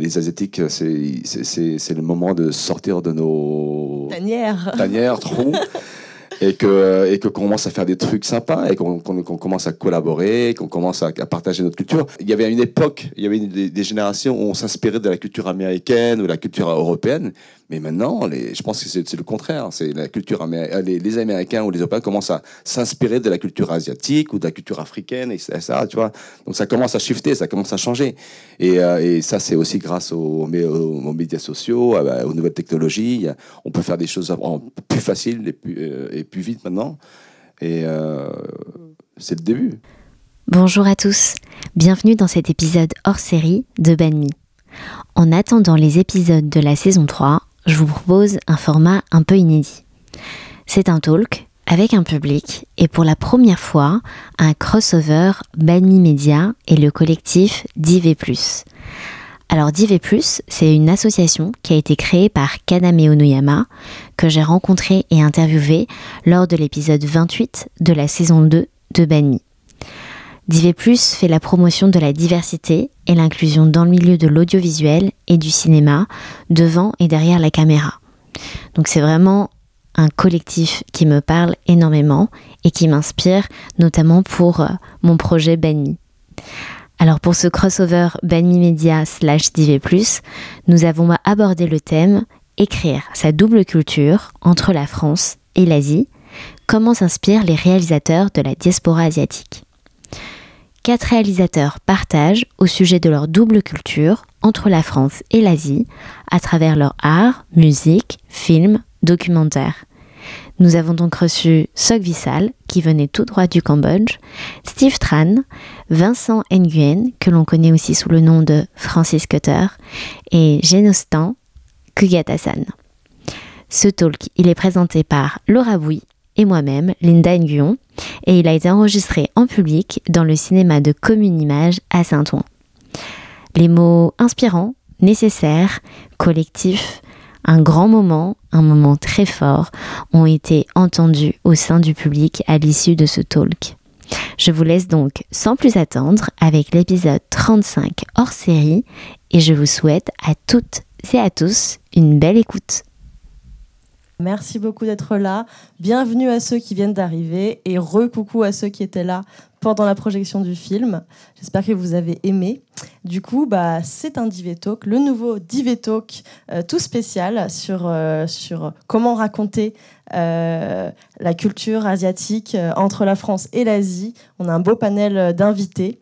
les Asiatiques, c'est le moment de sortir de nos tanières, tanières trous. et que et que commence à faire des trucs sympas et qu'on commence à collaborer, qu'on commence à, partager notre culture. Il y avait une époque, il y avait des, générations où on s'inspirait de la culture américaine ou de la culture européenne, mais maintenant, je pense que c'est le contraire. C'est la culture les, les, Américains ou les Européens commencent à s'inspirer de la culture asiatique ou de la culture africaine et ça, tu vois. Donc ça commence à shifter, ça commence à changer. Et, euh, ça, c'est aussi grâce aux, médias sociaux, bah, aux nouvelles technologies. On peut faire des choses plus faciles et plus, euh, et plus vite maintenant. Et euh, c'est le début. Bonjour à tous, bienvenue dans cet épisode hors série de Banmi. En attendant les épisodes de la saison 3, je vous propose un format un peu inédit. C'est un talk avec un public et pour la première fois, un crossover Banmi Media et le collectif DIV+. Alors DIV+, c'est une association qui a été créée par Kaname Onoyama, que j'ai rencontré et interviewé lors de l'épisode 28 de la saison 2 de Banmi. DIV+, fait la promotion de la diversité et l'inclusion dans le milieu de l'audiovisuel et du cinéma, devant et derrière la caméra. Donc c'est vraiment un collectif qui me parle énormément et qui m'inspire, notamment pour euh, mon projet Banmi. Alors pour ce crossover Banmi Media slash DV+, nous avons abordé le thème Écrire sa double culture entre la France et l'Asie, comment s'inspirent les réalisateurs de la diaspora asiatique? Quatre réalisateurs partagent au sujet de leur double culture entre la France et l'Asie à travers leur art, musique, films, documentaires. Nous avons donc reçu Sok Vissal, qui venait tout droit du Cambodge, Steve Tran, Vincent Nguyen, que l'on connaît aussi sous le nom de Francis Cutter, et Genostan Kugatasan. Ce talk, il est présenté par Laura Bouy et moi-même, Linda Nguyen, et il a été enregistré en public dans le cinéma de Commune Image à Saint-Ouen. Les mots inspirants, nécessaires, collectifs, un grand moment, un moment très fort, ont été entendus au sein du public à l'issue de ce talk. Je vous laisse donc sans plus attendre avec l'épisode 35 hors série et je vous souhaite à toutes et à tous une belle écoute. Merci beaucoup d'être là. Bienvenue à ceux qui viennent d'arriver et re-coucou à ceux qui étaient là pendant la projection du film. J'espère que vous avez aimé. Du coup, bah, c'est un Divé Talk, le nouveau Divé Talk euh, tout spécial sur, euh, sur comment raconter euh, la culture asiatique entre la France et l'Asie. On a un beau panel d'invités.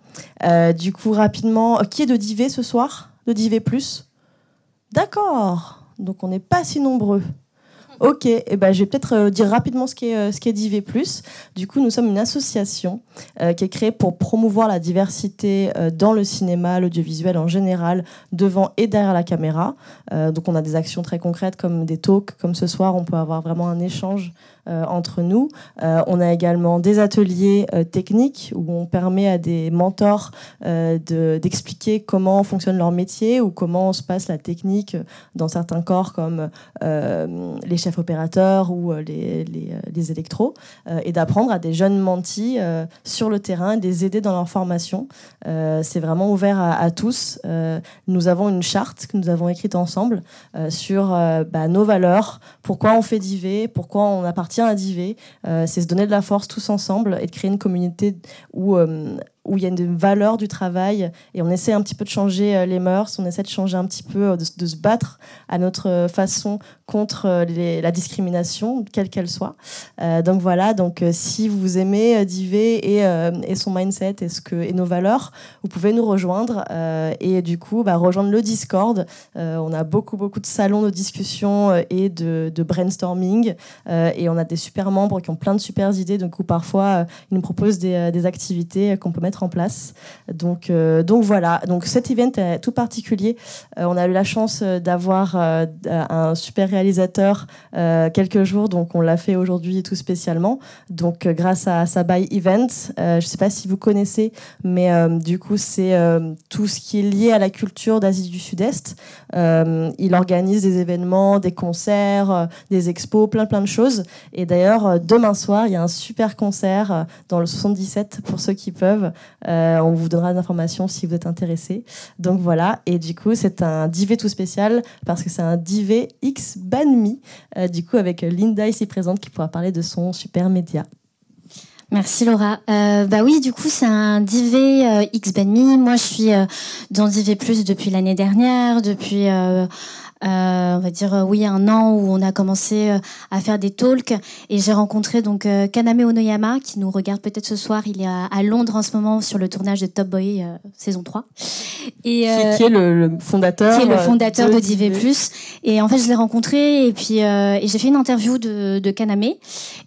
du coup, rapidement, qui est de Divé ce soir? De Divé Plus? D'accord. Donc on n'est pas si nombreux. Ok, et eh ben, je vais peut-être euh, dire rapidement ce qu'est euh. Du coup, nous sommes une association euh, qui est créée pour promouvoir la diversité dans le cinéma, l'audiovisuel en général, devant et derrière la caméra. donc, on a des actions très concrètes comme des talks, comme ce soir, on peut avoir vraiment un échange euh, entre nous. Euh, on a également des ateliers euh, techniques où on permet à des mentors d'expliquer comment fonctionne leur métier ou comment se passe la technique dans certains corps comme les chefs opérateurs ou les, les, électros et d'apprendre à des jeunes mentis sur le terrain et les aider dans leur formation. C'est vraiment ouvert à, tous. nous avons une charte que nous avons écrite ensemble sur bah, nos valeurs, pourquoi on fait d'IV, pourquoi on appartient à Divé, euh, c'est se donner de la force tous ensemble et de créer une communauté où euh, où il y a une valeur du travail et on essaie un petit peu de changer euh, les mœurs, on essaie de changer un petit peu, de, se battre à notre façon contre euh, la discrimination, quelle qu'elle soit. Euh, donc voilà, donc si vous aimez Divé et, son mindset et, nos valeurs, vous pouvez nous rejoindre et du coup bah, rejoindre le Discord. on a beaucoup beaucoup de salons de discussion et de, de brainstorming et on a des super membres qui ont plein de super idées. Donc parfois ils nous proposent des, des activités qu'on peut mettre en place. Donc, euh, donc voilà. Donc cet event est tout particulier. Euh, on a eu la chance euh, d'avoir un super réalisateur quelques jours, donc on l'a fait aujourd'hui tout spécialement. Donc grâce à Sabai Event, je ne sais pas si vous connaissez, mais du coup c'est tout ce qui est lié à la culture d'Asie du Sud-Est. il organise des événements, des concerts, des expos, plein plein de choses. Et d'ailleurs demain soir il y a un super concert dans le 77 pour ceux qui peuvent on vous donnera des informations si vous êtes intéressé. Donc voilà, et du coup, c'est un divé tout spécial parce que c'est un divé X Banmi, du coup, avec Linda ici présente qui pourra parler de son super média. Merci Laura. Euh, bah oui, du coup, c'est un euh, X Banmi. Moi, je suis euh, dans Div Plus depuis l'année dernière, depuis euh, on va dire euh, oui un an où on a commencé euh, à faire des talks et j'ai rencontré donc Kaname Onoyama qui nous regarde peut-être ce soir. Il est à, Londres en ce moment sur le tournage de Top Boy saison 3. Et, qui, est le, fondateur Qui est le fondateur de, Div Plus. Et en fait, je l'ai rencontré et puis et j'ai fait une interview de, de Kaname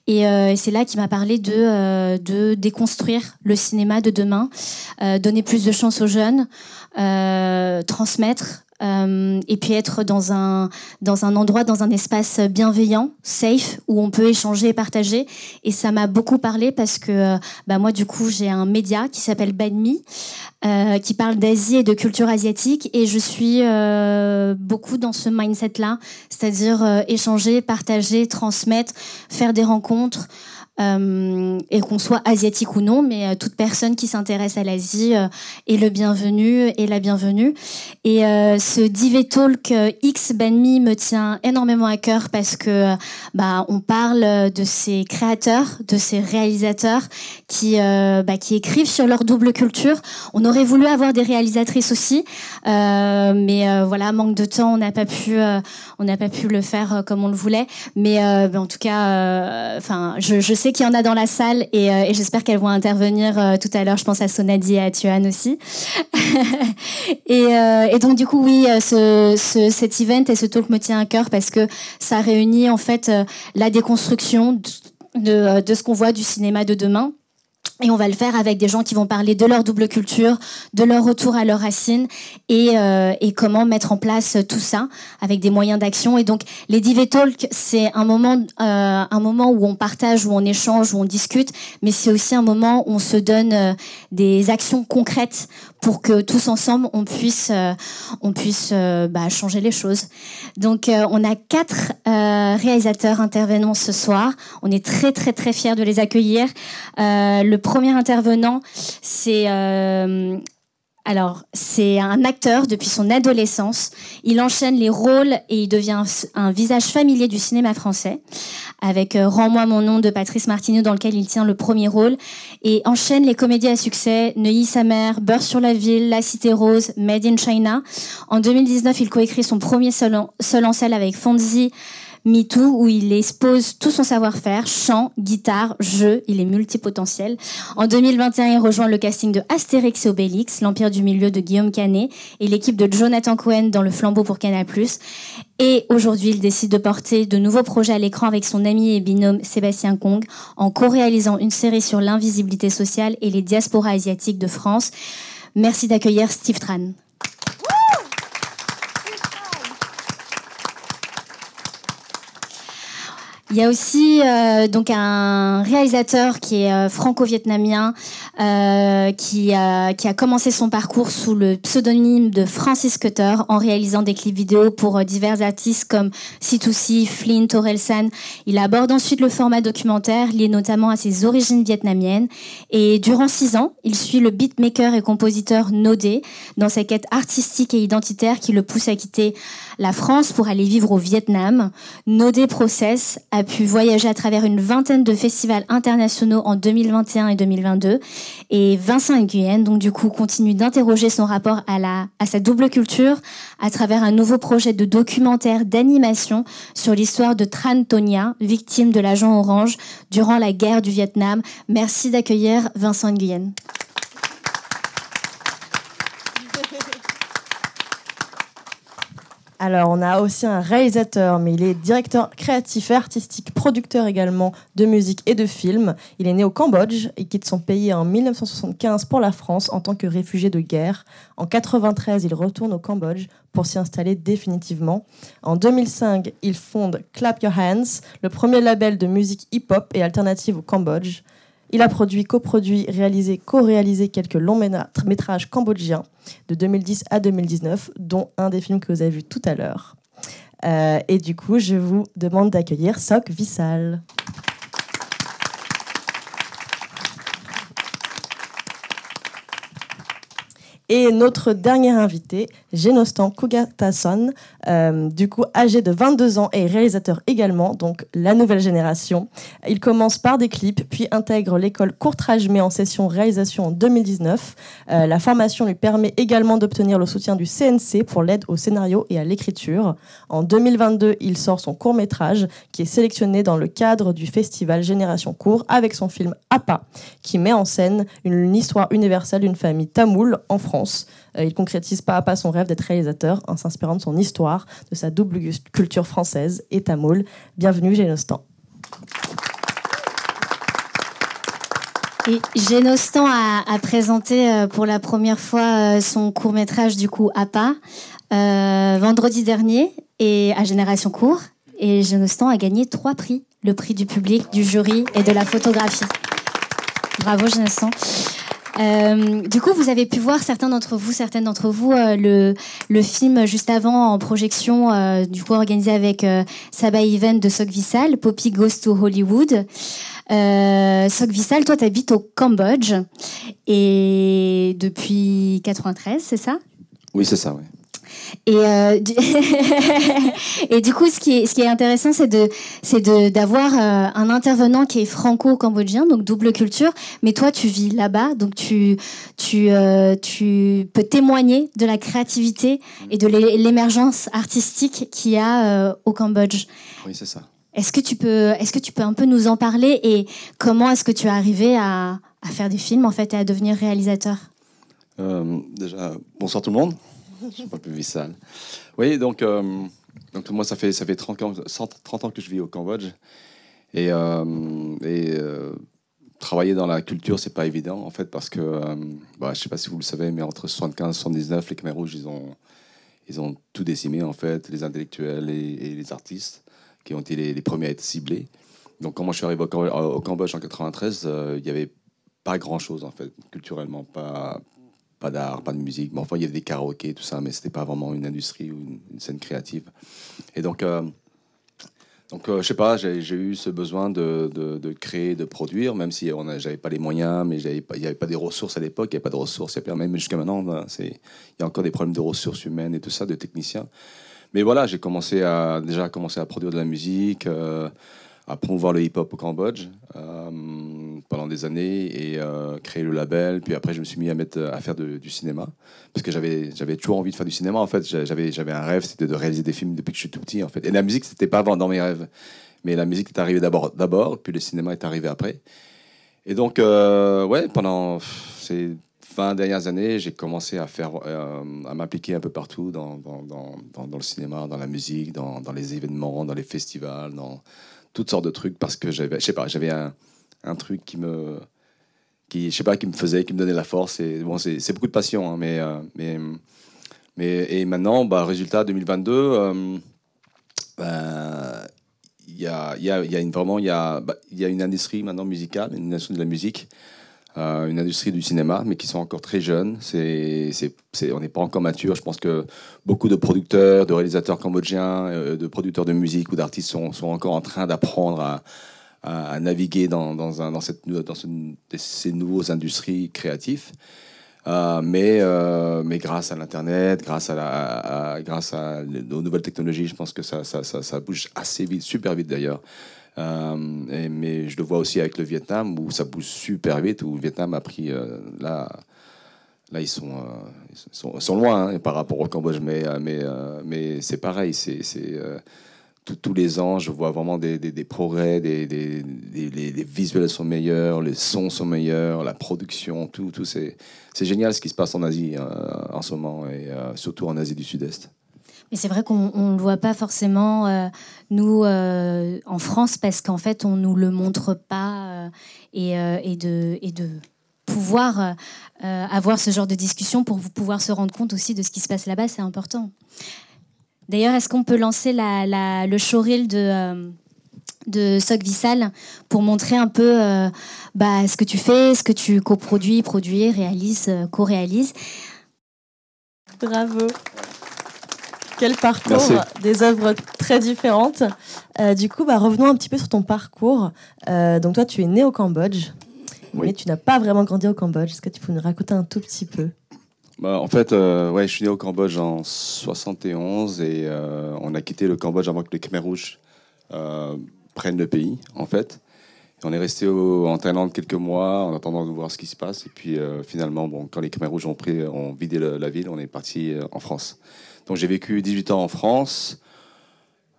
et c'est là qu'il m'a parlé de de déconstruire le cinéma de demain, donner plus de chance aux jeunes, transmettre euh, et puis être dans un dans un endroit, dans un espace bienveillant, safe, où on peut échanger et partager. Et ça m'a beaucoup parlé parce que euh, bah moi du coup j'ai un média qui s'appelle Banmi, euh, qui parle d'Asie et de culture asiatique, et je suis euh, beaucoup dans ce mindset là, c'est-à-dire euh, échanger, partager, transmettre, faire des rencontres. Euh, et qu'on soit asiatique ou non, mais euh, toute personne qui s'intéresse à l'Asie euh, est le bienvenu et la bienvenue. Et ce Dive Talk X Banmi me tient énormément à cœur parce que bah on parle de ces créateurs, de ces réalisateurs qui bah, qui écrivent sur leur double culture. On aurait voulu avoir des réalisatrices aussi, mais voilà manque de temps, on n'a pas pu on n'a pas pu le faire comme on le voulait. Mais, mais en tout cas, enfin je, je sais qu'il y en a dans la salle et, euh, j'espère qu'elles vont intervenir euh, tout à l'heure. Je pense à Sonadi et à Tuan aussi. Euh, et, donc du coup, oui, ce, cet event et ce talk me tient à cœur parce que ça réunit en fait la déconstruction de, de ce qu'on voit du cinéma de demain et on va le faire avec des gens qui vont parler de leur double culture, de leur retour à leurs racines et, euh, comment mettre en place tout ça avec des moyens d'action. Et donc les Div Talk, c'est un moment, euh, un moment où on partage, où on échange, où on discute, mais c'est aussi un moment où on se donne euh, des actions concrètes pour que tous ensemble on puisse, euh, on puisse euh, bah, changer les choses. Donc on a quatre réalisateurs intervenants ce soir. On est très très très fiers de les accueillir. le premier intervenant, c'est euh, alors, c'est un acteur depuis son adolescence. Il enchaîne les rôles et il devient un visage familier du cinéma français. Avec euh, Rends-moi mon nom de Patrice Martineau dans lequel il tient le premier rôle. Et enchaîne les comédies à succès. Neuilly sa mère, Beurre sur la ville, La Cité Rose, Made in China. En 2019, il coécrit son premier seul en, seul scène avec Fonzie MeToo où il expose tout son savoir-faire, chant, guitare, jeu, il est multipotentiel. En 2021, il rejoint le casting de Astérix et Obélix, l'Empire du Milieu de Guillaume Canet et l'équipe de Jonathan Cohen dans Le Flambeau pour Canal+. Et aujourd'hui, il décide de porter de nouveaux projets à l'écran avec son ami et binôme Sébastien Kong en co-réalisant une série sur l'invisibilité sociale et les diasporas asiatiques de France. Merci d'accueillir Steve Tran. Il y a aussi euh, donc un réalisateur qui est euh, franco-vietnamien euh, qui, a, qui a commencé son parcours sous le pseudonyme de Francis Cutter en réalisant des clips vidéo pour euh, divers artistes comme C2C, Flint, Orelsan. Il aborde ensuite le format documentaire lié notamment à ses origines vietnamiennes et durant six ans, il suit le beatmaker et compositeur Nodé dans sa quête artistique et identitaire qui le pousse à quitter la France pour aller vivre au Vietnam. Nodé Process a pu voyager à travers une vingtaine de festivals internationaux en 2021 et 2022. Et Vincent Nguyen, donc du coup, continue d'interroger son rapport à, la, à sa double culture à travers un nouveau projet de documentaire d'animation sur l'histoire de Tran Tonia, victime de l'agent orange durant la guerre du Vietnam. Merci d'accueillir Vincent Nguyen. Alors, on a aussi un réalisateur, mais il est directeur créatif et artistique, producteur également de musique et de films. Il est né au Cambodge et quitte son pays en 1975 pour la France en tant que réfugié de guerre. En 93, il retourne au Cambodge pour s'y installer définitivement. En 2005, il fonde Clap Your Hands, le premier label de musique hip-hop et alternative au Cambodge. Il a produit, coproduit, réalisé, co-réalisé quelques longs métrages cambodgiens de 2010 à 2019, dont un des films que vous avez vu tout à l'heure. Euh, et du coup, je vous demande d'accueillir Sok Vissal. Et notre dernier invité, Genostan Kugatason, euh, du coup âgé de 22 ans et réalisateur également, donc la nouvelle génération. Il commence par des clips, puis intègre l'école Courtrage mais en session réalisation en 2019. Euh, la formation lui permet également d'obtenir le soutien du CNC pour l'aide au scénario et à l'écriture. En 2022, il sort son court métrage qui est sélectionné dans le cadre du festival Génération Court avec son film Appa, qui met en scène une histoire universelle d'une famille tamoule en France euh, il concrétise pas à pas son rêve d'être réalisateur en s'inspirant de son histoire, de sa double culture française et tamoul. Bienvenue, Génostan. Et Génostan a, présenté euh, pour la première fois euh, son court métrage du coup APA vendredi dernier et à Génération Court. Et Génostan a gagné trois prix le prix du public, du jury et de la photographie. Bravo Génostan. Euh, du coup, vous avez pu voir certains d'entre vous, certaines d'entre vous, euh, le, film juste avant en projection, euh, du coup organisé avec Sabah Event de Sok Vissal, Poppy Goes to Hollywood. Sok Vissal, toi, tu habites au Cambodge et depuis 93, c'est ça? Oui, c'est ça, oui. Et, euh, du... et du coup, ce qui est, ce qui est intéressant, c'est de, c'est de, d'avoir euh, un intervenant qui est franco-cambodgien, donc double culture, mais toi, tu vis là-bas, donc tu, tu, euh, tu peux témoigner de la créativité et de l'émergence artistique qu'il y a au Cambodge. Oui, c'est ça. Est-ce que tu peux, est-ce que tu peux un peu nous en parler et comment est-ce que tu es arrivé à, à faire des films en fait et à devenir réalisateur? Déjà, bonsoir tout le monde. je suis pas plus vissal. Oui, donc, euh, donc moi, ça fait, ça fait 30 ans, 30 ans que je vis au Cambodge. Et, euh, euh, travailler dans la culture, c'est pas évident, en fait, parce que, bah, je sais pas si vous le savez, mais entre 75 et 79, les Khmer Rouges, ils ont, ils ont tout décimé, en fait, les intellectuels et, les artistes, qui ont été les, premiers à être ciblés. Donc, quand moi je suis arrivé au Cambodge, en 93, il n'y avait pas grand-chose, en fait, culturellement, pas, pas d'art, pas de musique. Bon, enfin, il y avait des karaokés, tout ça, mais c'était pas vraiment une industrie ou une, scène créative. Et donc, euh, donc euh, je sais pas, j'ai eu ce besoin de, de, créer, de produire, même si j'avais pas les moyens, mais il n'y avait pas des ressources à l'époque, il n'y avait pas de ressources, même jusqu'à maintenant, il y a encore des problèmes de ressources humaines et tout ça, de techniciens. Mais voilà, j'ai commencé à déjà commencé à produire de la musique. Euh, à promouvoir le hip-hop au Cambodge euh, pendant des années et euh, créer le label. Puis après, je me suis mis à, faire du cinéma parce que j'avais, toujours envie de faire du cinéma. En fait, j'avais, un rêve, c'était de réaliser des films depuis que je suis tout petit. En fait. Et la musique, c'était pas dans mes rêves. Mais la musique est arrivée d'abord, puis le cinéma est arrivé après. Et donc, euh, ouais, pendant ces 20 dernières années, j'ai commencé à m'impliquer un peu partout dans dans, dans, dans, le cinéma, dans la musique, dans, les événements, dans les festivals, dans, toutes sortes de trucs parce que j'avais, je sais pas, j'avais un, truc qui me, qui, je sais pas, qui me faisait, qui me donnait la force. Et bon, c'est beaucoup de passion, hein, mais, euh, mais, mais, et maintenant, bah, résultat 2022, euh, bah, il y a, y, a, y a une, vraiment, il y a, bah, une industrie maintenant musicale, une industrie de la musique euh, une industrie du cinéma, mais qui sont encore très jeunes. C'est, on n'est pas encore mature. Je pense que beaucoup de producteurs, de réalisateurs cambodgiens, euh, de producteurs de musique ou d'artistes sont, sont encore en train d'apprendre à, naviguer dans, dans, un, dans, cette, dans ces nouveaux industries créatives. Euh, mais, mais grâce à l'Internet, grâce, à, la, grâce aux nouvelles technologies, je pense que ça, ça, ça bouge assez vite, super vite d'ailleurs. Euh, mais je le vois aussi avec le Vietnam où ça bouge super vite, où le Vietnam a pris euh, là. Là, ils sont, euh, sont, loin hein, par rapport au Cambodge, mais, mais, mais c'est pareil. C'est, tous les ans, je vois vraiment des, des, progrès, des, les, visuels sont meilleurs, les sons sont meilleurs, la production, tout. tout c'est, génial ce qui se passe en Asie en ce moment, et surtout en Asie du Sud-Est. Mais c'est vrai qu'on ne le voit pas forcément, euh, nous, euh, en France, parce qu'en fait, on ne nous le montre pas. Euh, et, et, de, et pouvoir avoir ce genre de discussion pour pouvoir se rendre compte aussi de ce qui se passe là-bas, c'est important. D'ailleurs, est-ce qu'on peut lancer la, la, le showreel de de Soc Vissal pour montrer un peu bah, ce que tu fais, ce que tu coproduis, produis, réalises, co-réalises? Bravo. Quel parcours, des œuvres très différentes. Euh, du coup, bah, revenons un petit peu sur ton parcours. Euh, donc toi, tu es né au Cambodge, mais tu n'as pas vraiment grandi au Cambodge. Est-ce que tu peux nous raconter un tout petit peu? Bah, en fait, euh, ouais, je suis né au Cambodge en 71 et on a quitté le Cambodge avant que les Khmer rouges prennent le pays, en fait. Et on est resté au- en Thaïlande quelques mois en attendant de voir ce qui se passe. Et puis finalement, bon, quand les Khmer rouges ont, pris, ont vidé le- la ville, on est parti en France. Donc j'ai vécu 18 ans en France,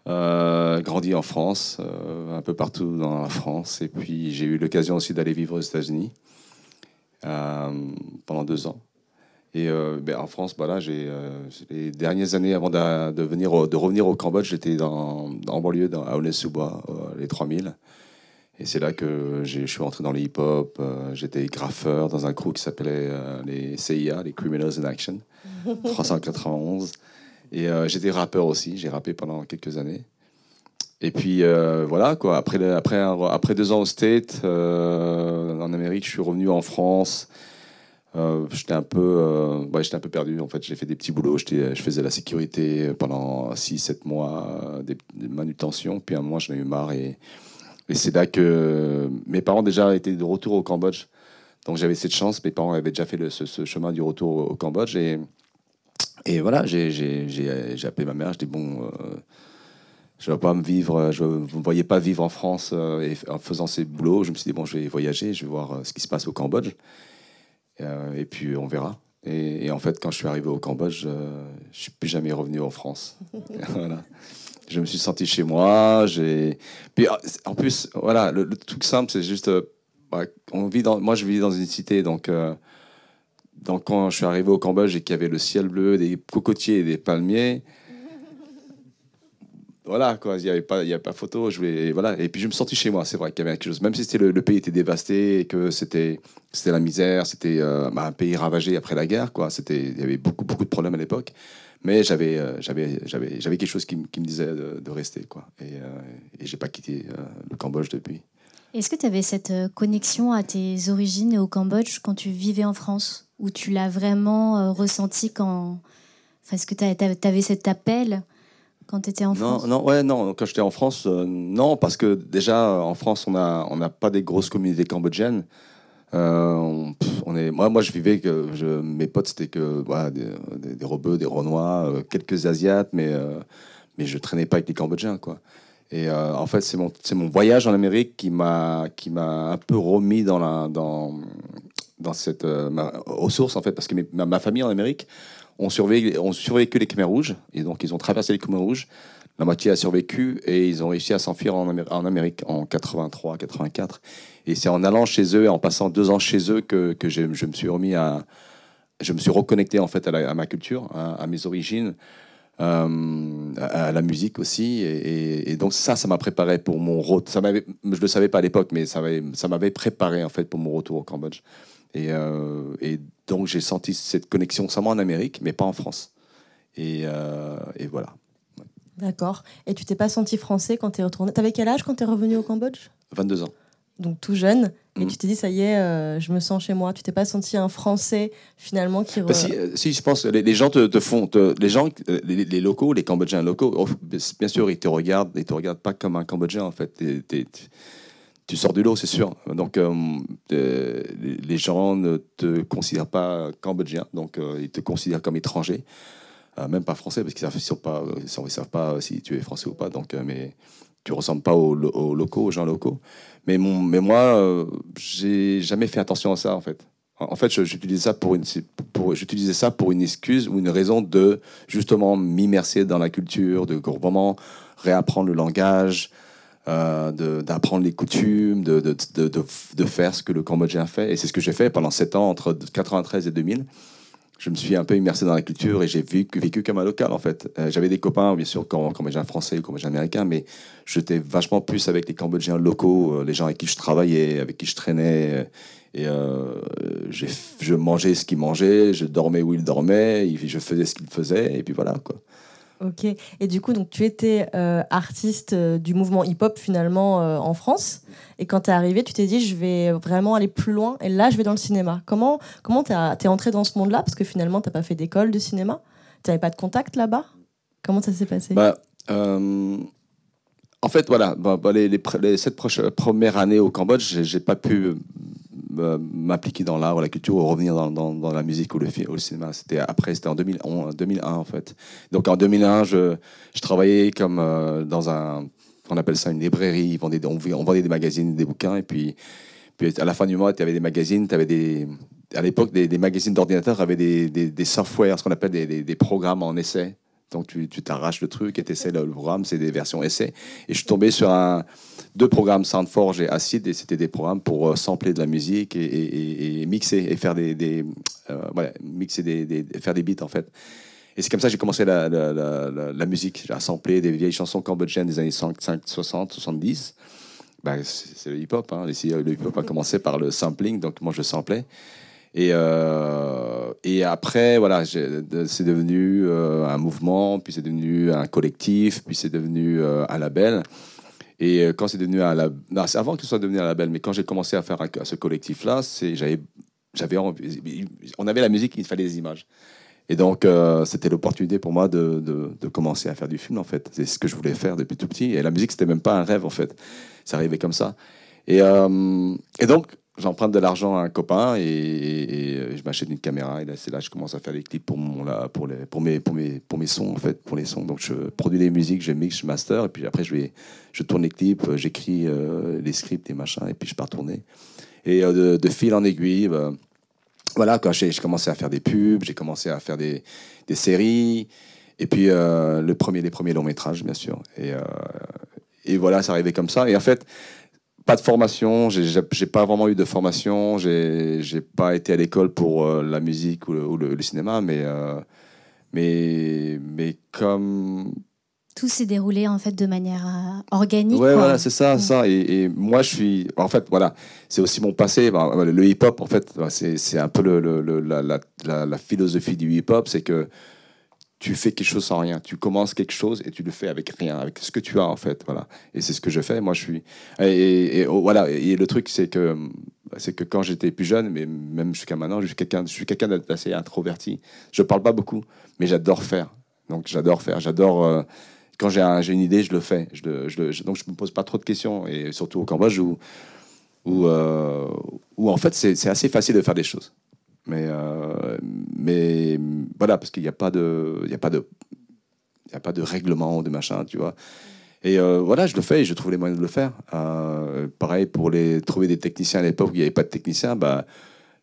euh, grandi en France, euh, un peu partout dans la France. Et puis j'ai eu l'occasion aussi d'aller vivre aux États-Unis euh, pendant deux ans. Et ben, en France, bah là, j'ai les dernières années avant de, de venir au- de revenir au Cambodge, j'étais dans, en banlieue, dans, à euh, les 3000. Et c'est là que je suis rentré dans le hip-hop. euh, j'étais graffeur dans un crew qui s'appelait euh, les CIA, les Criminals in Action, 391. Et euh, j'étais rappeur aussi. J'ai rappé pendant quelques années. Et puis euh, voilà quoi. Après, après, après deux ans au State, euh, en Amérique, je suis revenu en France. J'étais un peu, ouais, j'étais un peu perdu. En fait, j'ai fait des petits boulots. Je faisais la sécurité pendant 6-7 mois, des, des manutentions. Puis à un moment, j'en ai eu marre. Et, c'est là que mes parents déjà étaient de retour au Cambodge. Donc j'avais cette chance. Mes parents avaient déjà fait ce, ce chemin du retour au Cambodge. Et, et voilà, j'ai appelé ma mère. Je dis bon. euh, je ne vais pas me vivre, je ne me voyais pas vivre en France euh, et en faisant ces boulots. Je me suis dit, bon, je vais voyager, je vais voir euh, ce qui se passe au Cambodge. Et puis, on verra. Et, et en fait, quand je suis arrivé au Cambodge, je suis plus jamais revenu en France. voilà. Je me suis senti chez moi. J'ai. Puis euh, en plus, voilà, le, le truc simple, c'est juste, euh, ouais, on vit dans. Moi, je vis dans une cité, donc. Donc quand je suis arrivé au Cambodge et qu'il y avait le ciel bleu, des cocotiers et des palmiers, voilà quoi, il n'y avait pas, avait pas photo. Je voulais, voilà. Et puis je me sentis chez moi. C'est vrai qu'il y avait quelque chose, même si le, le pays était dévasté et que c'était, la misère, c'était euh, bah, un pays ravagé après la guerre quoi. Il y avait beaucoup beaucoup de problèmes à l'époque. Mais j'avais, euh, quelque chose qui, me- disait de, de rester quoi. Et, euh, et j'ai pas quitté euh, le Cambodge depuis. Est-ce que tu avais cette euh, connexion à tes origines et au Cambodge quand tu vivais en France Ou tu l'as vraiment euh, ressenti quand. Enfin, est-ce que tu avais cet appel quand tu étais en Non, France? non, ouais, non. Quand j'étais en France, euh, non, parce que déjà en France, on a, on n'a pas des grosses communautés cambodgiennes. Euh, on, pff, on est, moi, moi, je vivais que je, mes potes, c'était que voilà, des, des, des Rebeux, des Renois, euh, quelques Asiates, mais euh, mais je traînais pas avec les Cambodgiens, quoi. Et euh, en fait, c'est mon, voyage en Amérique qui m'a, un peu remis dans cette, euh, aux sources, en fait, parce que ma, famille en Amérique, ont survécu, survécu les Khmer rouges, et donc ils ont traversé les Khmer rouges. La moitié a survécu et ils ont réussi à s'enfuir en, Amé- en Amérique en 83, 84. Et c'est en allant chez eux en passant deux ans chez eux que, je, me suis reconnecté en fait à, ma culture, à, à mes origines, euh, à, à la musique aussi. Et, et- donc ça, ça m'a préparé pour mon retour. Ça m'avait, je le savais pas à l'époque, mais ça m'avait, ça m'avait préparé en fait pour mon retour au Cambodge. Et, euh, et donc j'ai senti cette connexion seulement en Amérique, mais pas en France. Et, euh, et voilà. D'accord. Et tu t'es pas senti français quand tu es retourné? T'avais quel âge quand tu es revenu au Cambodge? 22 ans. Donc tout jeune. Et Mhm. tu t'es dit, ça y est, euh, je me sens chez moi. Tu t'es pas senti un français finalement qui. re- Bah, si, euh, si, je pense, les, les gens te, te font, te- les gens, euh, les, les locaux, les Cambodgiens locaux, oh, bien sûr, ils te regardent, ils te regardent pas comme un Cambodgien en fait. Tu sors du lot, c'est sûr. Donc, euh, les- gens ne te considèrent pas Cambodgien, donc euh, ils te considèrent comme étranger, même pas français parce qu'ils ils savent pas, ils savent, pas si tu es français ou pas. Donc, mais tu ressembles pas aux locaux, aux gens locaux. Mais, mon, moi, euh, j'ai jamais fait attention à ça en fait. En fait, j'utilisais ça pour une, excuse ou une raison de justement m'immerser dans la culture, de vraiment réapprendre le langage, euh, d'apprendre les coutumes, de, faire ce que le Cambodgien fait. Et c'est ce que j'ai fait pendant sept ans, entre 93 et 2000. Je me suis un peu immersé dans la culture et j'ai vécu, vécu comme un local en fait. Euh, J'avais des copains, bien sûr, cam- Cambodgiens français ou Cambodgiens américains, mais j'étais vachement plus avec les Cambodgiens locaux, euh, les gens avec qui je travaillais, avec qui je traînais. euh, Et je mangeais ce qu'ils mangeaient, je dormais où ils dormaient, je faisais ce qu'ils faisaient, et puis voilà quoi. Ok. Et du coup, donc tu étais euh, artiste euh, du mouvement hip-hop finalement euh, en France. Et quand tu es arrivé, tu t'es dit, je vais vraiment aller plus loin. Et là, je vais dans le cinéma. Comment comment t'es es entré dans ce monde-là? Parce que finalement, t'as pas fait d'école de cinéma. Tu n'avais pas de contact là-bas? Comment ça s'est passé? Bah, en fait, voilà, bah, bah, les, les, les sept proches- premières années au Cambodge, j'ai pas pu m'impliquer dans l'art ou la culture ou revenir dans, dans, la musique ou le, ou le cinéma. C'était après, c'était en 2001, 2001 en fait. Donc en 2001, je, je travaillais comme dans un, on appelle ça une librairie. On vendait, on, vendait des magazines, des bouquins et puis, à la fin du mois, tu avais des magazines, tu avais des à l'époque, des, magazines d'ordinateurs avaient des, des, des softwares, ce qu'on appelle des, des, programmes en essai. Donc tu t'arraches le truc et tu essaies le, programme, c'est des versions essais. Et je suis tombé sur deux programmes Soundforge et Acid, et c'était des programmes pour euh, sampler de la musique et, mixer et faire des, des euh, mixer des, faire des beats en fait. Et c'est comme ça que j'ai commencé la, musique. J'ai samplé des vieilles chansons cambodgiennes des années 60, 70. Bah, c'est le hip-hop. Hein. Le hip-hop a commencé par le sampling, donc moi je samplais. Et, euh, et après, voilà, c'est devenu euh, un mouvement, puis c'est devenu un collectif, puis c'est devenu euh, un label. Et quand c'est devenu un label, avant que ce soit devenu un label, mais quand j'ai commencé à faire ce collectif-là, j'avais, j'avais on avait la musique, il fallait des images. Et donc, c'était l'opportunité pour moi de, de, de, commencer à faire du film, en fait. C'est ce que je voulais faire depuis tout petit. Et la musique, c'était même pas un rêve, en fait. Ça arrivait comme ça. Et, et donc, j'emprunte de l'argent à un copain et, je m'achète une caméra et là c'est là je commence à faire des clips pour mon pour les pour mes pour mes pour mes sons en fait pour les sons. Donc je produis les musiques je mixe je master et puis après je vais je tourne les clips j'écris euh, les scripts et machin et puis je pars tourner. Et euh, de, fil en aiguille bah, voilà quand j'ai commencé à faire des pubs j'ai commencé à faire des, des séries et puis euh, le premier les premiers longs métrages bien sûr. Et et voilà ça arrivait comme ça. Et en fait pas de formation, j'ai pas vraiment eu de formation, j'ai pas été à l'école pour euh, la musique ou le, cinéma, mais, euh, mais, mais comme. Tout s'est déroulé en fait de manière euh, organique. Ouais, voilà, c'est ça, ça. Et, moi, je suis. En fait, voilà, c'est aussi mon passé. le hip-hop, en fait, c'est un peu le, la, la, la, philosophie du hip-hop, c'est que tu fais quelque chose sans rien. Tu commences quelque chose et tu le fais avec rien, avec ce que tu as en fait. Voilà. Et c'est ce que je fais. Moi, je suis. Et, oh, voilà. Et le truc, c'est que c'est que quand j'étais plus jeune, mais même jusqu'à maintenant, je suis quelqu'un, je suis quelqu'un d'assez introverti. Je parle pas beaucoup, mais j'adore faire. Donc j'adore faire. J'adore. Euh, quand j'ai un, une idée, je le fais. Je, je, donc je me pose pas trop de questions. Et surtout au Cambodge où, où, euh, où en fait c'est assez facile de faire des choses. Mais, euh, mais voilà, parce qu'il n'y a pas de, il y a pas de, il y a pas de règlement de machin, tu vois. Et euh, voilà, je le fais et je trouve les moyens de le faire. Euh, pareil pour les trouver des techniciens à l'époque où il n'y avait pas de technicien, bah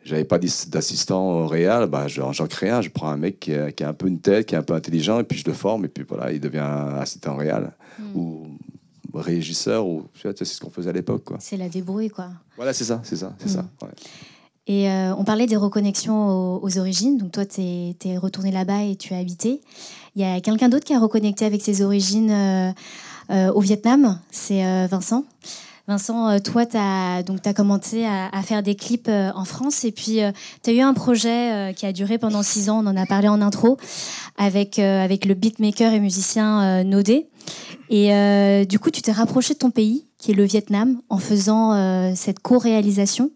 j'avais pas d'assistant réel, bah j'en crée un. Je prends un mec qui a, qui a, un peu une tête, qui est un peu intelligent, et puis je le forme, et puis voilà, il devient assistant réel hmm. ou régisseur ou tu vois, c'est ce qu'on faisait à l'époque quoi. C'est la débrouille quoi. Voilà, c'est ça, c'est ça, c'est ça. Hmm. Ouais. Et euh, on parlait des reconnexions aux, origines. Donc toi, tu es, retourné là-bas et tu as habité. Il y a quelqu'un d'autre qui a reconnecté avec ses origines euh, euh, au Vietnam? C'est Vincent. Vincent, toi, tu as, donc, as commencé à, faire des clips en France et puis tu as eu un projet qui a duré pendant six ans, on en a parlé en intro, avec, avec le beatmaker et musicien Nodé. Et du coup, tu t'es rapproché de ton pays, qui est le Vietnam, en faisant cette co-réalisation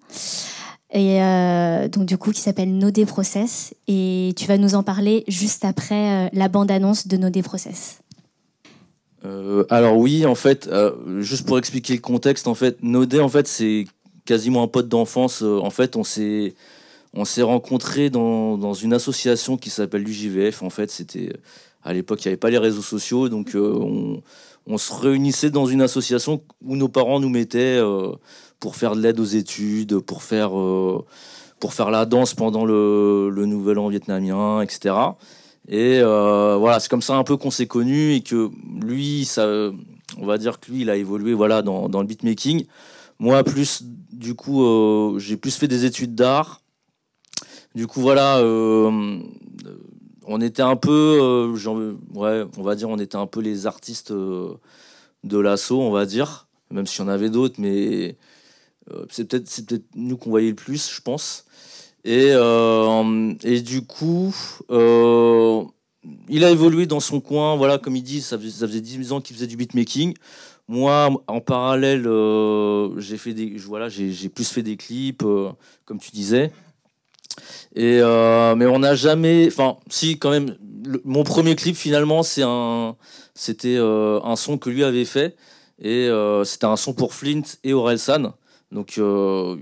et euh, donc du coup qui s'appelle No Process et tu vas nous en parler juste après euh, la bande-annonce de No Process. Euh, alors oui, en fait, juste pour expliquer le contexte, en fait, Nodé, en fait, c'est quasiment un pote d'enfance. en fait, on s'est on s'est rencontrés dans, dans, une association qui s'appelle l'UJVF. En fait, c'était à l'époque, il n'y avait pas les réseaux sociaux, donc on, on, se réunissait dans une association où nos parents nous mettaient pour faire de l'aide aux études, pour faire, euh, pour faire la danse pendant le, Nouvel An vietnamien, etc. Et euh, voilà, c'est comme ça un peu qu'on s'est connus et que lui, ça, on va dire que lui, il a évolué voilà, dans, dans le beatmaking. Moi, plus, du coup, euh, j'ai plus fait des études d'art. Du coup, voilà, on était un peu, ouais, on va dire, on était un peu les artistes de l'assaut, on va dire, même s'il y en avait d'autres, mais c'est peut-être c'est peut-être nous qu'on voyait le plus, je pense. Et, euh, et du coup, euh, il a évolué dans son coin. Voilà, comme il dit, ça faisait, ça faisait 10 ans qu'il faisait du beatmaking. Moi, en parallèle, j'ai fait des, voilà, j'ai plus fait des clips, comme tu disais. Et mais on n'a jamais, enfin, si quand même, mon premier clip finalement, c'est un, c'était un son que lui avait fait et c'était un son pour Flint et Orelsan. Donc, euh,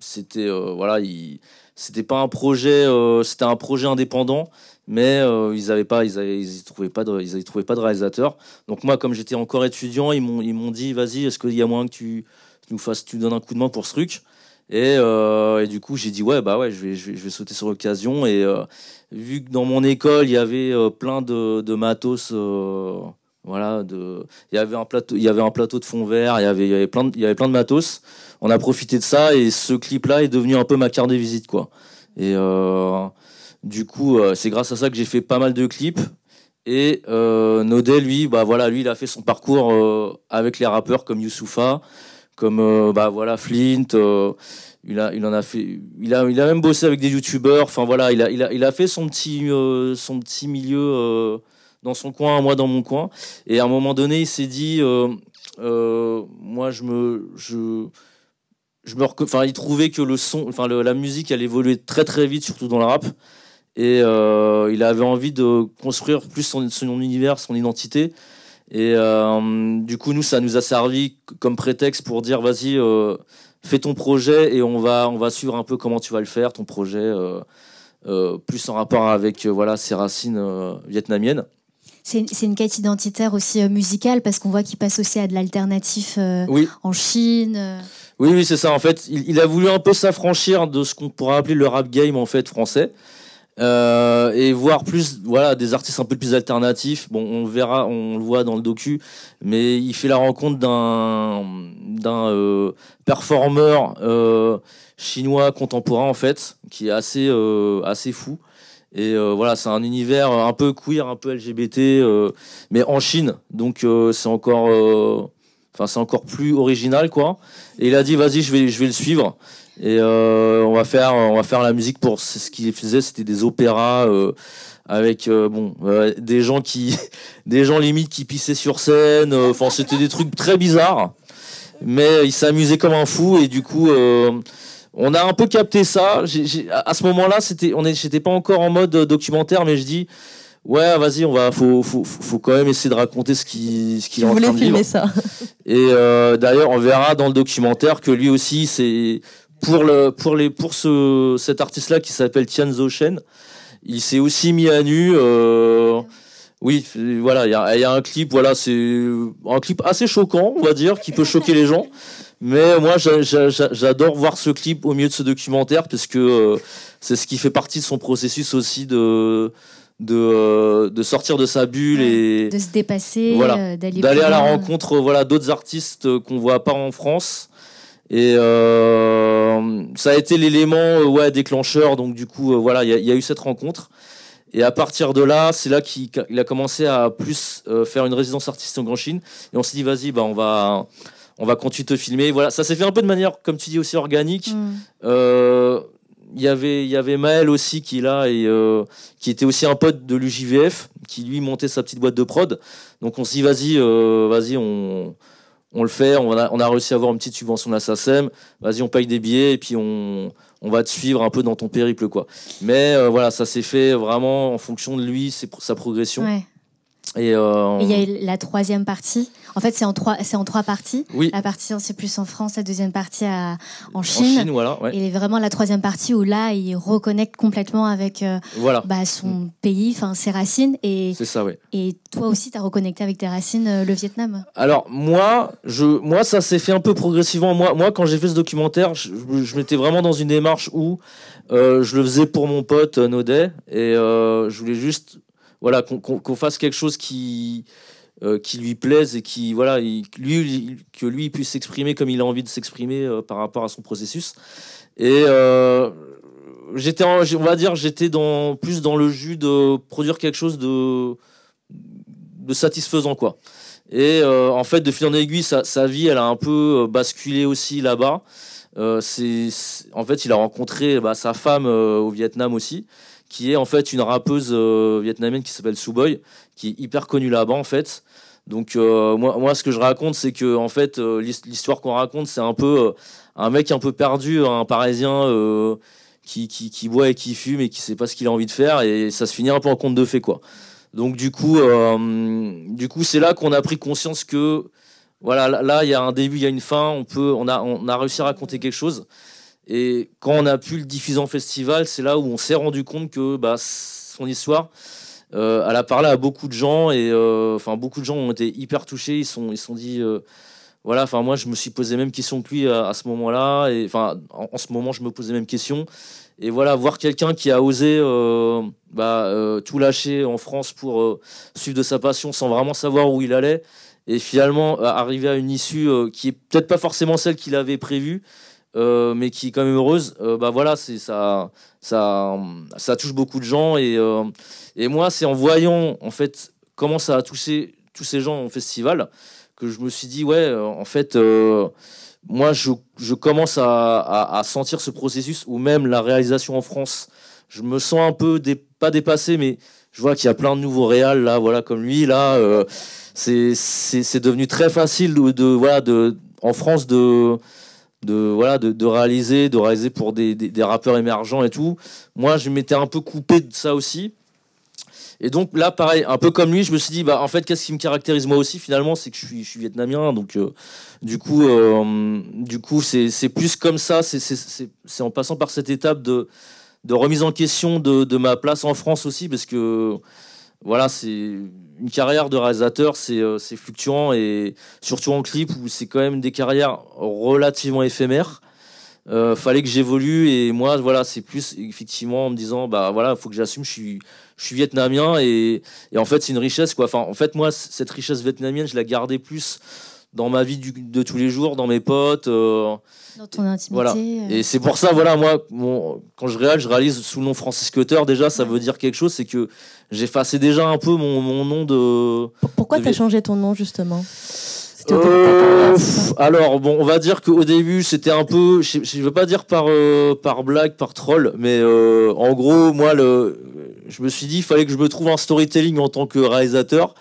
c'était voilà, il, c'était pas un projet, c'était un projet indépendant, mais ils avaient pas, ils, avaient, ils trouvaient pas de, ils réalisateur. Donc moi, comme j'étais encore étudiant, ils m'ont, ils dit, vas-y, est-ce qu'il y a moyen que tu, nous fasses, tu donnes un coup de main pour ce truc? Et, du coup, j'ai dit ouais, bah ouais, je vais, je sauter sur l'occasion. Et vu que dans mon école, il y avait plein de matos voilà, de, il y avait un plateau, il y avait un plateau de fond vert, il y avait, il y avait plein de, il y avait plein de matos. On a profité de ça et ce clip-là est devenu un peu ma carte de visite, quoi. Et euh, du coup, euh, c'est grâce à ça que j'ai fait pas mal de clips. Et euh, Nodé, lui, bah voilà, lui, il a fait son parcours euh, avec les rappeurs comme Youssoufa, comme bah voilà Flint. il a, il en a fait, il a, il a même bossé avec des youtubeurs. Enfin voilà, il a, il a, il a fait son petit, son petit milieu dans son coin, moi dans mon coin. Et à un moment donné, il s'est dit, euh, euh, moi, je me, je, je me, enfin, il trouvait que le son, enfin, la musique, elle évoluait très très vite, surtout dans le rap. Et euh, il avait envie de construire plus son, univers, son identité. Et du coup, nous, ça nous a servi comme prétexte pour dire, vas-y, fais ton projet et on va, on va suivre un peu comment tu vas le faire, ton projet. plus en rapport avec voilà ses racines vietnamiennes c'est une quête identitaire aussi euh, musicale parce qu'on voit qu'il passe aussi à de l'alternatif euh, en Chine. Euh. Oui, oui, c'est ça. En fait, il, a voulu un peu s'affranchir de ce qu'on pourrait appeler le rap game en fait français. et voir plus voilà des artistes un peu plus alternatifs bon on verra on le voit dans le docu mais il fait la rencontre d'un d'un performeur chinois contemporain en fait qui est assez assez fou et euh, voilà, c'est un univers un peu queer, un peu LGBT, euh, mais en Chine. Donc euh, c'est encore, enfin c'est encore plus original quoi. Et il a dit vas-y, je vais, je vais le suivre. Et on va faire, on va faire la musique pour ce qu'il faisait, c'était des opéras avec bon des gens qui, des gens limite qui pissaient sur scène. Enfin c'était des trucs très bizarres, mais il s'amusait comme un fou et du coup on a un peu capté ça. à ce moment-là, c'était, on j'étais pas encore en mode documentaire, mais je dis, ouais, vas-y, on va, faut, faut, faut, quand même essayer de raconter ce qui, ce qu'il est en train de filmer ça. Et euh, d'ailleurs, on verra dans le documentaire que lui aussi, c'est pour le, pour les, pour ce, cet artiste-là qui s'appelle Tian Shen, il s'est aussi mis à nu. Euh, oui, voilà, il y a, y a, un clip, voilà, c'est un clip assez choquant, on va dire, qui peut choquer les gens. Mais moi, j'adore voir ce clip au milieu de ce documentaire parce que euh, c'est ce qui fait partie de son processus aussi de de, euh, de sortir de sa bulle et de se dépasser, voilà, euh, d'aller à la rencontre voilà d'autres artistes qu'on voit pas en France. Et ça a été l'élément ouais déclencheur. Donc du coup, voilà, il y, y, a eu cette rencontre. Et à partir de là, c'est là qu'il a commencé à plus faire une résidence artistique en Grand Chine. Et on s'est dit, vas-y, bah on va on va continuer de te filmer. Voilà, ça s'est fait un peu de manière, comme tu dis, aussi organique. Mm. Euh, il y avait il y avait Maël aussi qui est là et euh, qui était aussi un pote de l'UJVF qui lui montait sa petite boîte de prod donc on s'est dit vas-y euh, vas-y on on le fait on a, on a réussi à avoir une petite subvention de la SACEM vas-y on paye des billets et puis on on va te suivre un peu dans ton périple quoi. Mais voilà ça s'est fait vraiment en fonction de lui c'est sa progression. Euh, et il y a la troisième partie. En fait, c'est en trois, c'est en trois parties. Oui. La partie c'est plus en France, la deuxième partie à, en Chine. En Chine voilà, Et vraiment la troisième partie où là, il reconnecte complètement avec euh, voilà. bah, son mm. pays, enfin ses racines. Et c'est ça, oui. Et toi aussi, tu as reconnecté avec tes racines, euh, le Vietnam. Alors moi, je, moi, ça s'est fait un peu progressivement. Moi, moi, quand j'ai fait ce documentaire, je, je m'étais vraiment dans une démarche où je le faisais pour mon pote Nodet et je voulais juste voilà, qu'on fasse quelque chose qui, euh, qui lui plaise et qui, voilà, lui, que lui puisse s'exprimer comme il a envie de s'exprimer euh, par rapport à son processus. Et euh, j'étais, on va dire, j'étais dans, plus dans le jus de produire quelque chose de, de satisfaisant, quoi. Et en fait, de fil en aiguille, sa, vie, elle a un peu basculé aussi là-bas. c'est, en fait, il a rencontré bah, sa femme au Vietnam aussi qui est en fait une rappeuse euh, vietnamienne qui s'appelle Suboy, qui est hyper connue là-bas en fait. Donc euh, moi, moi, ce que je raconte, c'est que en fait, euh, l'histoire qu'on raconte, c'est un peu un mec un peu perdu, un Parisien qui, qui, boit et qui fume et qui sait pas ce qu'il a envie de faire, et ça se finit un peu en conte de fait quoi. Donc du coup, du coup, c'est là qu'on a pris conscience que voilà, là, il y a un début, il y a une fin, on peut, on a, on a réussi à raconter quelque chose. Et quand on a pu le diffuser en festival, c'est là où on s'est rendu compte que bah, son histoire, euh, elle a parlé à beaucoup de gens et euh, enfin beaucoup de gens ont été hyper touchés. Ils sont ils sont dit euh, voilà. Enfin moi je me suis posé même question que lui à, ce moment-là et enfin en, ce moment je me posais même question. Et voilà voir quelqu'un qui a osé bah, tout lâcher en France pour suivre de sa passion sans vraiment savoir où il allait et finalement arriver à une issue qui est peut-être pas forcément celle qu'il avait prévue. Mais qui est quand même heureuse, bah voilà, c'est ça, ça, ça touche beaucoup de gens et et moi, c'est en voyant en fait comment ça a touché tous ces gens au festival que je me suis dit ouais, euh, en fait, euh, moi, je, je commence à, sentir ce processus ou même la réalisation en France. Je me sens un peu pas dépassé, mais je vois qu'il y a plein de nouveaux réals là, voilà, comme lui là. Euh, c'est devenu très facile de, voilà de en France de de voilà de, de, réaliser de réaliser pour des, des, rappeurs émergents et tout. Moi je m'étais un peu coupé de ça aussi. Et donc là, pareil, un peu comme lui, je me suis dit, bah en fait, qu'est-ce qui me caractérise moi aussi finalement, c'est que je suis, je suis vietnamien, donc euh, du coup, euh, du coup, c'est plus comme ça, c'est en passant par cette étape de, de remise en question de, de, ma place en France aussi, parce que voilà, c'est une carrière de réalisateur, c'est euh, fluctuant et surtout en clip où c'est quand même des carrières relativement éphémères. Euh, fallait que j'évolue et moi voilà c'est plus effectivement en me disant bah voilà faut que j'assume je suis je suis vietnamien et, et en fait c'est une richesse quoi. Enfin en fait moi cette richesse vietnamienne je la gardais plus dans ma vie du, de tous les jours dans mes potes euh, dans ton intimité voilà. et c'est pour ça voilà moi mon, quand je réalise je réalise sous le nom Francis Cutter déjà ça veut dire quelque chose c'est que j'effaçais déjà un peu mon, mon nom de pourquoi tu as changé ton nom justement? Euh, alors bon, on va dire qu'au début c'était un peu, je, ne veux pas dire par euh, par blague, par troll, mais euh, en gros moi le, je me suis dit il fallait que je me trouve un storytelling en tant que réalisateur,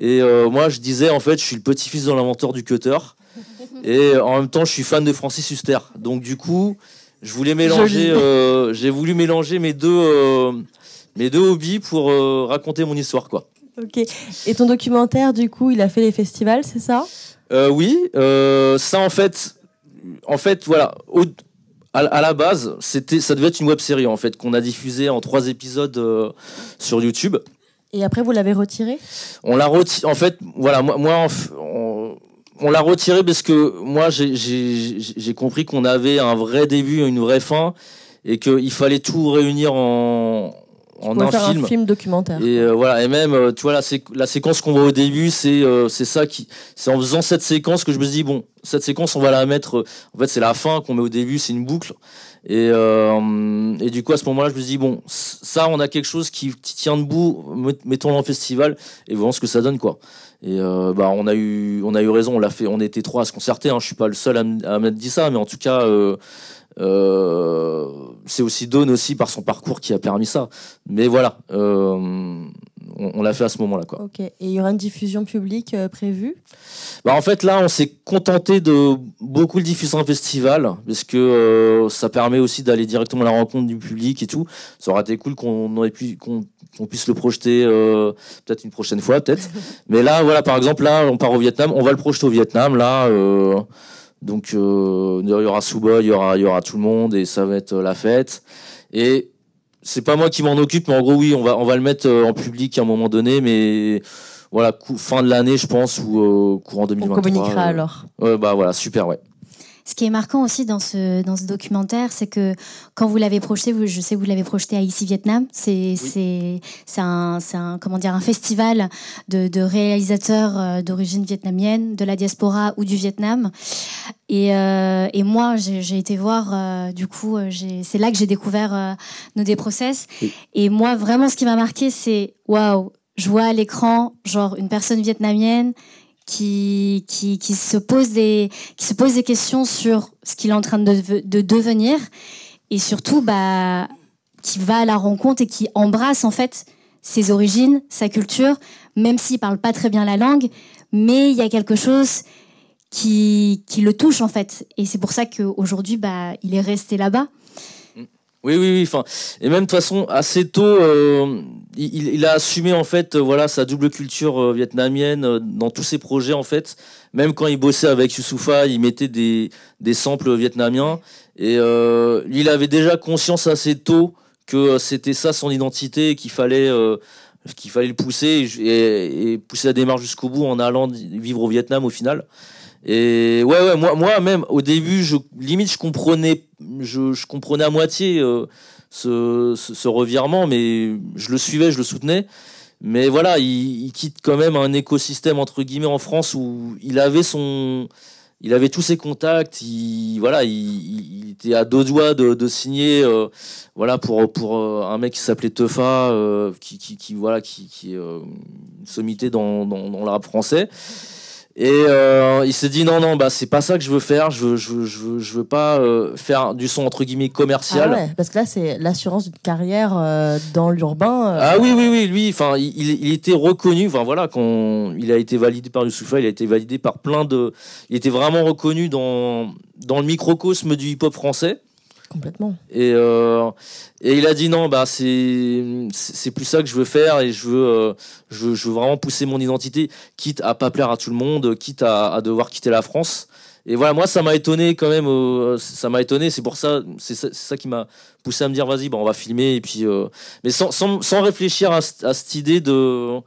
et moi je disais en fait je suis le petit-fils de l'inventeur du cutter, et en même temps je suis fan de Francis Huster, donc du coup je voulais mélanger, j'ai voulu mélanger mes deux mes deux hobbies pour raconter mon histoire quoi. Ok. Et ton documentaire, du coup, il a fait les festivals, c'est ça? Euh, Oui. Euh, ça, en fait, en fait, voilà. à, la base, c'était, ça devait être une web série en fait qu'on a diffusée en trois épisodes euh, sur YouTube. Et après, vous l'avez retiré? On l'a retiré. En fait, voilà, moi, moi on, on l'a retiré parce que moi, j'ai compris qu'on avait un vrai début, une vraie fin, et qu'il fallait tout réunir en en un film. un film. documentaire. Et euh, voilà, et même, euh, tu vois, la, la séquence qu'on voit au début, c'est euh, c'est ça qui, c'est en faisant cette séquence que je me dis bon, cette séquence, on va la mettre. en fait, c'est la fin qu'on met au début, c'est une boucle. Et, et du coup, à ce moment-là, je me dis bon, ça, on a quelque chose qui, tient debout, mettons-le en festival et voyons ce que ça donne, quoi. Et bah, on a eu, on a eu raison, on l'a fait, on était trois à se concerter. Hein, je suis pas le seul à, à m'être dit ça, mais en tout cas. Euh, c'est aussi Dawn aussi par son parcours qui a permis ça. Mais voilà, euh, on, l'a fait à ce moment-là. Quoi. Ok. Et il y aura une diffusion publique euh, prévue? Bah, En fait, là, on s'est contenté de beaucoup le diffuser en festival, parce que ça permet aussi d'aller directement à la rencontre du public et tout. Ça aurait été cool qu'on aurait pu qu'on puisse le projeter peut-être une prochaine fois, peut-être. Mais là, voilà, par exemple, là, on part au Vietnam, on va le projeter au Vietnam, là. Donc euh, il y aura Souba, il y aura, il y aura tout le monde et ça va être euh, la fête. Et c'est pas moi qui m'en occupe, mais en gros oui, on va, on va le mettre euh, en public à un moment donné, mais voilà, fin de l'année, je pense, ou courant 2023. On communiquera alors. Ouais, bah voilà, super, ouais. Ce qui est marquant aussi dans ce, dans ce documentaire, c'est que quand vous l'avez projeté, vous, je sais que vous l'avez projeté à Ici Vietnam, c'est c'est un, un, comment dire, un festival de, de réalisateurs euh, d'origine vietnamienne, de la diaspora ou du Vietnam. Et, euh, et moi, j'ai été voir, euh, du coup, c'est là que j'ai découvert nos des process. Et moi, vraiment, ce qui m'a marqué, c'est waouh, je vois à l'écran, genre, une personne vietnamienne qui, qui, qui, se pose des, qui se pose des questions sur ce qu'il est en train de, de, devenir et surtout bah, qui va à la rencontre et qui embrasse en fait ses origines, sa culture, même s'il parle pas très bien la langue, mais il y a quelque chose qui, qui le touche en fait. Et c'est pour ça qu'aujourd'hui, bah, il est resté là-bas. Oui, oui, oui. Enfin, et même de toute façon, assez tôt, euh, il, a assumé en fait, euh, voilà, sa double culture euh, vietnamienne dans tous ses projets en fait. Même quand il bossait avec Youssoufa, il mettait des, des samples vietnamiens. Et il avait déjà conscience assez tôt que c'était ça son identité et qu'il fallait qu'il fallait le pousser et pousser la démarche jusqu'au bout en allant vivre au Vietnam au final. Et ouais, ouais, moi, moi même au début, limite je comprenais, à moitié euh, ce, revirement, mais je le suivais, je le soutenais. Mais voilà, il, quitte quand même un écosystème entre guillemets en France où il avait son, il avait tous ses contacts. Il voilà, il, était à deux doigts de, signer, euh, voilà pour pour euh, un mec qui s'appelait Teufa, qui, qui, qui voilà qui, qui est sommité dans, dans, dans le français. Et euh, il s'est dit non non bah c'est pas ça que je veux faire. Je veux je veux je veux, je veux pas euh, faire du son entre guillemets commercial. Ah ouais, parce que là, c'est l'assurance d'une carrière euh, dans l'urbain. euh, Ah oui, oui, oui, lui, enfin, il, il- il était reconnu, enfin voilà, quand il a été validé par Youssoufa, il a été validé par plein de. Il était vraiment reconnu dans, dans le microcosme du hip-hop français. Complètement. Et, euh, et il a dit non, bah c'est c'est plus ça que je veux faire et je veux, euh, je veux je veux vraiment pousser mon identité, quitte à pas plaire à tout le monde, quitte à, à devoir quitter la France. Et voilà, moi ça m'a étonné quand même, euh, ça m'a étonné. C'est pour ça, c'est ça, c'est ça qui m'a poussé à me dire vas-y, bah on va filmer et puis, euh, mais sans, sans, sans réfléchir à, cette idée de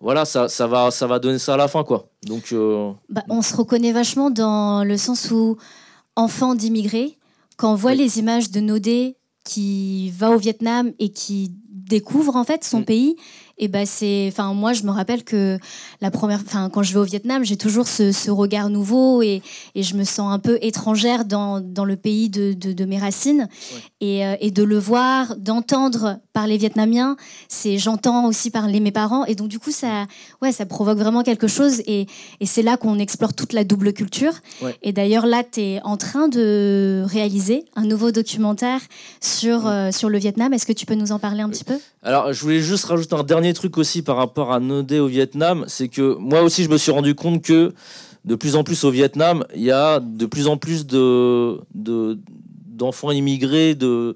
voilà, ça, ça va ça va donner ça à la fin quoi. Donc euh, Bah, on se reconnaît vachement dans le sens où, enfant d'immigrés, quand on voit Oui. les images de Nodé qui va au Vietnam et qui découvre en fait son Mm. pays, et ben c'est, enfin moi je me rappelle que la première, enfin quand je vais au Vietnam, j'ai toujours ce, ce regard nouveau et, et je me sens un peu étrangère dans, dans le pays de, de, de mes racines et, euh, et de le voir, d'entendre parler vietnamien, c'est j'entends aussi parler mes parents et donc du coup ça, ouais ça provoque vraiment quelque chose et, et c'est là qu'on explore toute la double culture. Ouais. Et d'ailleurs là tu es en train de réaliser un nouveau documentaire sur euh, sur le Vietnam. Est-ce que tu peux nous en parler un petit peu? Alors, je voulais juste rajouter un dernier truc aussi par rapport à Nodé au Vietnam, c'est que moi aussi, je me suis rendu compte que de plus en plus au Vietnam, il y a de plus en plus de de- d'enfants immigrés de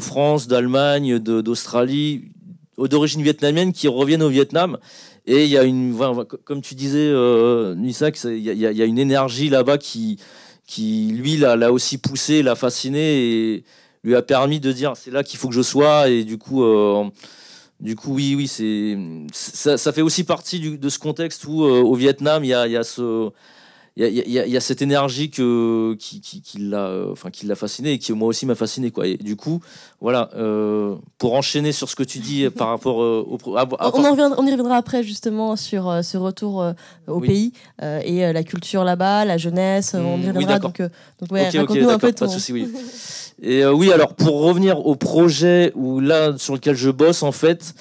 France, d'Allemagne, d'Australie, d'origine vietnamienne qui reviennent au Vietnam. Et il y a une, comme tu disais, euh, Nissak, il y a, une énergie là-bas qui, qui lui, l'a aussi poussé, l'a fasciné et lui a permis de dire c'est là qu'il faut que je sois. Et du coup, euh, du coup, oui, oui, c'est ça, fait aussi partie du- de ce contexte où euh, au Vietnam, il y a, il y a ce il y a, y y cette énergie que, qui, qui, qui l'a euh, enfin, qui l'a fasciné et qui moi aussi m'a fasciné. Quoi. Et du coup, voilà, euh, pour enchaîner sur ce que tu dis par rapport euh, au. à- à- On, en reviendra, on y reviendra après justement sur euh, ce retour au Oui. pays et la culture là-bas, la jeunesse. on y Mm, oui, reviendra. d'accord. donc, donc ouais, Ok, ok, raconte-nous un peu pas de souci, oui. Et oui, alors pour revenir au projet où là sur lequel je bosse en fait,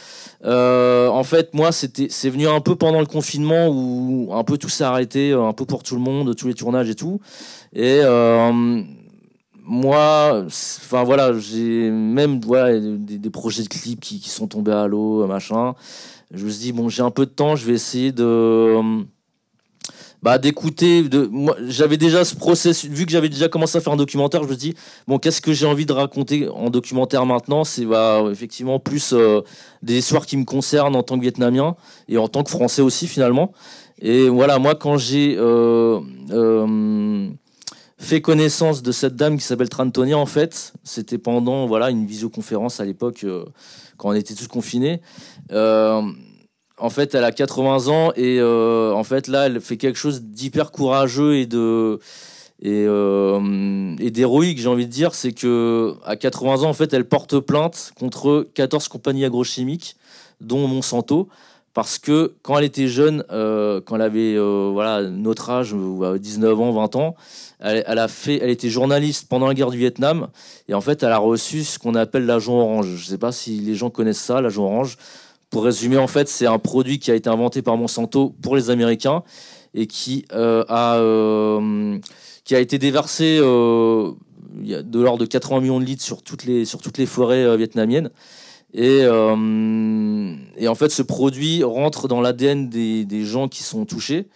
euh, en fait moi c'est venu un peu pendant le confinement où un peu tout s'est arrêté, euh, un peu pour tout le monde, tous les tournages et tout. Et euh, moi, enfin voilà, j'ai même voilà des, des projets de clips qui, qui sont tombés à l'eau, machin. Je me suis dit bon, j'ai un peu de temps, je vais essayer de bah, d'écouter. Moi, j'avais déjà ce processus, vu que j'avais déjà commencé à faire un documentaire, je me dis, bon, qu'est-ce que j'ai envie de raconter en documentaire maintenant? C'est bah, effectivement plus euh, des histoires qui me concernent en tant que Vietnamien et en tant que Français aussi, finalement. Et voilà, moi, quand j'ai euh, euh, fait connaissance de cette dame qui s'appelle Trantonia, en fait, c'était pendant voilà, une visioconférence à l'époque, euh, quand on était tous confinés. En fait, elle a 80 ans et euh, en fait là, elle fait quelque chose d'hyper courageux et euh, d'héroïque, j'ai envie de dire, c'est que à 80 ans, en fait, elle porte plainte contre 14 compagnies agrochimiques, dont Monsanto, parce que quand elle était jeune, euh, quand elle avait voilà notre âge, euh, 19 ans, 20 ans, elle, a fait, elle était journaliste pendant la guerre du Vietnam et en fait, elle a reçu ce qu'on appelle l'agent orange. Je sais pas si les gens connaissent ça, l'agent orange. Pour résumer, en fait, c'est un produit qui a été inventé par Monsanto pour les Américains et qui euh, a euh, a été déversé euh, de l'ordre de 80 millions de litres sur toutes les forêts vietnamiennes. Et, en fait, ce produit rentre dans l'ADN des, des gens qui sont touchés.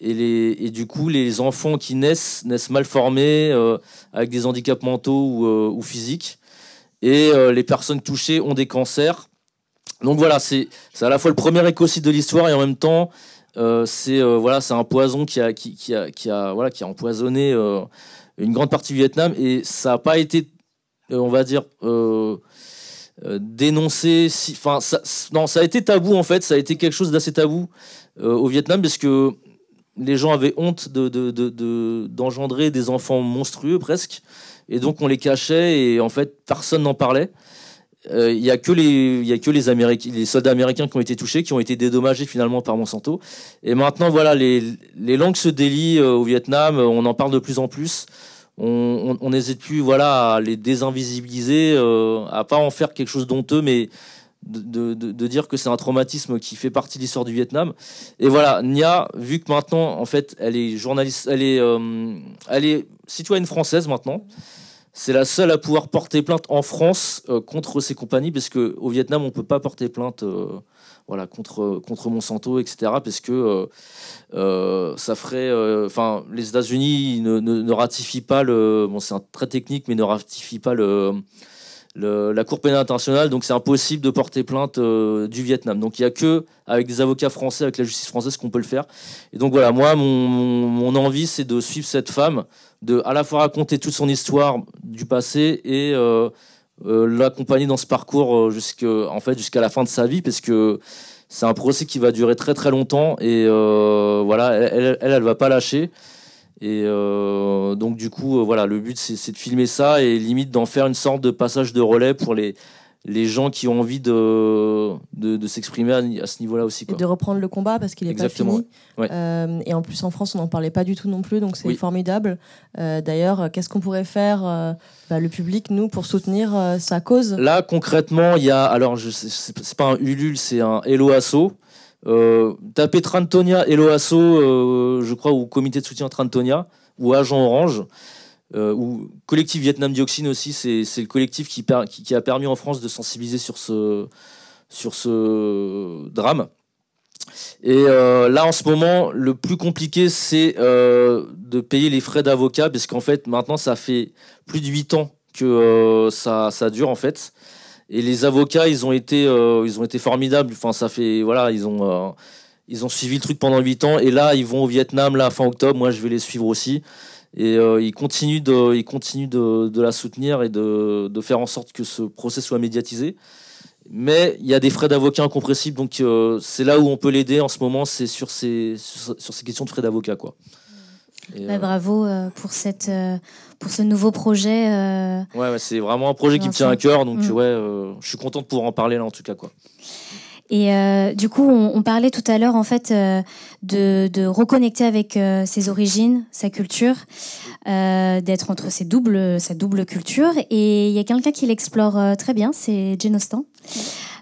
Et, les, du coup, les enfants qui naissent naissent mal formés, avec des handicaps mentaux ou, ou physiques. et les personnes touchées ont des cancers. Donc voilà, c'est à la fois le premier écocide de l'histoire et en même temps, c'est voilà, c'est un poison qui a, voilà, empoisonné une grande partie du Vietnam et ça n'a pas été, on va dire, dénoncé. Ça, non, ça a été tabou en fait, ça a été quelque chose d'assez tabou au Vietnam parce que les gens avaient honte d'engendrer de, de, des enfants monstrueux presque. Et donc on les cachait et en fait personne n'en parlait. Euh, il n'y a que, les, soldats américains qui ont été touchés, qui ont été dédommagés finalement par Monsanto. Et maintenant, voilà, les, les langues se délient euh, au Vietnam, on en parle de plus en plus. On n'hésite plus voilà, à les désinvisibiliser, euh, à pas en faire quelque chose d'honteux, mais de, dire que c'est un traumatisme qui fait partie de l'histoire du Vietnam. Et voilà, Nia, vu que maintenant, en fait, elle est journaliste, elle est, euh, elle est citoyenne française maintenant. C'est la seule à pouvoir porter plainte en France euh, contre ces compagnies, parce que au Vietnam, on peut pas porter plainte, euh, voilà, contre Monsanto, etc. Parce que ça ferait, enfin, les États-Unis ne, ne, ne, ratifient pas le, bon, c'est très technique, mais ne ratifient pas le la Cour pénale internationale, donc c'est impossible de porter plainte euh, du Vietnam. Donc il n'y a que avec des avocats français, avec la justice française, qu'on peut le faire. Et donc voilà, moi, mon, envie, c'est de suivre cette femme, de à la fois raconter toute son histoire du passé et euh, euh, l'accompagner dans ce parcours jusqu'à la fin de sa vie, parce que c'est un procès qui va durer très très longtemps. Et voilà, elle, elle, elle, va pas lâcher. Et euh, donc du coup, euh, voilà, le but c'est de filmer ça et limite d'en faire une sorte de passage de relais pour les, les gens qui ont envie de, de, s'exprimer à, ce niveau-là aussi. Quoi. Et de reprendre le combat parce qu'il n'est pas fini. Euh, et en plus en France, on n'en parlait pas du tout non plus, donc c'est formidable. D'ailleurs, qu'est-ce qu'on pourrait faire, bah, le public, nous, pour soutenir sa cause? Là, concrètement, il y a, alors c'est pas un Ulule, c'est un Hello Asso. Euh, tapez Trantonia, Hello Asso, euh, je crois, ou Comité de soutien Trantonia, ou Agent Orange, euh, ou Collectif Vietnam Dioxine aussi, c'est le collectif qui, a permis en France de sensibiliser sur ce, drame. Et là, en ce moment, le plus compliqué, c'est de payer les frais d'avocat, parce qu'en fait, maintenant, ça fait plus de 8 ans que ça dure, en fait. Et les avocats, ils ont été, euh, ils ont été formidables. Enfin, ça fait, voilà, ils ont, euh, ils ont suivi le truc pendant 8 ans. Et là, ils vont au Vietnam, là, fin octobre. Moi, je vais les suivre aussi. Et euh, ils continuent, de, ils continuent de, de la soutenir et de, de, faire en sorte que ce procès soit médiatisé. Mais il y a des frais d'avocat incompressibles. Donc, c'est là où on peut l'aider en ce moment, c'est sur ces, sur, ces questions de frais d'avocat, quoi. Bah, bravo pour cette pour ce nouveau projet. Euh, ouais, c'est vraiment un projet qui me tient à cœur, donc mm. ouais, euh, je suis contente de pouvoir en parler là en tout cas quoi. Et euh, du coup, on, parlait tout à l'heure en fait de, de, reconnecter avec ses origines, sa culture, d'être entre ses doubles, sa double culture. Et il y a quelqu'un qui l'explore très bien, c'est Genostan.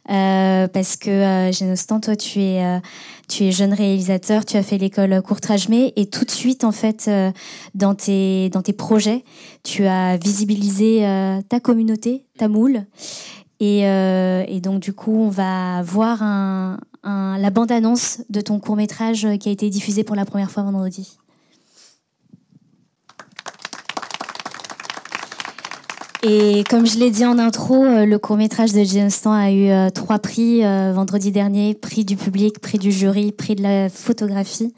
parce que Genostan, toi, tu es tu es jeune réalisateur, tu as fait l'école Courtrage-May et tout de suite, en fait, euh, dans, tes, dans tes projets, tu as visibilisé euh, ta communauté, ta moule. Et, euh, et, donc, du coup, on va voir un, la bande-annonce de ton court-métrage qui a été diffusé pour la première fois vendredi. Et comme je l'ai dit en intro, euh, le court métrage de James a eu euh, trois prix euh, vendredi dernier prix du public, prix du jury, prix de la photographie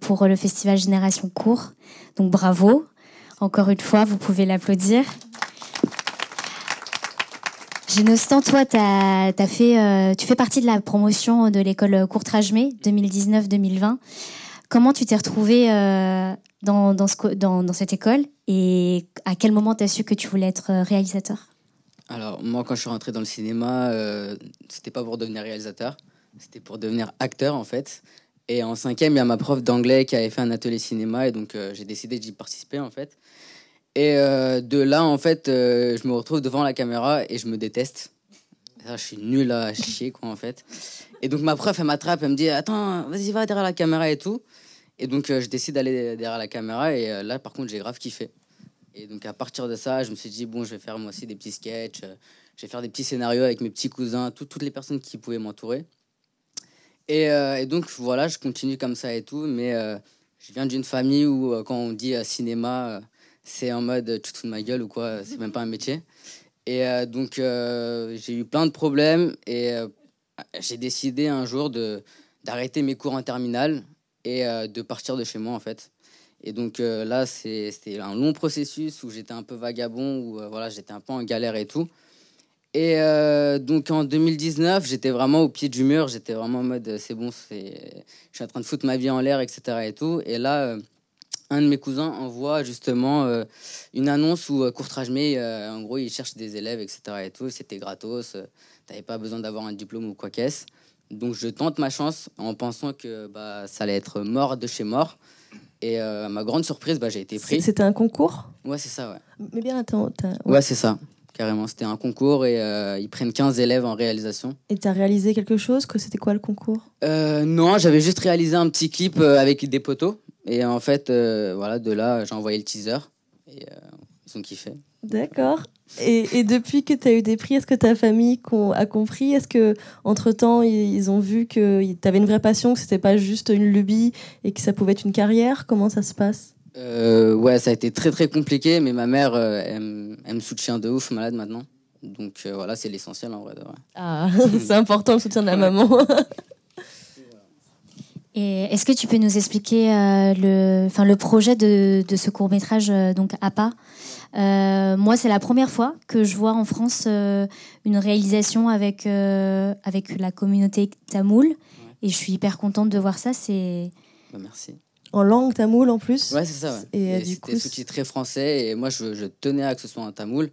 pour le festival Génération Court. Donc bravo. Encore une fois, vous pouvez l'applaudir. Génostan, toi, as fait, tu fais partie de la promotion de l'école Courtrage Mai 2019-2020. Comment tu t'es retrouvé dans, dans, ce, dans, dans, cette école? Et à quel moment tu su que tu voulais être euh, réalisateur? Alors, moi, quand je suis rentré dans le cinéma, euh, c'était pas pour devenir réalisateur, c'était pour devenir acteur en fait. Et en cinquième, il y a ma prof d'anglais qui avait fait un atelier cinéma et donc euh, j'ai décidé d'y participer en fait. Et euh, de là, en fait, je me retrouve devant la caméra et je me déteste. je suis nul à chier, quoi, en fait. Et donc, ma prof, elle m'attrape, elle me dit Attends, vas-y, va derrière la caméra et tout. Et donc, euh, je décide d'aller derrière la caméra. Et euh, là, par contre, j'ai grave kiffé. Et donc, à partir de ça, je me suis dit, bon, je vais faire moi aussi des petits sketchs. Euh, je vais faire des petits scénarios avec mes petits cousins, toutes les personnes qui pouvaient m'entourer. Et, donc, voilà, je continue comme ça et tout. Mais je viens d'une famille où, quand on dit cinéma, c'est en mode tu te fous de ma gueule ou quoi, c'est même pas un métier. Et donc, j'ai eu plein de problèmes et j'ai décidé un jour d'arrêter mes cours en terminale et euh, de partir de chez moi, en fait. Et donc euh, là, c'était un long processus où j'étais un peu vagabond, où euh, voilà, j'étais un peu en galère et tout. Et donc en 2019, j'étais vraiment au pied du mur, j'étais vraiment en mode c'est bon, je suis en train de foutre ma vie en l'air, etc. Et, tout. et là, un de mes cousins envoie justement une annonce où Courtrage euh, en gros, il cherche des élèves, etc. Et tout. C'était gratos, t'avais pas besoin d'avoir un diplôme ou quoi qu'est-ce. Donc je tente ma chance en pensant que bah, ça allait être mort de chez mort. Et euh, à ma grande surprise, bah, j'ai été pris. C'était un concours? Ouais, c'est ça, ouais. Mais bien, attends. Ouais, c'est ça, carrément. C'était un concours et euh, ils prennent 15 élèves en réalisation. Et t'as réalisé quelque chose? Que C'était quoi le concours? Euh, non, j'avais juste réalisé un petit clip avec des poteaux. Et en fait, voilà, de là, j'ai envoyé le teaser. Et ils ont kiffé. D'accord. Et, et depuis que tu as eu des prix, est-ce que ta famille a compris Est-ce que entre temps ils, ont vu que tu avais une vraie passion, que c'était pas juste une lubie et que ça pouvait être une carrière? Comment ça se passe? Euh, ouais, ça a été très très compliqué, mais ma mère, euh, elle, me- elle me soutient de ouf malade maintenant. Donc euh, voilà, c'est l'essentiel en vrai. de vrai. Ah, c'est important le soutien de la maman. Et est-ce que tu peux nous expliquer euh, le, enfin, le projet de, de ce court métrage euh, donc APA Euh, Moi, c'est la première fois que je vois en France euh, une réalisation avec euh, avec la communauté tamoul, et je suis hyper contente de voir ça. C'est Bah, merci. en langue tamoul en plus. Ouais, c'est ça. Ouais. Et, Et du c'était coup, sous-titré français et moi je, je tenais à que ce soit un tamoul.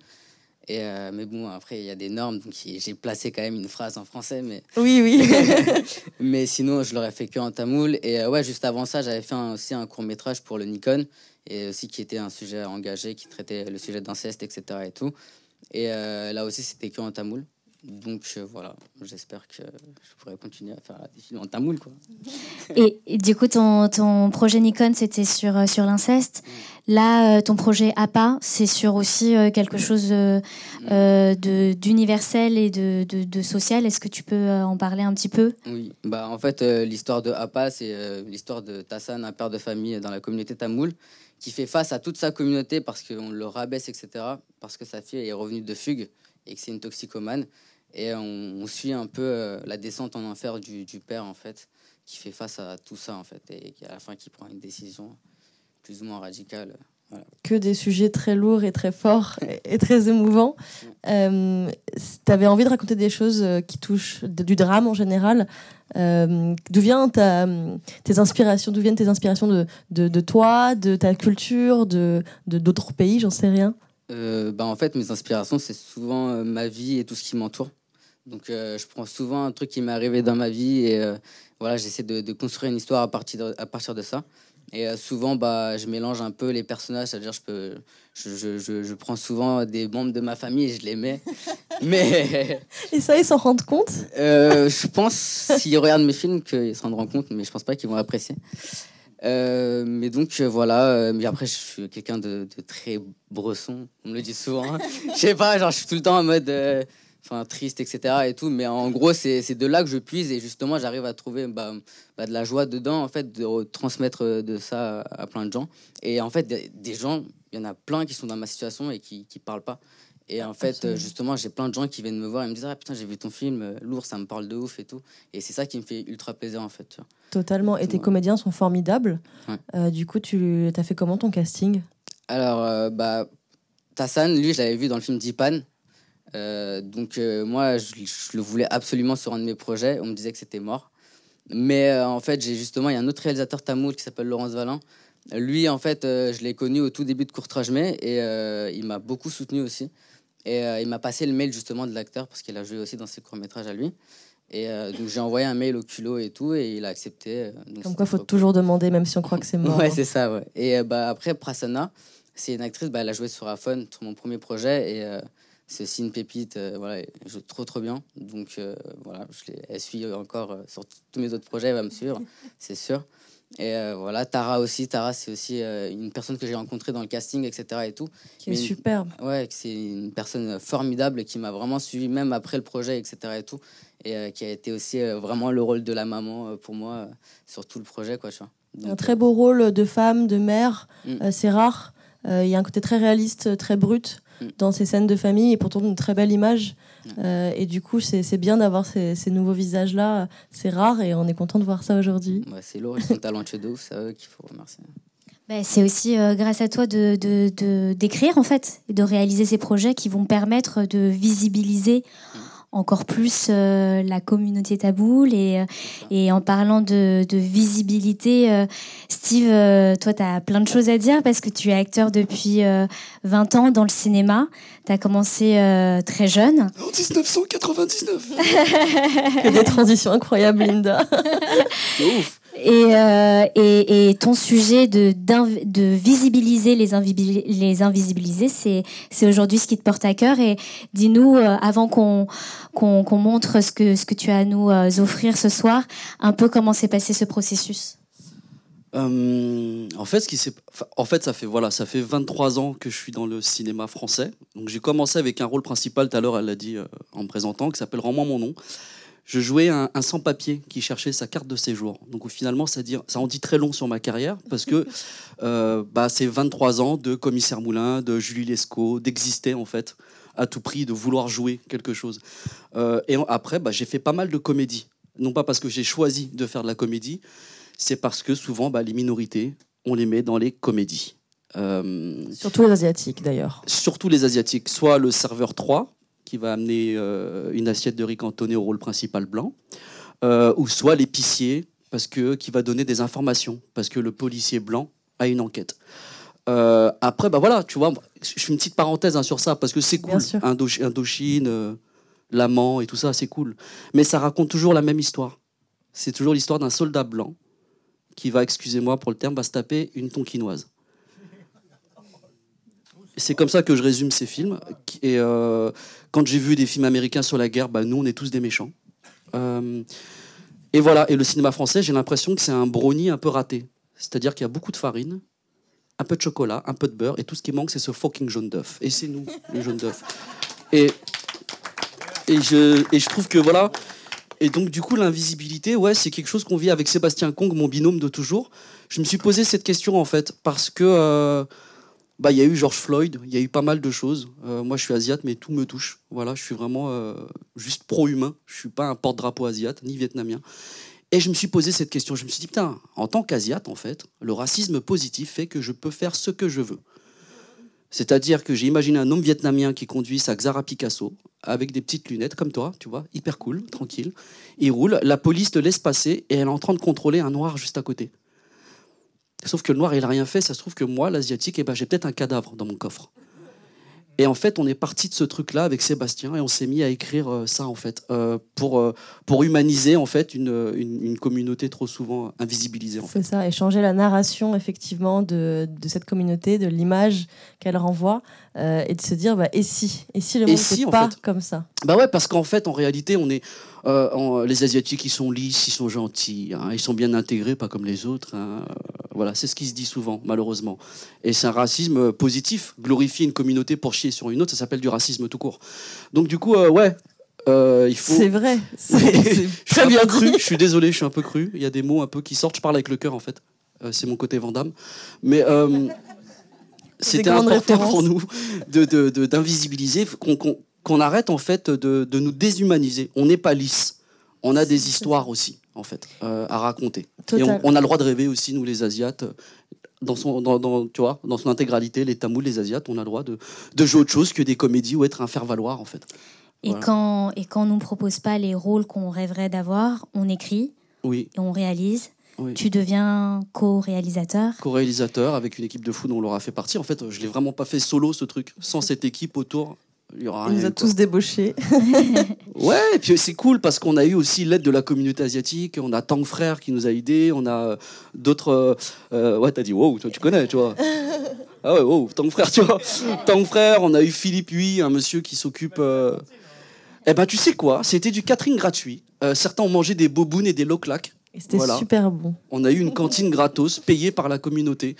Et euh, mais bon, après il y a des normes, donc j'ai placé quand même une phrase en français, mais Oui, oui. mais sinon je l'aurais fait que en tamoul. Et euh, ouais, juste avant ça, j'avais fait un- aussi un court métrage pour le Nikon et aussi qui était un sujet engagé, qui traitait le sujet d'inceste, etc. Et tout. Et euh, là aussi c'était que en tamoul. Donc euh, voilà, j'espère que je pourrai continuer à faire des films en tamoul quoi. et, et du coup ton, ton projet Nikon c'était sur euh, sur l'inceste. Là, euh, ton projet APA, c'est sur aussi quelque chose de d'universel et de, de, de social. Est-ce que tu peux en parler un petit peu? Oui, bah en fait l'histoire de Apa c'est l'histoire de Tassan, un père de famille dans la communauté tamoul, qui fait face à toute sa communauté parce qu'on le rabaisse etc. Parce que sa fille est revenue de fugue et que c'est une toxicomane et on, on suit un peu euh, la descente en enfer du, du père en fait qui fait face à tout ça en fait et qui à la fin qui prend une décision plus ou moins radicale. que des sujets très lourds et très forts et, et très émouvants. Euh, tu avais envie de raconter des choses euh, qui touchent du drame en général. Euh, d'où viennent tes inspirations D'où viennent tes inspirations de, de, de toi, de ta culture, de- d'autres pays J'en sais rien. Euh, bah, en fait, mes inspirations, c'est souvent euh, ma vie et tout ce qui m'entoure. Donc, euh, je prends souvent un truc qui m'est arrivé dans ma vie et euh, voilà, j'essaie de, de construire une histoire à partir de, à partir de ça. Et souvent, bah, je mélange un peu les personnages, c'est-à-dire je peux, je, je, je, je prends souvent des membres de ma famille et je les mets. Mais Et ça, ils s'en rendent compte? Euh, je pense, s'ils regardent mes films, qu'ils se rendront compte, mais je pense pas qu'ils vont apprécier. Euh, mais donc euh, voilà, euh, mais après je suis quelqu'un de, de très bresson, on me le dit souvent. hein. Je sais pas, genre je suis tout le temps en mode enfin triste, etc. et tout, mais en gros c'est de là que je puise et justement j'arrive à trouver bah, bah, de la joie dedans, en fait, de transmettre de ça à plein de gens. Et en fait, des, des gens, il y en a plein qui sont dans ma situation et qui qui parlent pas. Et en fait, Absolument. euh, justement, j'ai plein de gens qui viennent me voir et me disent Ah putain, j'ai vu ton film, euh, lourd, ça me parle de ouf et tout. Et c'est ça qui me fait ultra plaisir en fait. Tu vois. Totalement. Et tes comédiens sont formidables. Ouais. Euh, du coup, tu as fait comment ton casting? Alors, euh, bah, Tassan, lui, je l'avais vu dans le film Dipan. Euh, donc, moi, je, je le voulais absolument sur un de mes projets. On me disait que c'était mort. Mais en fait, j'ai justement, il y a un autre réalisateur tamoul qui s'appelle Laurence Valin. Lui, en fait, je l'ai connu au tout début de Courtrage Mai et il m'a beaucoup soutenu aussi. Et euh, il m'a passé le mail justement de l'acteur parce qu'il a joué aussi dans ses courts-métrages à lui. Et euh, donc, j'ai envoyé un mail au culot et tout et il a accepté. euh, donc Comme quoi, c'était faut toujours demander, même si on croit que c'est mort. Ouais, hein. c'est ça, ouais. Et euh, bah, après, Prasanna, c'est une actrice, bah, elle a joué sur Afon, sur mon premier projet, et euh, c'est aussi une pépite, voilà, elle joue trop trop bien. Donc voilà, je l'ai- elle suit encore sur tous mes autres projets, elle va me suivre, c'est sûr. Et euh, voilà, Tara aussi, Tara, c'est aussi euh, une personne que j'ai rencontrée dans le casting, etc. Et tout. Qui est Mais- superbe. Ouais, c'est une personne formidable qui m'a vraiment suivi, même après le projet, etc. Et, tout, et euh, qui a été aussi vraiment le rôle de la maman pour moi sur tout le projet, quoi, tu vois. Un très beau rôle de femme, de mère. Mm. C'est rare. Il y a un côté très réaliste, très brut. Mm. dans ces scènes de famille et pourtant une très belle image. Mm. Euh, et du coup, c'est c'est bien d'avoir ces, ces nouveaux visages-là. C'est rare et on est content de voir ça aujourd'hui. Ouais, c'est lourd, ils sont talentueux de ouf, c'est eux qu'il faut remercier. Ben, c'est aussi euh, grâce à toi de, de, de- d'écrire en fait, et de réaliser ces projets qui vont permettre de visibiliser encore plus euh, la communauté taboule et, euh, et en parlant de, de visibilité, euh, Steve, euh, toi tu as plein de choses à dire parce que tu es acteur depuis euh, 20 ans dans le cinéma. Tu as commencé euh, très jeune. En 1999 Que des transitions incroyables, Linda. Ouf Et, euh, et, ton sujet de, visibiliser les, invisibilisés, c'est, aujourd'hui ce qui te porte à cœur. Et dis-nous, euh, avant qu'on, montre ce que, tu as à nous euh, offrir ce soir, un peu comment s'est passé ce processus. En fait, ça fait voilà, ça fait 23 ans que je suis dans le cinéma français. Donc j'ai commencé avec un rôle principal. Tout à l'heure, elle l'a dit en me présentant, qui s'appelle Rends-moi mon nom. Je jouais un, un sans-papier qui cherchait sa carte de séjour. Donc finalement, ça, dire, ça en dit très long sur ma carrière parce que euh, bah, c'est 23 ans de commissaire Moulin, de Julie Lescaut, d'exister en fait à tout prix, de vouloir jouer quelque chose. Euh, et après, bah, j'ai fait pas mal de comédies. Non pas parce que j'ai choisi de faire de la comédie, c'est parce que souvent, bah, les minorités, on les met dans les comédies. Euh, Surtout les Asiatiques d'ailleurs. surtout les Asiatiques, soit le serveur 3, qui va amener euh, une assiette de riz cantonné au rôle principal blanc, euh, ou soit l'épicier, parce que qui va donner des informations, parce que le policier blanc a une enquête. Euh, après, bah voilà, tu vois, je fais une petite parenthèse hein, sur ça, parce que c'est cool, Indochine, euh, l'amant et tout ça, c'est cool. Mais ça raconte toujours la même histoire. C'est toujours l'histoire d'un soldat blanc qui va, excusez-moi pour le terme, va se taper une tonkinoise. C'est comme ça que je résume ces films. Et euh, quand j'ai vu des films américains sur la guerre, bah, nous, on est tous des méchants. Euh, et voilà. Et le cinéma français, j'ai l'impression que c'est un brownie un peu raté. C'est-à-dire qu'il y a beaucoup de farine, un peu de chocolat, un peu de beurre, et tout ce qui manque, c'est ce fucking jaune d'œuf. Et c'est nous, le jaune d'œuf. Et, et, je, et je trouve que voilà. Et donc, du coup, l'invisibilité, ouais, c'est quelque chose qu'on vit avec Sébastien Kong, mon binôme de toujours. Je me suis posé cette question, en fait, parce que. euh, bah, il y a eu George Floyd, il y a eu pas mal de choses. Euh, moi, je suis asiate, mais tout me touche. Voilà, je suis vraiment euh, juste pro-humain. Je suis pas un porte-drapeau asiate, ni vietnamien. Et je me suis posé cette question. Je me suis dit, putain, en tant qu'asiate, en fait, le racisme positif fait que je peux faire ce que je veux. C'est-à-dire que j'ai imaginé un homme vietnamien qui conduit sa Xara Picasso avec des petites lunettes comme toi, tu vois, hyper cool, tranquille. Il roule, la police le laisse passer et elle est en train de contrôler un noir juste à côté. Sauf que le noir, il a rien fait. Ça se trouve que moi, l'asiatique, eh ben, j'ai peut-être un cadavre dans mon coffre. Et en fait, on est parti de ce truc-là avec Sébastien et on s'est mis à écrire euh, ça, en fait, euh, pour, euh, pour humaniser, en fait, une, une, une communauté trop souvent invisibilisée. C'est ça, et changer la narration effectivement de, de cette communauté, de l'image qu'elle renvoie, et de se dire, bah, et si? Et si le monde n'était pas fait? comme ça? Bah ouais, parce qu'en fait, en réalité, on est euh, en- les Asiatiques, ils sont lisses, ils sont gentils, hein, ils sont bien intégrés, pas comme les autres. hein. Euh, Voilà, c'est ce qui se dit souvent, malheureusement. Et c'est un racisme positif. Glorifier une communauté pour chier sur une autre, ça s'appelle du racisme tout court. Donc du coup, euh, ouais, euh, il faut. C'est vrai. C'est très un bien peu cru, je suis désolé, je suis un peu cru. Il y a des mots un peu qui sortent. Je parle avec le cœur en fait. C'est mon côté Vandame. Mais c'était important pour nous de, de- de- d'invisibiliser, qu'on, qu'on arrête en fait de, de nous déshumaniser. On n'est pas lisse. On a des histoires aussi en fait euh, à raconter. Et on, a le droit de rêver aussi nous les Asiates. Dans son, dans, dans- tu vois, dans son intégralité, les Tamouls, les Asiates, on a le droit de, de jouer autre chose que des comédies ou être un faire-valoir en fait. Et, Voilà. quand, et quand on ne nous propose pas les rôles qu'on rêverait d'avoir, on écrit Oui, et on réalise. oui. Tu deviens co-réalisateur. co-réalisateur avec une équipe de fou dont on l'aura fait partie. En fait, je l'ai vraiment pas fait solo ce truc. Sans cette équipe autour, il y aura Il nous a quoi. tous débauchés. Ouais, et puis c'est cool parce qu'on a eu aussi l'aide de la communauté asiatique. On a Tang Frère qui nous a aidés. On a euh, d'autres. euh, euh, ouais, t'as dit wow, toi tu connais, tu vois. Ah ouais, wow, Tang Frère, tu vois. Tang Frère, on a eu Philippe Huy, un monsieur qui s'occupe. euh, Eh ben, tu sais quoi C'était du catering gratuit. Euh, certains ont mangé des bobounes et des loclacs. Et c'était Voilà. super bon. On a eu une cantine gratos payée par la communauté.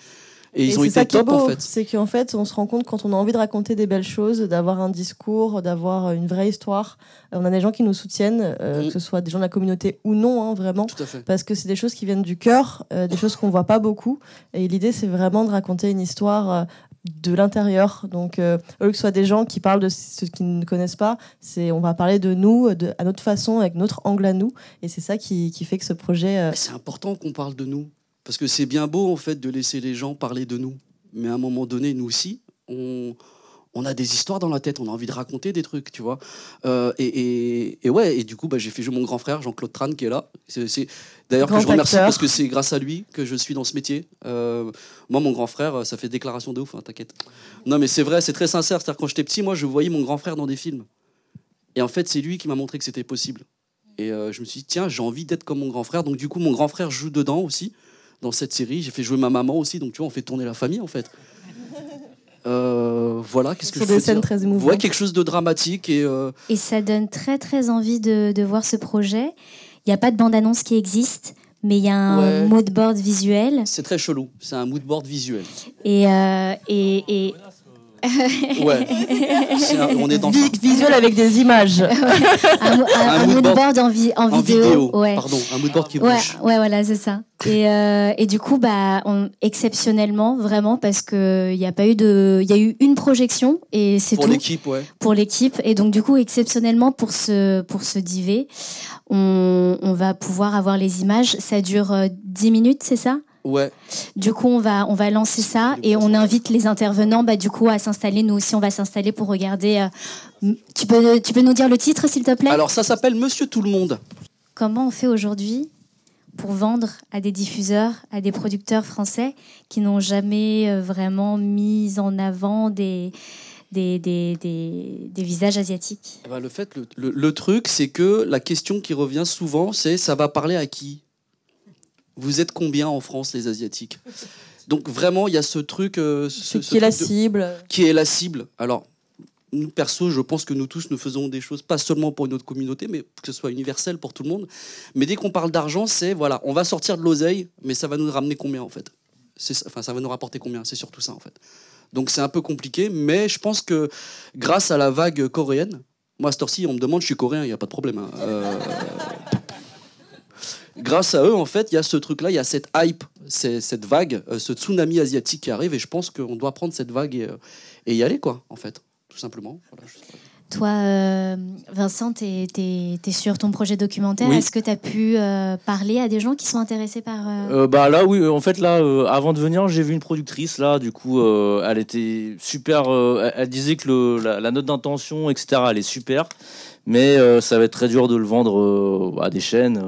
Et ils Et ont ça été qui est top en beau, fait. C'est qu'en fait, on se rend compte quand on a envie de raconter des belles choses, d'avoir un discours, d'avoir une vraie histoire. Euh, On a des gens qui nous soutiennent, euh, Mm. que ce soit des gens de la communauté ou non, hein, vraiment. Tout à fait. Parce que c'est des choses qui viennent du cœur, euh, des choses qu'on voit pas beaucoup. Et l'idée, c'est vraiment de raconter une histoire de l'intérieur. Donc, euh, au lieu que ce soit des gens qui parlent de ce qu'ils ne connaissent pas, c'est on va parler de nous de, à notre façon, avec notre angle à nous. Et c'est ça qui, qui, fait que ce projet. Euh... C'est important qu'on parle de nous. Parce que c'est bien beau, en fait, de laisser les gens parler de nous. Mais à un moment donné, nous aussi, on, on a des histoires dans la tête, on a envie de raconter des trucs, tu vois. Euh, et, et, et, ouais, et du coup, bah, j'ai fait jouer mon grand frère, Jean-Claude Tran, qui est là. C'est, d'ailleurs, que je remercie acteur. parce que c'est grâce à lui que je suis dans ce métier. Euh, moi, mon grand frère, ça fait déclaration de ouf, hein, t'inquiète. Non, mais c'est vrai, c'est très sincère. C'est-à-dire, quand j'étais petit, moi, je voyais mon grand frère dans des films. Et en fait, c'est lui qui m'a montré que c'était possible. Et euh, je me suis dit, tiens, j'ai envie d'être comme mon grand frère. Donc, du coup, mon grand frère joue dedans aussi, dans cette série. J'ai fait jouer ma maman aussi. Donc, tu vois, on fait tourner la famille, en fait. Euh, voilà, qu'est-ce que je des peux scènes dire très émouvantes. Ouais, quelque chose de dramatique et euh, Et ça donne très très envie de, de voir ce projet. Il n'y a pas de bande-annonce qui existe, mais il y a un Ouais. mood board visuel. c'est très chelou. C'est un mood board visuel. Et, euh, et, et Ouais. C'est un- on est dans Vi- visuel avec des images. un, un- un mood mood board board en, vi- en en vidéo. vidéo. Ouais. Pardon, un mood board qui Ouais, bouge. ouais, voilà, c'est ça. Et, euh, et du coup, bah, on, exceptionnellement, vraiment, parce que il y a pas eu de, il y a eu une projection et c'est Pour tout l'équipe, ouais. pour l'équipe. Et donc, du coup, exceptionnellement pour ce pour ce divé, on, on va pouvoir avoir les images. Ça dure euh, 10 minutes, c'est ça? Ouais. Du coup, on va on va lancer ça et on invite les intervenants, bah, du coup, à s'installer. Nous aussi, on va s'installer pour regarder. euh, tu peux tu peux nous dire le titre, s'il te plaît? Alors, ça s'appelle Monsieur Tout le Monde. Comment on fait aujourd'hui pour vendre à des diffuseurs, à des producteurs français qui n'ont jamais euh, vraiment mis en avant des, des, des, des, des visages asiatiques? Eh ben, le fait, le, le- le truc, c'est que la question qui revient souvent, c'est ça va parler à qui? Vous êtes combien en France, les Asiatiques? Donc, vraiment, il y a ce truc. euh, ce- C'est ce qui est la de- cible qui est la cible. Alors, nous, perso, je pense que nous tous, nous faisons des choses, pas seulement pour une autre communauté, mais que ce soit universel pour tout le monde. Mais dès qu'on parle d'argent, c'est, voilà, on va sortir de l'oseille, mais ça va nous ramener combien, en fait? Enfin, ça va nous rapporter combien? C'est surtout ça, en fait. Donc, c'est un peu compliqué, mais je pense que grâce à la vague coréenne, moi, à cette heure-ci, on me demande, je suis coréen, il n'y a pas de problème. hein. Euh, Grâce à eux, en fait, il y a ce truc-là, il y a cette hype, cette vague, euh, ce tsunami asiatique qui arrive, et je pense qu'on doit prendre cette vague et, euh, y aller, quoi, en fait, tout simplement. Voilà, je. Toi, euh, Vincent, tu es, sur ton projet documentaire. Oui. Est-ce que tu as pu euh, parler à des gens qui sont intéressés par... euh, bah là oui, en fait là, avant de venir, j'ai vu une productrice là, du coup, elle était super. elle, disait que le, la, la note d'intention, etc., elle est super, mais ça va être très dur de le vendre à des chaînes.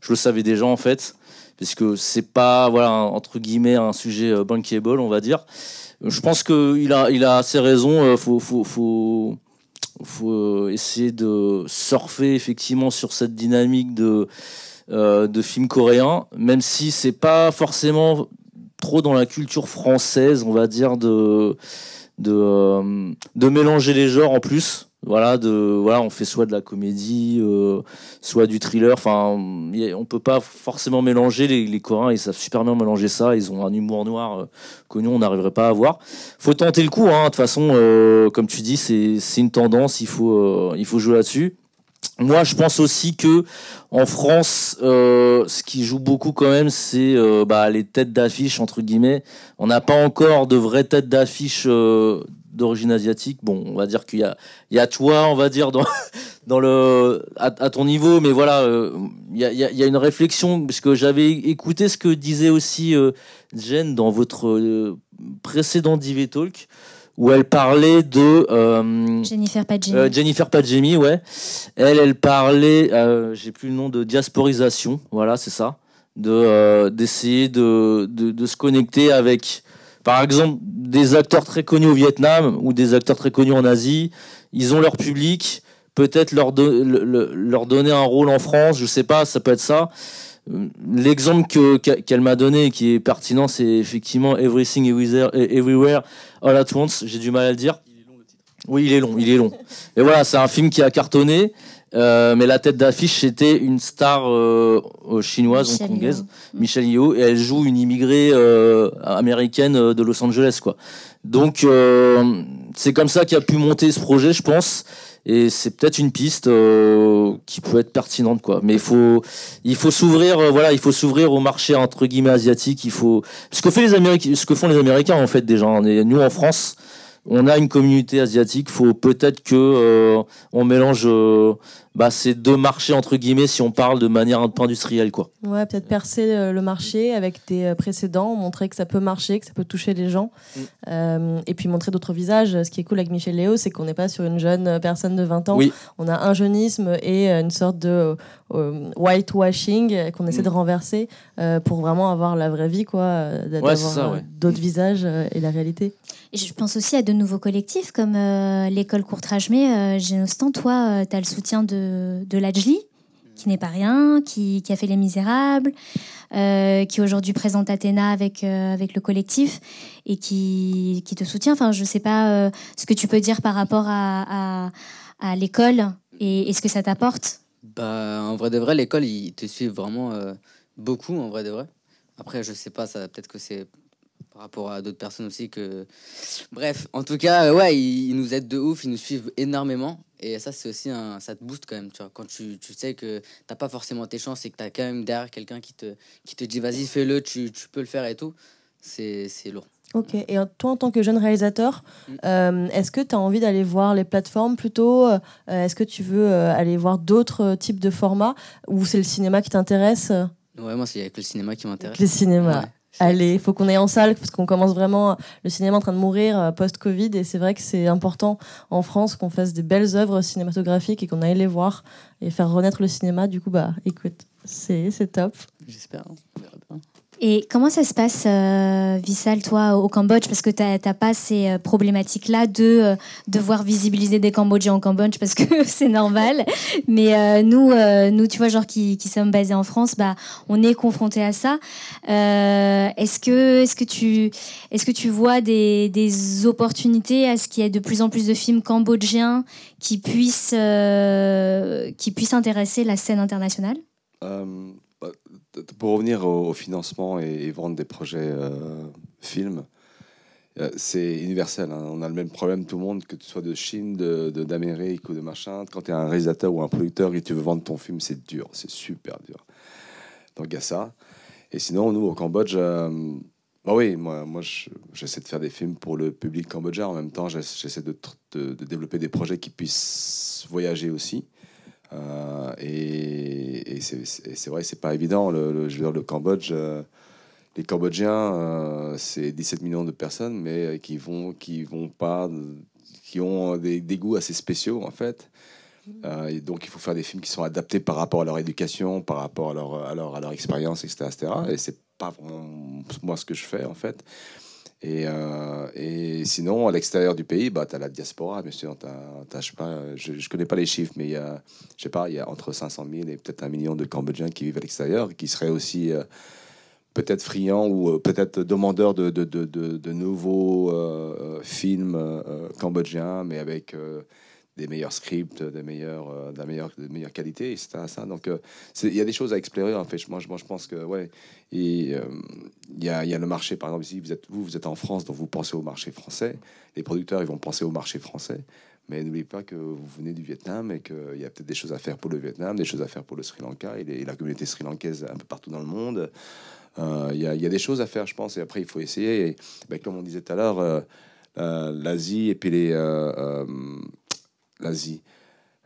je le savais déjà en fait, parce que c'est pas voilà un- entre guillemets un sujet bankable, on va dire. Je pense que il a il a ses raisons. faut faut faut faut euh, essayer de surfer effectivement sur cette dynamique de euh, de films coréens, même si c'est pas forcément trop dans la culture française, on va dire de euh, de mélanger les genres en plus. Voilà, de voilà, on fait soit de la comédie, euh, soit du thriller. Enfin, on peut pas forcément mélanger. Les, les Coréens, ils savent super bien mélanger ça. Ils ont un humour noir euh, que nous, on n'arriverait pas à avoir. Faut tenter le coup. Hein. De toute façon, euh, comme tu dis, c'est c'est une tendance. Il faut euh, il faut jouer là-dessus. Moi, je pense aussi que en France, euh, ce qui joue beaucoup quand même, c'est euh, bah, les têtes d'affiche entre guillemets. On n'a pas encore de vraies têtes d'affiche euh, d'origine asiatique. Bon, on va dire qu'il y a, il y a toi, on va dire dans dans le à, à ton niveau, mais voilà, euh, il y, a, il y une réflexion parce que j'avais écouté ce que disait aussi euh, Jen dans votre euh, précédent Divé Talk où elle parlait de euh, Jennifer euh, Jennifer Padjemi, ouais. Elle, elle parlait, j'ai plus le nom de diasporisation, voilà, c'est ça, de d'essayer de, de de se connecter avec, par exemple, des acteurs très connus au Vietnam ou des acteurs très connus en Asie. Ils ont leur public, peut-être leur do- le- le- leur donner un rôle en France, je sais pas, ça peut être ça. L'exemple qu'elle m'a donné et qui est pertinent, c'est effectivement Everything Everywhere All at Once. J'ai du mal à le dire. Oui, il est long, il est long. Et voilà, c'est un film qui a cartonné, euh, mais la tête d'affiche c'était une star euh, euh, chinoise, Michelle hongkongaise, Yeoh. Michelle Yeoh, et elle joue une immigrée euh, américaine euh, de Los Angeles, quoi. Donc euh, c'est comme ça qu'a pu monter ce projet, je pense. et c'est peut-être une piste euh, qui peut être pertinente quoi. Mais il faut il faut s'ouvrir voilà il faut s'ouvrir au marché entre guillemets asiatique. Il faut ce que fait les Américains ce que font les Américains en fait déjà. Nous en France on a une communauté asiatique. Faut peut-être que euh, on mélange euh, bah, ces deux marchés entre guillemets si on parle de manière un peu industrielle quoi. Ouais, peut-être percer euh, le marché avec des précédents, montrer que ça peut marcher, que ça peut toucher les gens, mm. et puis montrer d'autres visages. Ce qui est cool avec Michel Léo, c'est qu'on n'est pas sur une jeune personne de 20 ans. On a un jeunisme et une sorte de whitewashing qu'on essaie de mm. renverser pour vraiment avoir la vraie vie, quoi, d'avoir d'autres visages et la réalité. Et je pense aussi à de nouveaux collectifs comme euh, l'école Courtrajmé. Euh, Génostan, toi, euh, tu as le soutien de, de l'Ajli, qui n'est pas rien, qui, a fait Les Misérables, euh, qui aujourd'hui présente Athéna avec, avec le collectif et qui, qui te soutient. Enfin, je ne sais pas ce que tu peux dire par rapport à, à, l'école et, ce que ça t'apporte. Bah, en vrai de vrai, l'école, ils te suivent vraiment beaucoup, en vrai de vrai. Après, je sais pas, ça peut-être que c'est par rapport à d'autres personnes aussi que bref en tout cas ouais ils, nous aident de ouf ils nous suivent énormément et ça c'est aussi un ça te booste quand même tu vois quand tu, tu sais que t'as pas forcément tes chances et que tu as quand même derrière quelqu'un qui te qui te dit vas-y fais-le tu, tu, peux le faire et tout c'est lourd Ok, et toi en tant que jeune réalisateur, mm. euh, est-ce que tu as envie d'aller voir les plateformes plutôt euh, Est-ce que tu veux euh, aller voir d'autres types de formats Ou c'est le cinéma qui t'intéresse? Ouais, moi c'est que le cinéma qui m'intéresse. Le cinéma. Allez, il faut qu'on aille en salle parce qu'on commence vraiment le cinéma en train de mourir euh, post-Covid et c'est vrai que c'est important en France qu'on fasse des belles œuvres cinématographiques et qu'on aille les voir et faire renaître le cinéma. Du coup, bah écoute, c'est top. J'espère. Et comment ça se passe, euh, Vissal, toi, au Cambodge? Parce que tu n'as pas ces euh, problématiques-là de euh, devoir visibiliser des Cambodgiens au Cambodge, parce que c'est normal. Mais euh, nous, nous, tu vois, genre qui, qui, sommes basés en France, bah, on est confrontés à ça. est-ce que, est-ce que tu, est-ce que tu vois des, des opportunités à ce qu'il y ait de plus en plus de films cambodgiens qui puissent, qui puissent intéresser la scène internationale? Pour revenir au, financement et, vendre des projets euh, films, euh, c'est universel. Hein. On a le même problème, tout le monde, que tu sois de Chine, d'Amérique ou de machin. Quand tu es un réalisateur ou un producteur et tu veux vendre ton film, c'est dur, c'est super dur. Donc il y a ça. Et sinon, nous, au Cambodge, euh, bah oui, moi, j'essaie de faire des films pour le public cambodgien. En même temps, j'essaie de, développer des projets qui puissent voyager aussi. Euh, et, c'est vrai, c'est pas évident. Le, Cambodge, euh, les Cambodgiens, euh, c'est 17 millions de personnes, mais qui vont, qui vont pas, qui ont des, goûts assez spéciaux en fait. et donc, il faut faire des films qui sont adaptés par rapport à leur éducation, par rapport à leur, à leur, à leur expérience, etc., etc. Et c'est pas vraiment moi ce que je fais en fait. Et, euh, et, sinon, à l'extérieur du pays, bah, tu as la diaspora, bien sûr. je ne connais pas les chiffres, mais il y a, je sais pas, il y a entre 500 000 et peut-être un million de Cambodgiens qui vivent à l'extérieur, qui seraient aussi euh, peut-être friands ou euh, peut-être demandeurs de, de, de, de nouveaux films cambodgiens, mais avec des meilleurs scripts, des meilleurs, euh, de, la meilleure, de meilleure qualité, etc. Ça. Donc, euh, il y a des choses à explorer. En fait, moi, je, moi, je pense que, ouais, il y, a, le marché, par exemple, ici, vous êtes, vous, vous êtes en France, donc vous pensez au marché français. Les producteurs, ils vont penser au marché français. Mais n'oubliez pas que vous venez du Vietnam et qu'il y a peut-être des choses à faire pour le Vietnam, des choses à faire pour le Sri Lanka et, la communauté sri-lankaise un peu partout dans le monde. Euh, il y, a des choses à faire, je pense, et après, il faut essayer. Et, ben, comme on disait tout à l'heure, l'Asie et puis les, l'Asie.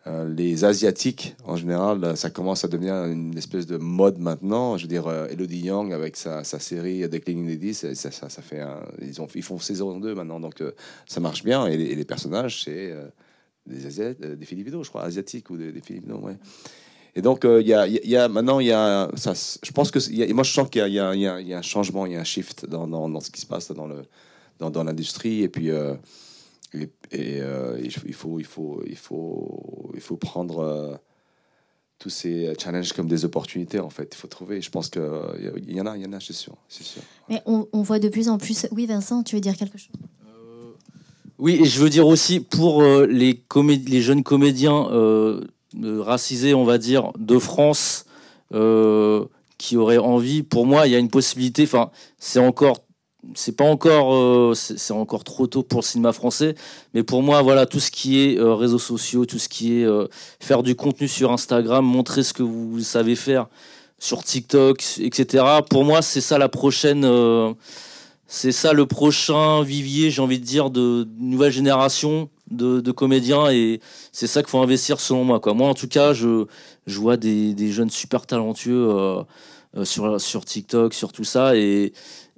Euh, les Asiatiques, en général, ça commence à devenir une espèce de mode maintenant. Je veux dire, euh, Elodie Young avec sa, sa série Declining Lady, ça, ça, ça, fait ils, ont, ils font saison 2 maintenant, donc euh, ça marche bien. Et les, personnages, c'est des, Asiat, des je crois, asiatiques ou des, des Philippines, ouais. Et donc, il y, a, y, a, maintenant, y a, ça, je pense que, moi, je sens qu'il y, y, y, a un changement, il y a un shift dans, dans, dans, ce qui se passe dans le dans, dans l'industrie. Et puis, et, euh, il, faut, il, faut, il, faut, il faut prendre euh, tous ces challenges comme des opportunités, en fait. Il faut trouver. Je pense qu'il y en a, il y en a, c'est sûr, sûr. Mais on, on, voit de plus en plus. Oui, Vincent, tu veux dire quelque chose? Euh, Oui, et je veux dire aussi pour les, les jeunes comédiens racisés, on va dire, de France, qui auraient envie, pour moi, il y a une possibilité. Enfin, c'est encore c'est pas encore, euh, c'est encore trop tôt pour le cinéma français. Mais pour moi, voilà, tout ce qui est euh, réseaux sociaux, tout ce qui est euh, faire du contenu sur Instagram, montrer ce que vous savez faire sur TikTok, etc. Pour moi, c'est ça la prochaine. c'est ça le prochain vivier, j'ai envie de dire, de nouvelle génération de, comédiens et c'est ça qu'il faut investir selon moi. Quoi. Moi, en tout cas, je, vois des, des jeunes super talentueux sur, sur TikTok, sur tout ça et,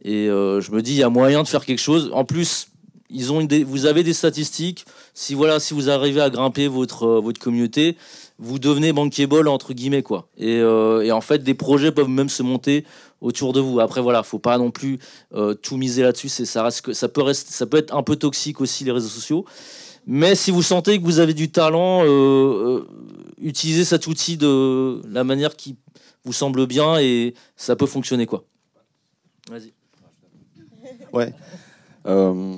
et euh, je me dis, il y a moyen de faire quelque chose. En plus, ils ont vous avez des statistiques. Si voilà, si vous arrivez à grimper votre euh, votre communauté, vous devenez bankable entre guillemets quoi. Et, euh, et en fait, des projets peuvent même se monter autour de vous. Après voilà, faut pas non plus tout miser là-dessus. Ça peut être un peu toxique aussi les réseaux sociaux. Mais si vous sentez que vous avez du talent, utilisez cet outil de la manière qui vous semble bien et ça peut fonctionner quoi. Vas-y. Ouais. Euh,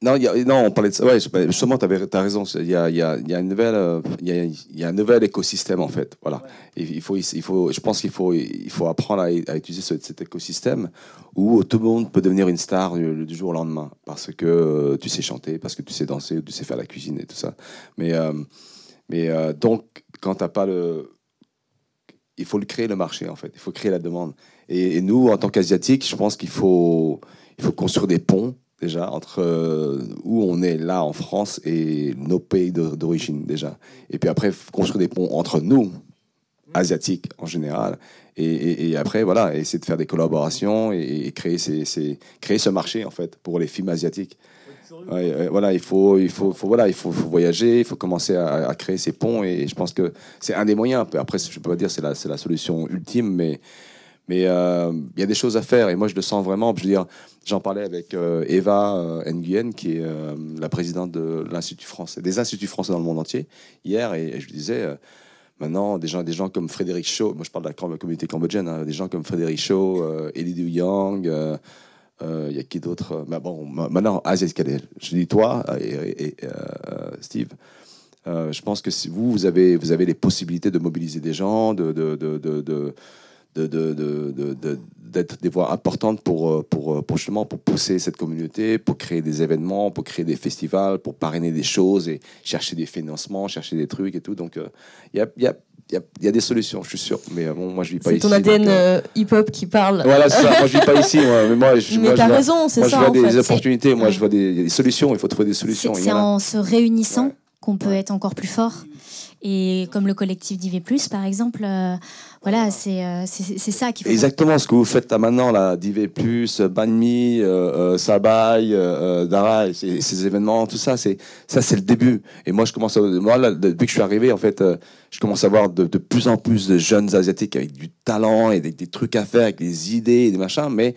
non, il y a- non, on parlait de ça. Ouais, je- justement, tu as raison. Il y a, y a- y a une nouvelle, euh, y a, y a un nouvel écosystème, en fait. Voilà. Il faut, il faut, je pense qu'il faut, il faut apprendre à, à utiliser ce- cet écosystème où tout le monde peut devenir une star du, du jour au lendemain parce que euh, tu sais chanter, parce que tu sais danser, tu sais faire la cuisine et tout ça. Mais, euh, mais euh, donc, quand tu n'as pas le. Il faut le créer, le marché, en fait. Il faut créer la demande. Et, et nous, en tant qu'Asiatiques, je pense qu'il faut, il faut construire des ponts déjà entre euh, où on est là en France et nos pays d'origine déjà. Et puis après, construire des ponts entre nous, asiatiques en général. Et, après, voilà, essayer de faire des collaborations et, créer, ce marché en fait pour les films asiatiques. Voilà, il faut, il faut, voilà, il faut, voyager, il faut commencer à, créer ces ponts et je pense que c'est un des moyens. Après, je peux pas dire c'est c'est la solution ultime, mais mais euh, il y a des choses à faire et moi je le sens vraiment. Je veux j'en parlais avec euh, Eva euh, Nguyen, qui est la présidente de l'Institut français, des instituts français dans le monde entier hier, et, et je disais. Maintenant, des gens, des gens comme Frédéric Shaw, moi je parle de la communauté cambodgienne, hein, des gens comme Frédéric Shaw, euh, Elie Yang, il y a qui d'autre bah bon, ma- Maintenant, Aziz Kadel, je dis toi et, Steve, je pense que si vous, vous avez, vous avez les possibilités de mobiliser des gens, de, de- de- de- de- de- de- d'être des voix importantes pour, euh, pour, euh, pour justement pour pousser cette communauté, pour créer des événements, pour créer des festivals, pour parrainer des choses et chercher des financements, chercher des trucs et tout. Donc, euh, il y, a, il y, a, il y, a, il y a des solutions, je suis sûr. Mais euh, bon, moi, je vis pas C'est ici. ton ADN donc, euh, euh, hip-hop qui parle. Voilà, c'est ça. Moi, je vis pas ici. Moi, mais moi, je, Mais moi, je t'as vois- raison, c'est moi, ça je vois en des fait. opportunités. Moi, je vois des, solutions. Il faut trouver des solutions. C'est c'est en se réunissant Ouais. qu'on peut être encore plus fort. Et comme le collectif d'IV+, par exemple, euh, voilà, c'est euh, c'est ça qu'il faut. faire. Exactement ce que vous faites là maintenant, là, DV+, Banmi, euh, euh, Sabai, euh, euh, Dara, ces, ces événements, tout ça, c'est ça, c'est le début. Et moi, je commence, à, moi, là, depuis que je suis arrivé, en fait, euh, je commence à voir de, de plus en plus de jeunes asiatiques avec du talent et des trucs à faire, avec des idées et des machins, mais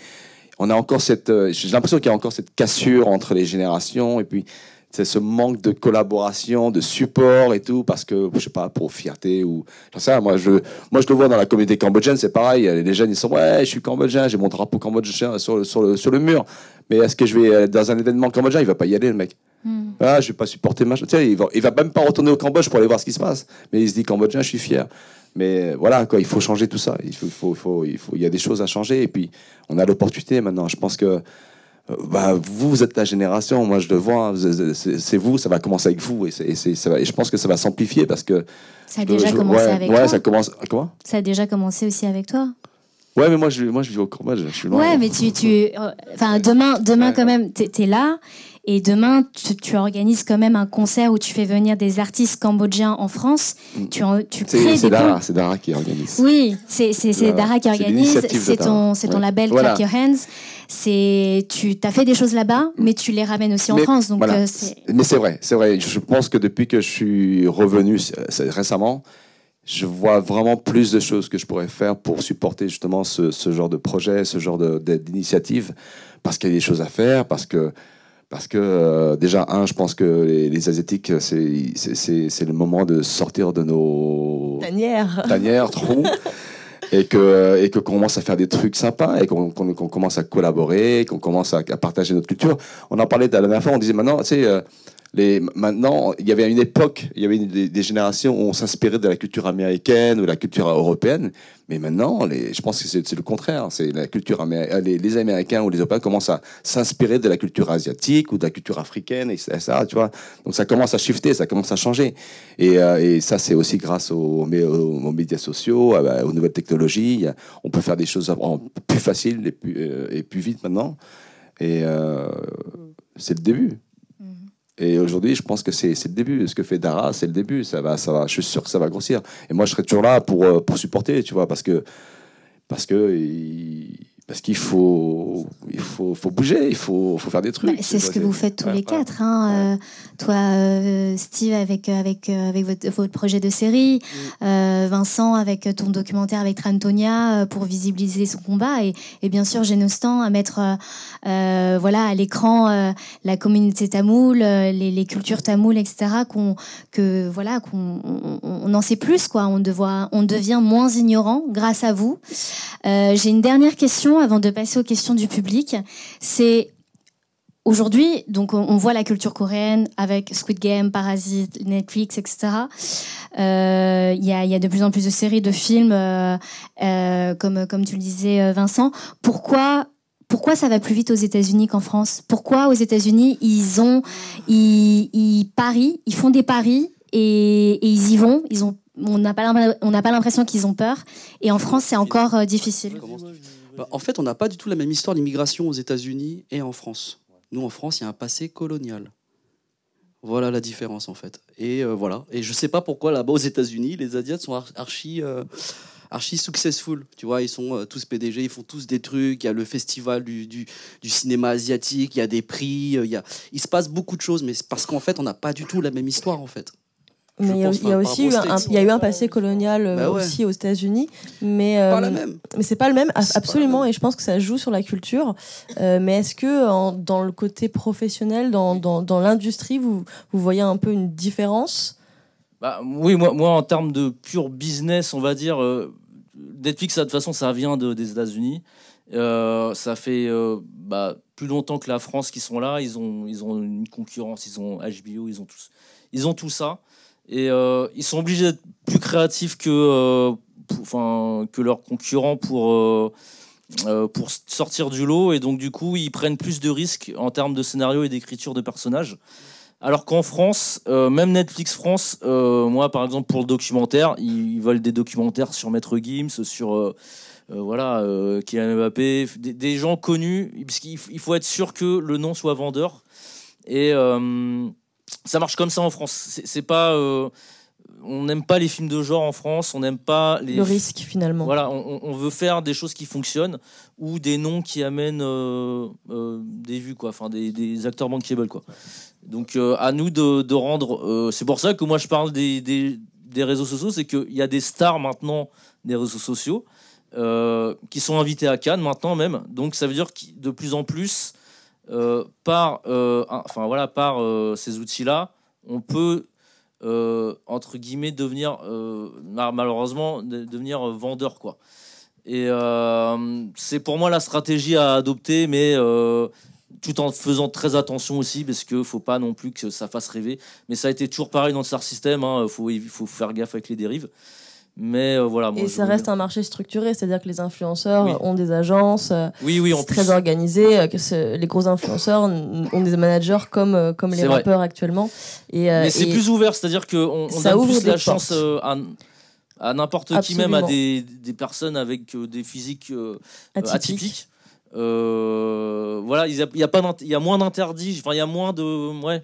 on a encore cette, euh, j'ai l'impression qu'il y a encore cette cassure entre les générations et puis c'est ce manque de collaboration, de support et tout, parce que, je sais pas, pour fierté ou, j'en sais rien, moi, je, moi, je le vois dans la communauté cambodgienne, c'est pareil. Les jeunes, ils sont, ouais, je suis cambodgien, j'ai mon drapeau cambodgien sur le, sur le, sur le mur. Mais est-ce que je vais euh, dans un événement cambodgien? Il va pas y aller, le mec. Hmm. Ah, je vais pas supporter machin. Tu sais, il va, il va même pas retourner au Cambodge pour aller voir ce qui se passe. Mais il se dit cambodgien, je suis fier. Mais voilà, quoi, il faut changer tout ça. Il faut, il faut, il faut, il faut, il y a des choses à changer. Et puis, on a l'opportunité maintenant. Je pense que euh, bah, vous, vous êtes la génération. Moi, je le vois. hein, c'est- vous. Ça va commencer avec vous. Et, c'est- et c'est- ça va- et je pense que ça va s'amplifier parce que. Ça a déjà je- commencé ouais, avec ouais, toi. ça commence. Comment? Ça a déjà commencé aussi avec toi. Ouais, mais moi, je, moi, je vis au Cambodge. Je suis loin. Ouais, mais tu, tu, euh, enfin, demain, demain Ouais. quand même, t'es es là. Et demain, tu, tu organises quand même un concert où tu fais venir des artistes cambodgiens en France. Mm. Tu, tu C'est crées c'est Dara, Dara qui organise. Oui, c'est. Dara qui organise. C'est ton, ton Ouais. label Voilà. Clap Your Hands. C'est tu as fait des choses là-bas, mais tu les ramènes aussi en Mais France. Donc voilà. euh, Mais c'est vrai, c'est vrai. Je pense que depuis que je suis revenu récemment, je vois vraiment plus de choses que je pourrais faire pour supporter justement ce, ce genre de projet, ce genre d'initiative, parce qu'il y a des choses à faire, parce que, parce que euh, déjà, un, je pense que les, les Asiatiques, c'est- le moment de sortir de nos Tanière. tanières, trous. Et que et que qu'on commence à faire des trucs sympas et qu'on qu'on- qu'on commence à collaborer, qu'on commence à, à partager notre culture. On en parlait la dernière fois, on disait maintenant, tu sais, euh, Maintenant, il y avait une époque, il y avait des, générations où on s'inspirait de la culture américaine ou de la culture européenne, mais maintenant, je pense que c'est le contraire. C'est la culture euh, les, les Américains ou les Européens commencent à s'inspirer de la culture asiatique ou de la culture africaine et ça, tu vois. Donc ça commence à shifter, ça commence à changer. Et, euh, ça, c'est aussi grâce aux, mé- aux- aux médias sociaux, à- bah, aux nouvelles technologies. On peut faire des choses plus faciles et plus, euh, vite maintenant. Et euh, c'est le début. Et aujourd'hui, je pense que c'est le début. Ce que fait Dara, c'est le début. Ça va, ça va, je suis sûr que ça va grossir. Et moi, je serai toujours là pour, euh, pour supporter, tu vois, parce que parce que parce qu'il faut il faut, faut bouger, il faut, faut faire des trucs. Bah, c'est ce que vous faites tous Ouais, les quatre. Hein. Euh, toi, euh, Steve, avec, euh, avec, avec votre, votre projet de série. Euh, Vincent, avec ton documentaire avec Trantonia pour visibiliser son combat. Et, et bien sûr, Génostan à mettre voilà, à l'écran la communauté tamoule, les, les cultures tamoules, etc. Qu'on, que, voilà, qu'on on, on en sait plus. Quoi. On, devoit, on devient moins ignorant grâce à vous. J'ai une dernière question avant de passer aux questions du public. C'est Aujourd'hui, donc on voit la culture coréenne avec Squid Game, Parasite, Netflix, etc. Euh, Il y, a, de plus en plus de séries, de films, euh, euh, comme, comme tu le disais, Vincent. Pourquoi, pourquoi ça va plus vite aux États-Unis qu'en France? Pourquoi aux États-Unis ils ont, ils, ils parient, ils font des paris et, ils y vont? Ils ont, on n'a pas l'impression qu'ils ont peur. Et en France, c'est encore difficile. Bah, en fait, on n'a pas du tout la même histoire d'immigration aux États-Unis et en France. Nous, en France, il y a un passé colonial. Voilà la différence, en fait. Et euh, voilà. Et je sais pas pourquoi là-bas aux États-Unis, les Asiates sont ar- archi. euh, archi successful, tu vois, ils sont euh, tous PDG, ils font tous des trucs, il y a le festival du cinéma asiatique, il y a des prix, euh, il, y a, il se passe beaucoup de choses, mais c'est parce qu'en fait, on n'a pas du tout la même histoire, en fait. Mais il y a, y aussi eu un, il y a eu un passé colonial euh, Bah ouais. aussi aux États-Unis, mais euh, Pas la même. mais c'est pas le même absolument même. et je pense que ça joue sur la culture. Euh, mais est-ce que en- dans le côté professionnel, dans, dans, dans l'industrie, vous vous voyez un peu une différence? Bah, oui, moi, moi, en termes de pur business, on va dire, euh, Netflix, ça, de toute façon, ça vient de- des États-Unis. Euh, ça fait euh, bah, plus longtemps que la France qui sont là. Ils ont, ils ont une concurrence, ils ont HBO, ils ont, tous, ils ont tout ça. Et euh, ils sont obligés d'être plus créatifs que, euh, leurs concurrents pour, euh, pour sortir du lot. Et donc, du coup, ils prennent plus de risques en termes de scénario et d'écriture de personnages. Alors qu'en France, même Netflix France, moi par exemple pour le documentaire, ils, veulent des documentaires sur Maître Gims, sur voilà Kylian Mbappé, des, des gens connus, puisqu'il f- il faut être sûr que le nom soit vendeur. Et ça marche comme ça en France. C'est pas, euh, on n'aime pas les films de genre en France, on n'aime pas les le risque finalement voilà, on, on veut faire des choses qui fonctionnent ou des noms qui amènent euh, euh, des vues, quoi, enfin des, des acteurs bankable, quoi. Donc à nous de, de rendre. c'est pour ça que moi je parle des, des, des réseaux sociaux, c'est qu'il y a des stars maintenant des réseaux sociaux qui sont invités à Cannes maintenant même. Donc ça veut dire que de plus en plus, euh, par, euh, enfin voilà, par euh, ces outils-là, on peut entre guillemets devenir ma- malheureusement de- devenir vendeur quoi. Et c'est pour moi la stratégie à adopter, mais tout en faisant très attention aussi, parce que faut pas non plus que ça fasse rêver. Mais ça a été toujours pareil dans le Star System. Il faut, il faut faire gaffe avec les dérives. Mais euh, voilà. moi, et ça reste un marché structuré, c'est-à-dire que les influenceurs Oui. ont des agences, euh, Oui, oui, en c'est plus. très organisé, euh, que les gros influenceurs ont des managers comme, comme les vrai. rappeurs actuellement. Et, Mais c'est plus ouvert, c'est-à-dire qu'on on Ça donne ouvre plus la chance portes. à, à n'importe qui, même à des, des personnes avec des physiques atypiques. Euh, voilà, il y a, il y a pas d'int- il y a moins d'interdits, enfin il y a moins de ouais,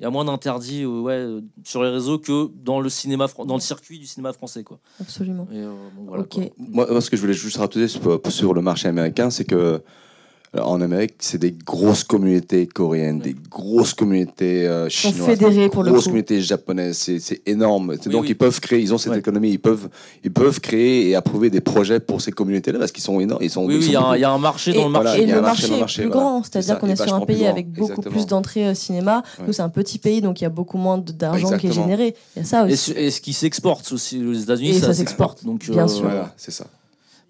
il y a moins d'interdits euh, ouais euh, sur les réseaux que dans le cinéma fran- dans le circuit du cinéma français quoi. Absolument. Et, euh, bon, voilà, Ok. quoi. Moi, moi, ce que je voulais juste rajouter sur, sur le marché américain, c'est que euh, en Amérique, c'est des grosses communautés coréennes, des grosses communautés euh, chinoises, fédérés des pour le grosses coup. communautés japonaises. C'est c'est énorme. C'est Oui, Donc oui. ils peuvent créer, ils ont cette Ouais. économie, ils peuvent, ils peuvent créer et approuver des projets pour ces communautés-là parce qu'ils sont énormes. Ils sont. Oui, il y, a un- beaucoup. il y a un marché Et, dans le marché. Voilà, et il y a le un marché, marché est marché, plus voilà. grand, C'est c'est-à-dire qu'on est sur un pays avec beaucoup exactement. plus d'entrées au cinéma. Ouais. Nous, c'est un petit pays, donc il y a beaucoup moins d'argent qui est généré. Il y a ça Et, aussi. ce- et ce qui s'exporte aussi aux États-Unis, Et ça, s'exporte. Donc Bien euh, sûr. Voilà, c'est ça.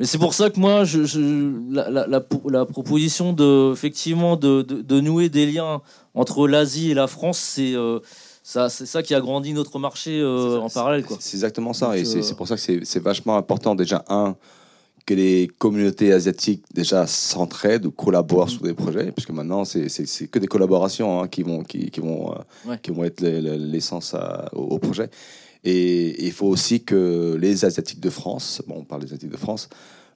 Mais c'est pour ça que moi, je, je- la, la- la- la proposition de, effectivement, de, de- de nouer des liens entre l'Asie et la France, c'est euh, ça, c'est ça qui a grandi notre marché euh, en parallèle. C'est exactement ça. Donc, et c'est euh, c'est pour ça que c'est vachement important, déjà, un, que les communautés asiatiques, déjà, s'entraident ou collaborent Mhm. sur des projets, puisque maintenant, c'est que des collaborations hein, qui, vont, qui, qui vont, Ouais. qui vont être le- le- l'essence au projet. Et il faut aussi que les Asiatiques de France, bon, on parle des Asiatiques de France,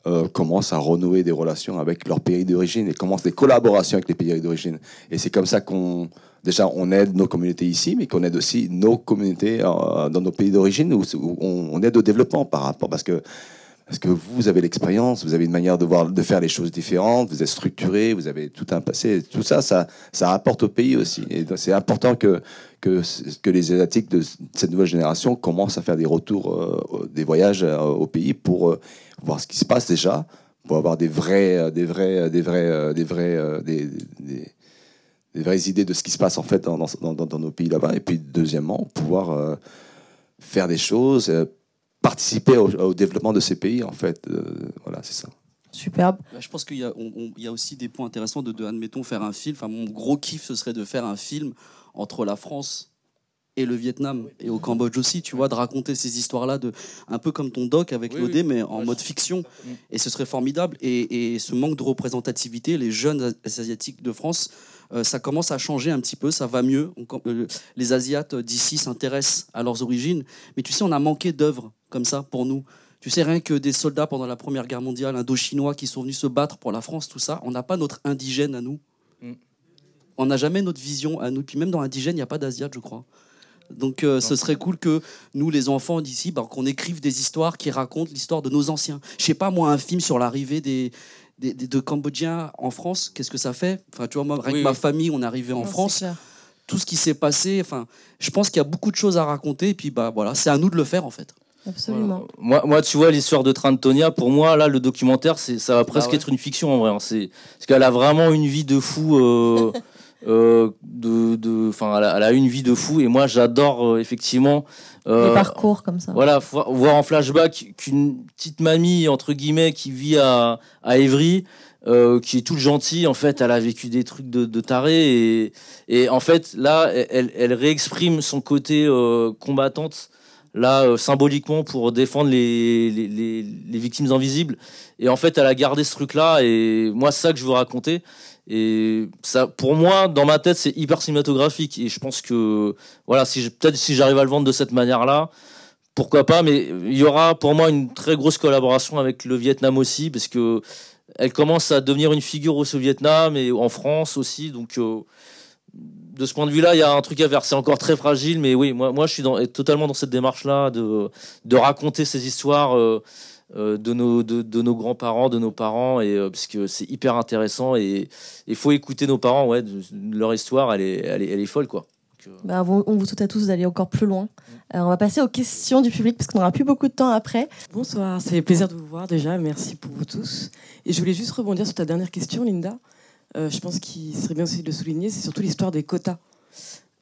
euh, commencent à renouer des relations avec leur pays d'origine et commencent des collaborations avec les pays d'origine. Et c'est comme ça qu'on, déjà, on aide nos communautés ici, mais qu'on aide aussi nos communautés euh, dans nos pays d'origine où, on, aide au développement par rapport, parce que parce que vous avez l'expérience, vous avez une manière de voir, de faire les choses différentes, vous êtes structuré, vous avez tout un passé, tout ça, ça, ça rapporte au pays aussi. Et c'est important que, que, que les Asiatiques de cette nouvelle génération commencent à faire des retours, euh, des voyages euh, au pays pour euh, voir ce qui se passe déjà, pour avoir des vrais, des vrais, des vrais, des vrais, des, des, des vraies idées de ce qui se passe en fait dans, dans, dans- dans nos pays là-bas. Et puis deuxièmement, pouvoir euh, faire des choses, euh, participer au, au développement de ces pays en fait. Euh, voilà, c'est ça. Superbe. Bah, je pense qu'il y a aussi des points intéressants de, de, admettons, faire un film. Enfin, mon gros kiff, ce serait de faire un film entre la France et le Vietnam et au Cambodge aussi, tu vois, de raconter ces histoires-là, de un peu comme ton doc avec Oui, l'OD, oui. mais en Ouais, mode fiction. Mm. Et ce serait formidable. Et, et ce manque de représentativité, les jeunes As- asiatiques de France, euh, ça commence à changer un petit peu, ça va mieux. On euh, les Asiates d'ici s'intéressent à leurs origines, mais tu sais, on a manqué d'œuvres comme ça pour nous. Tu sais, rien que des soldats pendant la Première Guerre mondiale, indo-chinois qui sont venus se battre pour la France, tout ça, on n'a pas notre indigène à nous. Mm. On n'a jamais notre vision à nous. Puis même dans indigène, il n'y a pas d'Asiate, je crois. Donc euh, ce serait cool que nous, les enfants d'ici, bah, qu'on écrive des histoires qui racontent l'histoire de nos anciens. Je sais pas, moi, un film sur l'arrivée des, des, des- de Cambodgiens en France, qu'est-ce que ça fait? Enfin, tu vois, moi, avec Oui, ma oui. famille, on est arrivé en Non, France tout ce qui s'est passé. Enfin, je pense qu'il y a beaucoup de choses à raconter. Et puis, bah voilà, c'est à nous de le faire en fait. Absolument. Moi, moi, tu vois, l'histoire de Trantonia, pour moi, là, le documentaire, c'est, ça va presque ouais. être une fiction en vrai. hein. C'est, parce qu'elle a vraiment une vie de fou. euh, euh, de, elle, a- elle a une vie de fou. Et moi, j'adore euh, effectivement. euh, Les parcours comme ça. Voilà, voir en flashback qu'une petite mamie, entre guillemets, qui vit à, à Évry, euh, qui est toute gentille, en fait, elle a vécu des trucs de, de taré. Et, et en fait, là, elle, elle réexprime son côté euh, combattante, là, symboliquement, pour défendre les, les, les, les victimes invisibles. Et en fait, elle a gardé ce truc-là. Et moi, c'est ça que je veux raconter. Et ça, pour moi, dans ma tête, c'est hyper cinématographique. Et je pense que, voilà, peut-être si j'arrive à le vendre de cette manière-là, pourquoi pas, mais il y aura pour moi une très grosse collaboration avec le Vietnam aussi, parce que elle commence à devenir une figure au Vietnam et en France aussi. Donc, euh, de ce point de vue-là, il y a un truc à faire. C'est encore très fragile, mais oui, moi, moi je suis totalement dans cette démarche-là de, raconter ces histoires euh, de nos, de, de nos grands-parents, de nos parents, et, euh, parce que c'est hyper intéressant et il faut écouter nos parents. Ouais, de- leur histoire, elle est, elle est, elle est folle, quoi. Euh, Bah, on on vous souhaite à tous d'aller encore plus loin. Euh, on va passer aux questions du public parce qu'on n'aura plus beaucoup de temps après. Bonsoir, c'est plaisir de vous voir déjà. Merci pour vous tous. Et je voulais juste rebondir sur ta dernière question, Linda. Euh, je pense qu'il serait bien aussi de le souligner, c'est surtout l'histoire des quotas.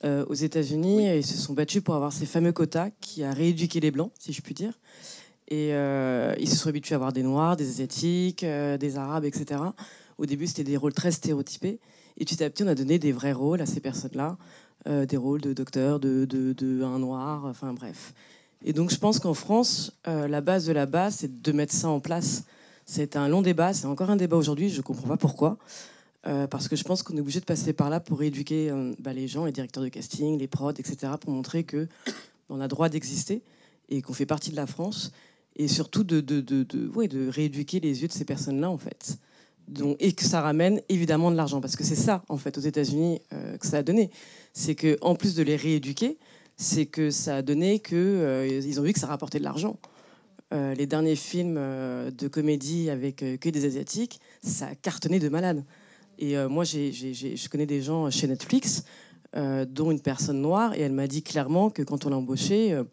Euh, aux États-Unis, ils se sont battus pour avoir ces fameux quotas qui a rééduqué les Blancs, si je puis dire. Et euh, ils se sont habitués à avoir des Noirs, des Asiatiques, euh, des Arabes, etc. Au début, c'était des rôles très stéréotypés. Et petit à petit, on a donné des vrais rôles à ces personnes-là. Euh, des rôles de docteur, de, un noir, enfin bref. Et donc je pense qu'en France, la base de la base, c'est de mettre ça en place. C'est un long débat, c'est encore un débat aujourd'hui, je ne comprends pas pourquoi. Parce que je pense qu'on est obligé de passer par là pour rééduquer euh, bah, les gens, les directeurs de casting, les prods, etc., pour montrer que on a droit d'exister et qu'on fait partie de la France. Et surtout de, de, de, de, de rééduquer les yeux de ces personnes-là, en fait. Et que ça ramène évidemment de l'argent. Parce que c'est ça, en fait, aux États-Unis, euh, que ça a donné. C'est qu'en plus de les rééduquer, c'est que ça a donné que euh, ont vu que ça rapportait de l'argent. Euh, les derniers films de comédie avec que des asiatiques, ça a cartonné de malade. Et moi, j'ai- j'ai- je connais des gens chez Netflix, dont une personne noire, et elle m'a dit clairement que quand on euh,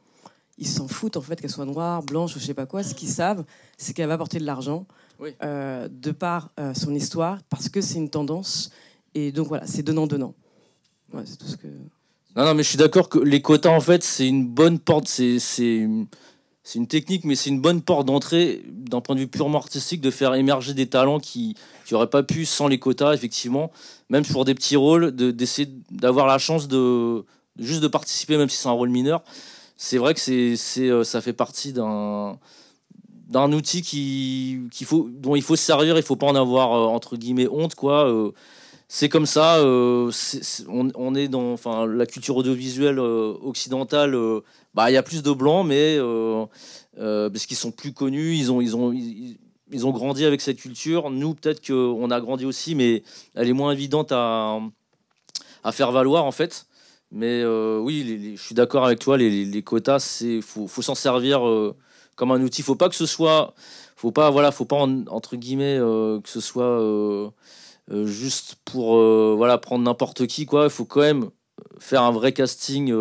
ils s'en foutent en fait qu'elle soit noire, blanche ou je sais pas quoi. Ce qu'ils savent, c'est qu'elle va apporter de l'argent Oui. euh, de par euh, son histoire, parce que c'est une tendance. Et donc voilà, c'est donnant donnant. Ouais, c'est tout ce que. Non, non, mais je suis d'accord que les quotas, en fait, c'est une bonne porte. C'est, c'est, c'est une technique, mais c'est une bonne porte d'entrée d'un point de vue purement artistique de faire émerger des talents qui n'auraient pas pu sans les quotas, effectivement, même pour des petits rôles, d'essayer d'avoir la chance de juste de participer, même si c'est un rôle mineur. C'est vrai que c'est, euh, ça fait partie d'un d'un outil qui, qu'il faut, dont il faut se servir, il faut pas en avoir euh, entre guillemets honte, quoi. Euh, c'est comme ça. on, on, est dans, enfin, la culture audiovisuelle occidentale bah, il y a plus de blancs, mais parce qu'ils sont plus connus, ils ont, ils ont, ils, ont grandi avec cette culture. Nous, peut-être qu'on a grandi aussi, mais elle est moins évidente à, à faire valoir en fait. Mais euh, oui, je suis d'accord avec toi. Les, quotas, c'est faut, s'en servir comme un outil. Faut pas que ce soit, faut pas voilà, faut pas entre guillemets que ce soit juste pour voilà prendre n'importe qui. Il faut quand même faire un vrai casting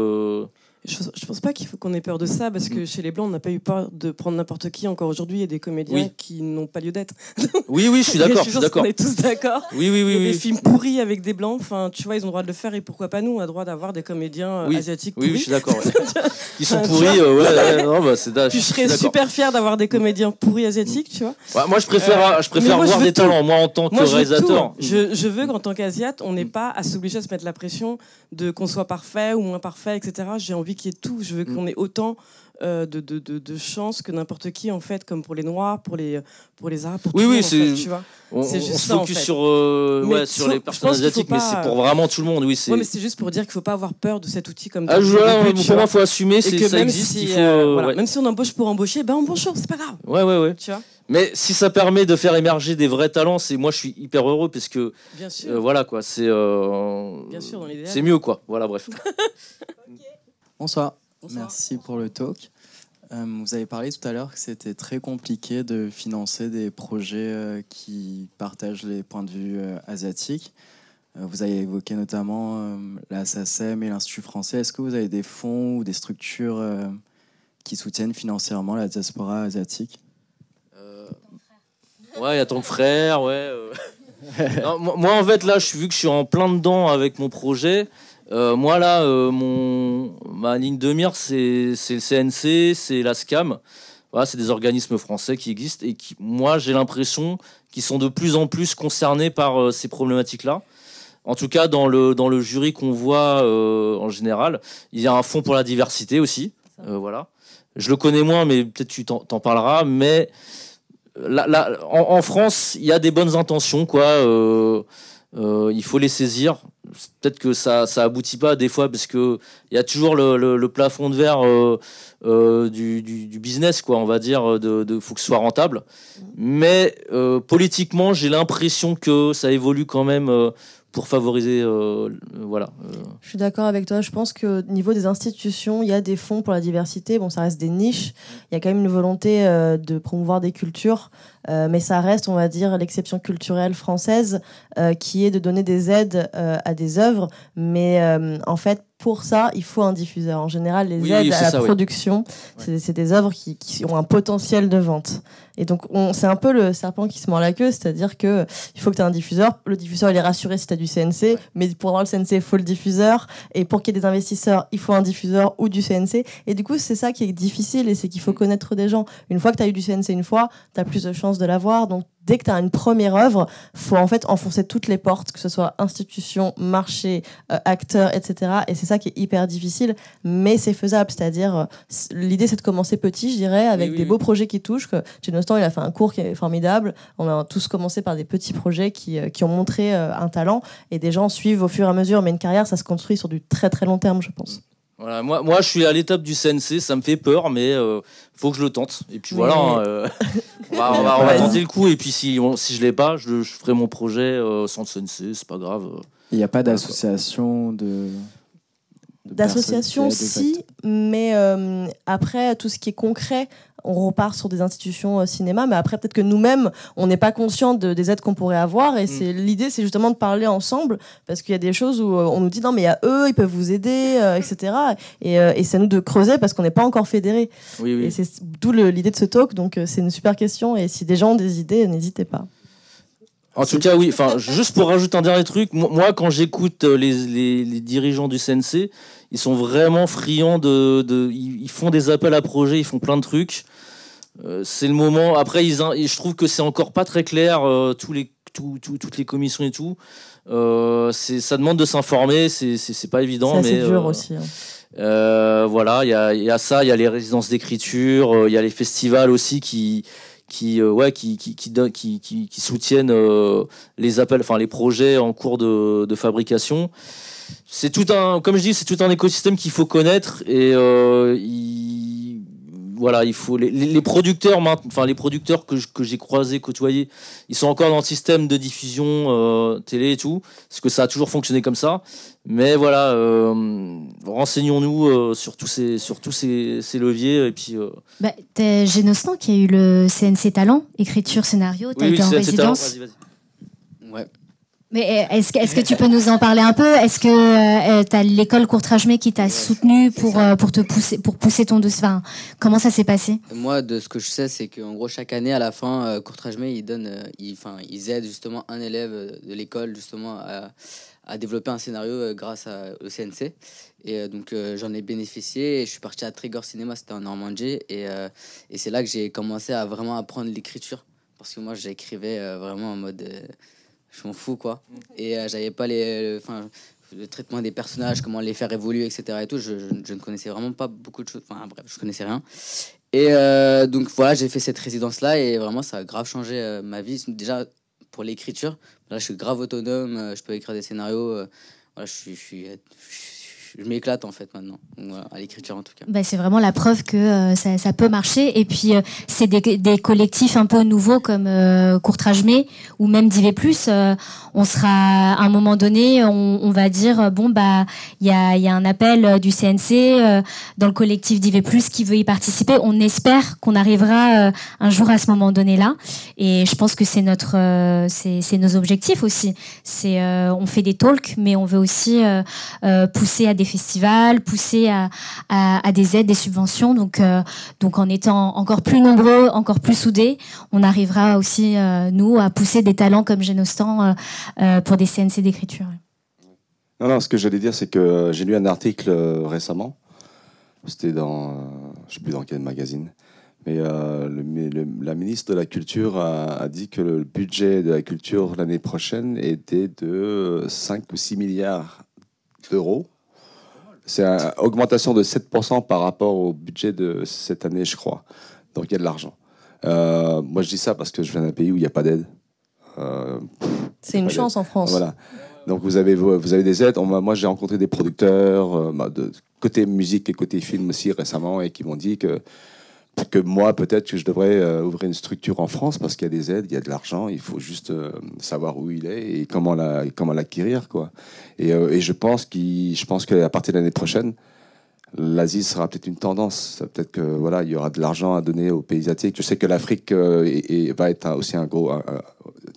je, je pense pas qu'il faut qu'on ait peur de ça, parce que mm. chez les Blancs, on n'a pas eu peur de prendre n'importe qui. Encore aujourd'hui, il y a des comédiens qui n'ont pas lieu d'être. Oui, oui, je suis d'accord. je On est tous d'accord. Oui, oui, oui. A des films pourris avec des Blancs. Enfin, tu vois, ils ont le droit de le faire et pourquoi pas nous On a le droit d'avoir des comédiens euh, asiatiques pourris. Oui, je suis d'accord. Ils sont pourris. Euh, ouais, non, bah, c'est Je serais super fier d'avoir des comédiens pourris asiatiques, tu vois. moi, je préfère, euh, je préfère voir des talents. Moi, en tant que réalisateur. Je, je veux qu'en tant qu'Asiate, on n'ait pas à s'obliger à se mettre la pression de qu'on soit parfait ou moins parfait, etc. J'ai envie y ait tout. Je veux qu'on ait autant euh, de, de, de, chances que n'importe qui, en fait, comme pour les Noirs, pour les, pour les Arabes, pour oui, tout oui, le monde, tu vois. On, se focus sur, euh, ouais, sur les personnes asiatiques, mais c'est pour vraiment tout le monde. Oui, c'est. mais c'est juste pour dire qu'il ne faut pas avoir peur de cet outil comme. Ah, je, pour moi, il faut assumer, c'est ça existe. Si, il faut, euh, voilà, Même si on embauche pour embaucher, ben embauchons, c'est pas grave. Ouais, ouais, ouais. Tu vois. Mais si ça permet de faire émerger des vrais talents, c'est moi je suis hyper heureux parce que Bien sûr. voilà quoi, c'est sûr, c'est mieux quoi. Voilà, bref. Bonsoir. Merci pour le talk. Euh, vous avez parlé tout à l'heure que c'était très compliqué de financer des projets euh, qui partagent les points de vue euh, asiatiques. vous avez évoqué notamment la SACEM et l'Institut français. Est-ce que vous avez des fonds ou des structures qui soutiennent financièrement la diaspora asiatique? Ouais, il y a ton frère, ouais. moi, en fait, là, je, vu que je suis en plein dedans avec mon projet, euh, moi, là, euh, mon, ma ligne de mire, c'est le CNC, c'est la SCAM. Voilà, c'est des organismes français qui existent et qui, moi, j'ai l'impression qu'ils sont de plus en plus concernés par euh, ces problématiques-là. En tout cas, dans le, dans le jury qu'on voit en général, il y a un fonds pour la diversité aussi. voilà. Je le connais moins, mais peut-être tu t'en parleras. Mais là, en, en, France, il y a des bonnes intentions, quoi. Il faut les saisir. Peut-être que ça ça aboutit pas des fois parce que il y a toujours le, plafond de verre euh, euh, du, business quoi on va dire de, faut que ce soit rentable. Mais euh, politiquement j'ai l'impression que ça évolue quand même pour favoriser voilà je suis d'accord avec toi. Je pense que au niveau des institutions il y a des fonds pour la diversité. Bon ça reste des niches. Il y a quand même une volonté de promouvoir des cultures euh, mais ça reste, on va dire, l'exception culturelle française euh, qui est de donner des aides euh, à des œuvres. Mais en fait, pour ça, il faut un diffuseur. En général, les aides à la production, c'est des œuvres qui, qui, ont un potentiel de vente. Et donc, c'est un peu le serpent qui se mord la queue, c'est-à-dire que il faut que tu aies un diffuseur. Le diffuseur, il est rassuré si tu as du CNC, mais pour avoir le CNC, il faut le diffuseur. Et pour qu'il y ait des investisseurs, il faut un diffuseur ou du CNC. Et du coup, c'est ça qui est difficile et c'est qu'il faut connaître des gens. Une fois que tu as eu du CNC une fois, tu as plus de chances de l'avoir. Donc, dès que tu as une première œuvre, faut en fait enfoncer toutes les portes, que ce soit institution, marché, euh, acteur, etc. Et c'est ça qui est hyper difficile, mais c'est faisable. C'est-à-dire, euh, l'idée c'est de commencer petit, je dirais, avec des beaux projets qui touchent. Que Genostan, il a fait un cours qui est formidable. On a tous commencé par des petits projets qui, euh, qui ont montré un talent, et des gens suivent au fur et à mesure. Mais une carrière, ça se construit sur du très très long terme, je pense. Voilà, moi, moi, je suis à l'étape du CNC, ça me fait peur, mais euh, faut que je le tente. Et puis voilà, hein, euh, on, va, on, va, tenter le coup. Et puis si, si je l'ai pas, je, je, ferai mon projet euh, sans le CNC, c'est pas grave. Il n'y a pas d'association de. D'association, si, mais après, tout ce qui est concret, on repart sur des institutions euh, cinéma, mais après peut-être que nous-mêmes, on n'est pas conscient de, des aides qu'on pourrait avoir. Et mm. c'est l'idée, c'est justement de parler ensemble, parce qu'il y a des choses où euh, on nous dit non, mais il y a eux, ils peuvent vous aider, euh, etc. Et, et c'est à nous de creuser parce qu'on n'est pas encore fédérés. Oui, oui. Et c'est d'où l'idée de ce talk. Donc c'est une super question. Et si des gens ont des idées, n'hésitez pas. En tout cas, oui. Enfin, juste pour rajouter un dernier truc, moi, quand j'écoute euh, les, les, dirigeants du CNC, ils sont vraiment friands de, de, ils font des appels à projets, ils font plein de trucs. Euh, c'est le moment. Après, ils, je trouve que c'est encore pas très clair euh, tous les, toutes les commissions et tout. ça demande de s'informer. C'est, pas évident, c'est dur aussi. Hein. voilà, il y a, y a, ça, il y a les résidences d'écriture, il y a les festivals aussi qui qui euh, ouais qui qui qui, qui, qui, soutiennent euh, les appels enfin les projets en cours de, de fabrication. C'est tout un comme je dis c'est tout un écosystème qu'il faut connaître et euh, voilà, il faut les, les producteurs, enfin les producteurs que, que j'ai croisés, côtoyés, ils sont encore dans le système de diffusion euh, télé et tout, parce que ça a toujours fonctionné comme ça. Mais voilà, euh, renseignons-nous euh, sur tous ces sur tous ces, ces leviers et puis. Bah, t'es Génostan qui a eu le CNC Talent, écriture, scénario, t'as été en résidence. Vas-y, vas-y. Ouais. Mais euh, est-ce que, est que tu peux nous en parler un peu? Est-ce que euh, tu as l'école Courtrajmé qui t'a soutenu pour, euh, pour te pousser pour pousser ton dossier enfin, Comment ça s'est passé? Moi, de ce que je sais, c'est qu'en gros, chaque année, à la fin, euh, Courtrajmé, ils, donnent, ils, enfin, ils aident justement un élève de l'école justement à, à, développer un scénario grâce à, au CNC. Et donc, j'en ai bénéficié. Et je suis parti à Trigger Cinéma, c'était en Normandie. Et, et c'est là que j'ai commencé à vraiment apprendre l'écriture. Parce que moi, j'écrivais vraiment en mode je m'en fous quoi. Et euh, j'avais pas les, enfin, le traitement des personnages, comment les faire évoluer, etc. Et tout, je, je, ne connaissais vraiment pas beaucoup de choses. Enfin bref, je connaissais rien. Et euh, donc voilà, j'ai fait cette résidence là et vraiment ça a grave changé euh, ma vie. Déjà pour l'écriture, là je suis grave autonome, je peux écrire des scénarios. voilà, je suis, m'éclate en fait maintenant, à l'écriture en tout cas. Bah, c'est vraiment la preuve que euh, ça, ça, peut marcher. Et puis euh, c'est des, des, collectifs un peu nouveaux comme euh, Courtrajmé ou même Divé Plus. Euh, on sera à un moment donné, on, on va dire bon bah il y a, y a un appel du CNC dans le collectif Divé Plus qui veut y participer. On espère qu'on arrivera un jour à ce moment donné là. Et je pense que c'est notre c'est nos objectifs aussi. C'est on fait des talks, mais on veut aussi pousser à des festivals, pousser à, des aides, des subventions. Donc, euh, donc en étant encore plus nombreux, encore plus soudés, on arrivera aussi, euh, nous, à pousser des talents comme Genostan euh, pour des CNC d'écriture. Non, non, ce que j'allais dire, c'est que j'ai lu un article récemment. C'était dans, je sais plus dans quel magazine. Mais la ministre de la Culture a, a, dit que le budget de la culture l'année prochaine était de 5 ou 6 milliards d'euros. C'est une augmentation de 7% par rapport au budget de cette année, je crois. Donc il y a de l'argent. Euh, moi, je dis ça parce que je viens d'un pays où il n'y a pas d'aide. Euh, c'est une chance en France. Voilà. Donc vous avez, vous avez des aides. moi, j'ai rencontré des producteurs, euh, bah, de côté musique et côté film aussi récemment, et qui m'ont dit que que moi, peut-être que je devrais euh, ouvrir une structure en France parce qu'il y a des aides, il y a de l'argent, il faut juste euh, savoir où il est et comment la, comment l'acquérir, quoi. Et, euh, et, je pense qu'il, je pense qu'à partir de l'année prochaine, l'Asie sera peut-être une tendance. Peut-être que voilà, il y aura de l'argent à donner aux pays asiatiques. Je sais que l'Afrique va être aussi un gros,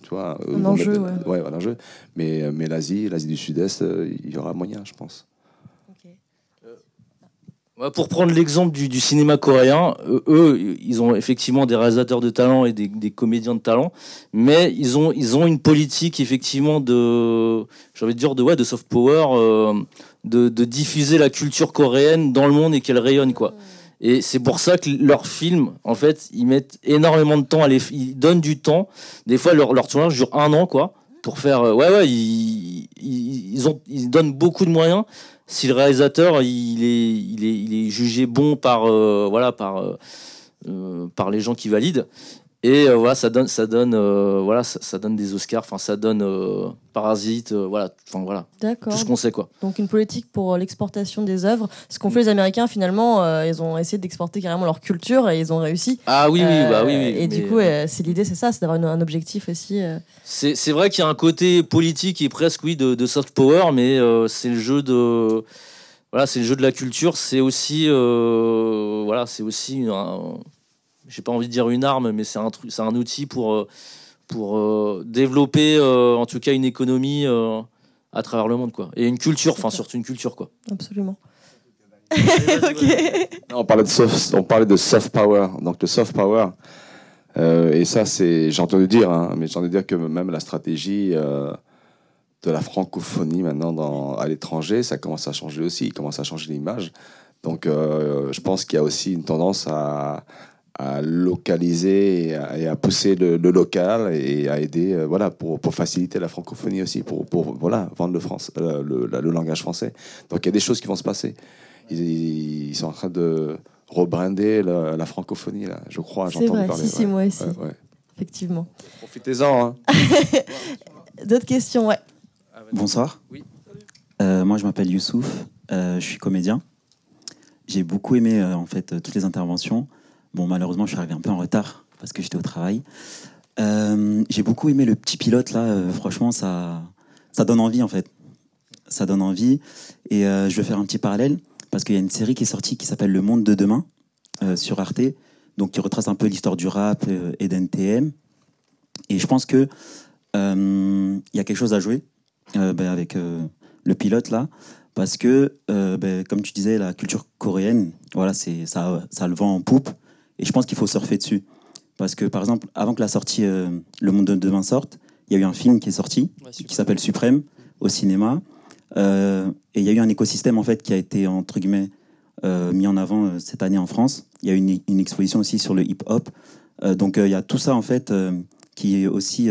tu vois, un enjeu, ouais. un enjeu. Mais, mais l'Asie, l'Asie du Sud-Est, il y aura moyen, je pense. Pour prendre l'exemple du, cinéma coréen, eux, ils ont effectivement des réalisateurs de talent et des, comédiens de talent, mais ils ont, ils ont une politique effectivement de, j'ai envie de dire de ouais, de soft power, euh, de, diffuser la culture coréenne dans le monde et qu'elle rayonne quoi. Et c'est pour ça que leurs films, en fait, ils mettent énormément de temps à les, ils donnent du temps. Des fois, leur, leur tournage dure un an quoi, pour faire, euh, ouais ouais, ils, ils, ont, ils donnent beaucoup de moyens si le réalisateur il est, jugé bon euh, euh, euh, par les gens qui valident. Et voilà, ça donne, ça donne, voilà, ça, donne des Oscars. Enfin, ça donne Parasite. voilà, enfin voilà. Tout ce qu'on sait quoi. Donc une politique pour l'exportation des œuvres. Ce qu'ont fait les Américains finalement, ils ont essayé d'exporter carrément leur culture et ils ont réussi. Ah oui, oui, bah oui, Et du coup, c'est l'idée, c'est ça, c'est d'avoir un objectif aussi. C'est vrai qu'il y a un côté politique et presque oui de, soft power, mais c'est le jeu de voilà, c'est le jeu de la culture. C'est aussi voilà, c'est aussi j'ai pas envie de dire une arme, mais c'est un, c'est un outil pour, euh, pour euh, développer euh, en tout cas une économie à travers le monde. Quoi. Et une culture, enfin surtout une culture. Quoi. Absolument. on, parlait de soft, on parlait de soft power. Donc le soft power, Euh, et ça, c'est, j'ai entendu dire, hein, mais j'ai entendu dire que même la stratégie euh, de la francophonie maintenant dans, à l'étranger, ça commence à changer aussi, il commence à changer l'image. Donc, euh, je pense qu'il y a aussi une tendance à, à localiser et à, et à pousser le, le local et à aider, euh, voilà, pour, pour faciliter la francophonie aussi, pour, pour voilà, vendre le, France, euh, le, le- le langage français. Donc, il y a des choses qui vont se passer. Ils, ils sont en train de rebrander la, la francophonie, là, je crois. C'est j'ai entendu vrai, parler, si, si, ouais. moi aussi. Ouais, ouais. Effectivement. Profitez-en. Hein. D'autres questions, ouais. Bonsoir. Oui. Euh, moi, je m'appelle Youssouf. euh, je suis comédien. J'ai beaucoup aimé euh, en fait toutes les interventions. Bon, malheureusement, je suis arrivé un peu en retard parce que j'étais au travail. Euh, J'ai beaucoup aimé le petit pilote là. euh, franchement, ça, ça donne envie en fait. Ça donne envie. Et euh, je vais faire un petit parallèle parce qu'il y a une série qui est sortie qui s'appelle Le Monde de demain sur Arte, donc qui retrace un peu l'histoire du rap et d'NTM. Et je pense que il y a quelque chose à jouer ben, avec le pilote là, parce que ben, comme tu disais, la culture coréenne, voilà, ça, ça le vend en poupe, et je pense qu'il faut surfer dessus, parce que par exemple, avant que la sortie euh, Le Monde de demain sorte, il y a eu un film qui est sorti qui s'appelle Suprême au cinéma, Euh, et il y a eu un écosystème en fait qui a été entre guillemets euh, mis en avant cette année en France. Il y a eu une, une exposition aussi sur le hip-hop, donc il y a tout ça en fait qui aussi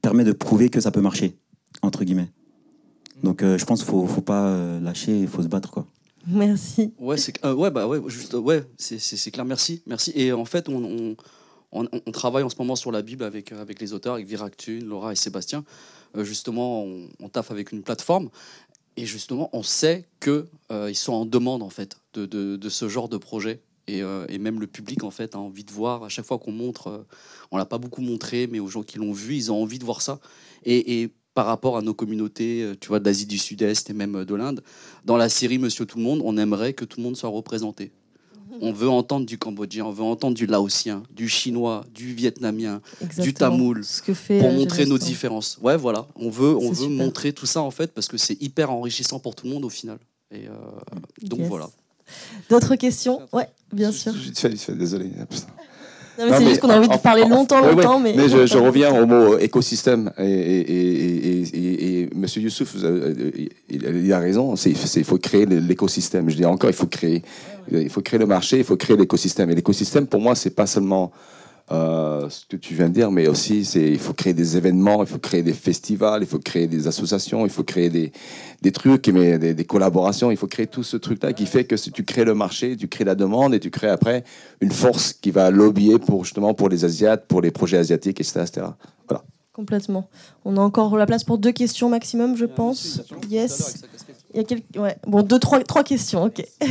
permet de prouver que ça peut marcher, entre guillemets. Donc euh, je pense qu'il faut, faut pas lâcher, il faut se battre. Quoi. Merci. Ouais, c'est euh, ouais, bah ouais, juste, ouais, c'est clair, merci, merci. Et en fait, on, on, on- travaille en ce moment sur la Bible avec, euh, avec les auteurs, avec Viractune, Laura et Sébastien. Euh, justement, on, on taffe avec une plateforme. Et justement, on sait qu'ils ils sont en demande en fait de, de, de ce genre de projet. Et, et même le public en fait a envie de voir. À chaque fois qu'on montre, on l'a pas beaucoup montré, mais aux gens qui l'ont vu, ils ont envie de voir ça. Et, et par rapport à nos communautés, euh, tu vois, d'Asie du Sud-Est et même euh, de l'Inde, dans la série Monsieur Tout le Monde, on aimerait que tout le monde soit représenté. On veut entendre du cambodgien, on veut entendre du laotien, du chinois, du vietnamien, du tamoul, Ce que fait, pour euh, montrer nos différences. Ouais, voilà, on veut, on veut super. montrer tout ça en fait parce que c'est hyper enrichissant pour tout le monde au final. Et euh, donc Yes. voilà. D'autres questions? Ouais, bien sûr. Vite fait, vite fait, désolé. C'est juste qu'on a envie de parler longtemps, longtemps, mais. Je, je reviens au mot écosystème. Et, et, et, et, Monsieur Youssouf, avez- il, a raison. Il faut créer l'écosystème. Je dis encore, il faut créer, il faut créer le marché, il faut créer l'écosystème. Et l'écosystème, pour moi, c'est pas seulement euh, ce que tu viens de dire, mais aussi c'est il faut créer des événements, il faut créer des festivals, il faut créer des associations, il faut créer des, des trucs, mais des, des collaborations. Il faut créer tout ce truc-là qui fait que si tu crées le marché, tu crées la demande et tu crées après une force qui va lobbyer pour justement pour les Asiates, pour les projets asiatiques, etc. etc. Voilà. Complètement. On a encore la place pour deux questions maximum, je pense. Yes. Il y a quelques... ouais. Bon, deux, trois, trois questions, ok.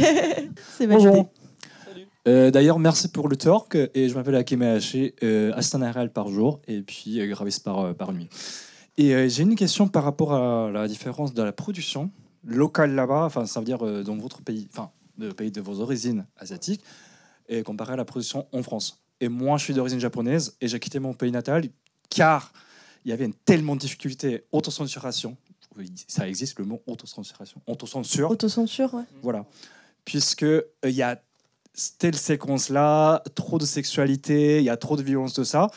c'est validé. Bonjour. Euh, D'ailleurs, merci pour le talk. Et je m'appelle Hakim Haché, euh, assistant RL par jour et puis euh, graviste par, euh, par nuit. Et euh, j'ai une question par rapport à la différence de la production locale là-bas, enfin, ça veut dire dans votre pays, enfin, le pays de vos origines asiatiques, et comparé à la production en France. Et moi, je suis d'origine japonaise et j'ai quitté mon pays natal car il y avait une tellement de difficulté, autocensuration. Ça existe le mot autocensuration. Autocensure. Autocensure, ouais. Voilà. Puisque il y a telle séquence-là, trop de sexualité, il y a trop de violence de ça.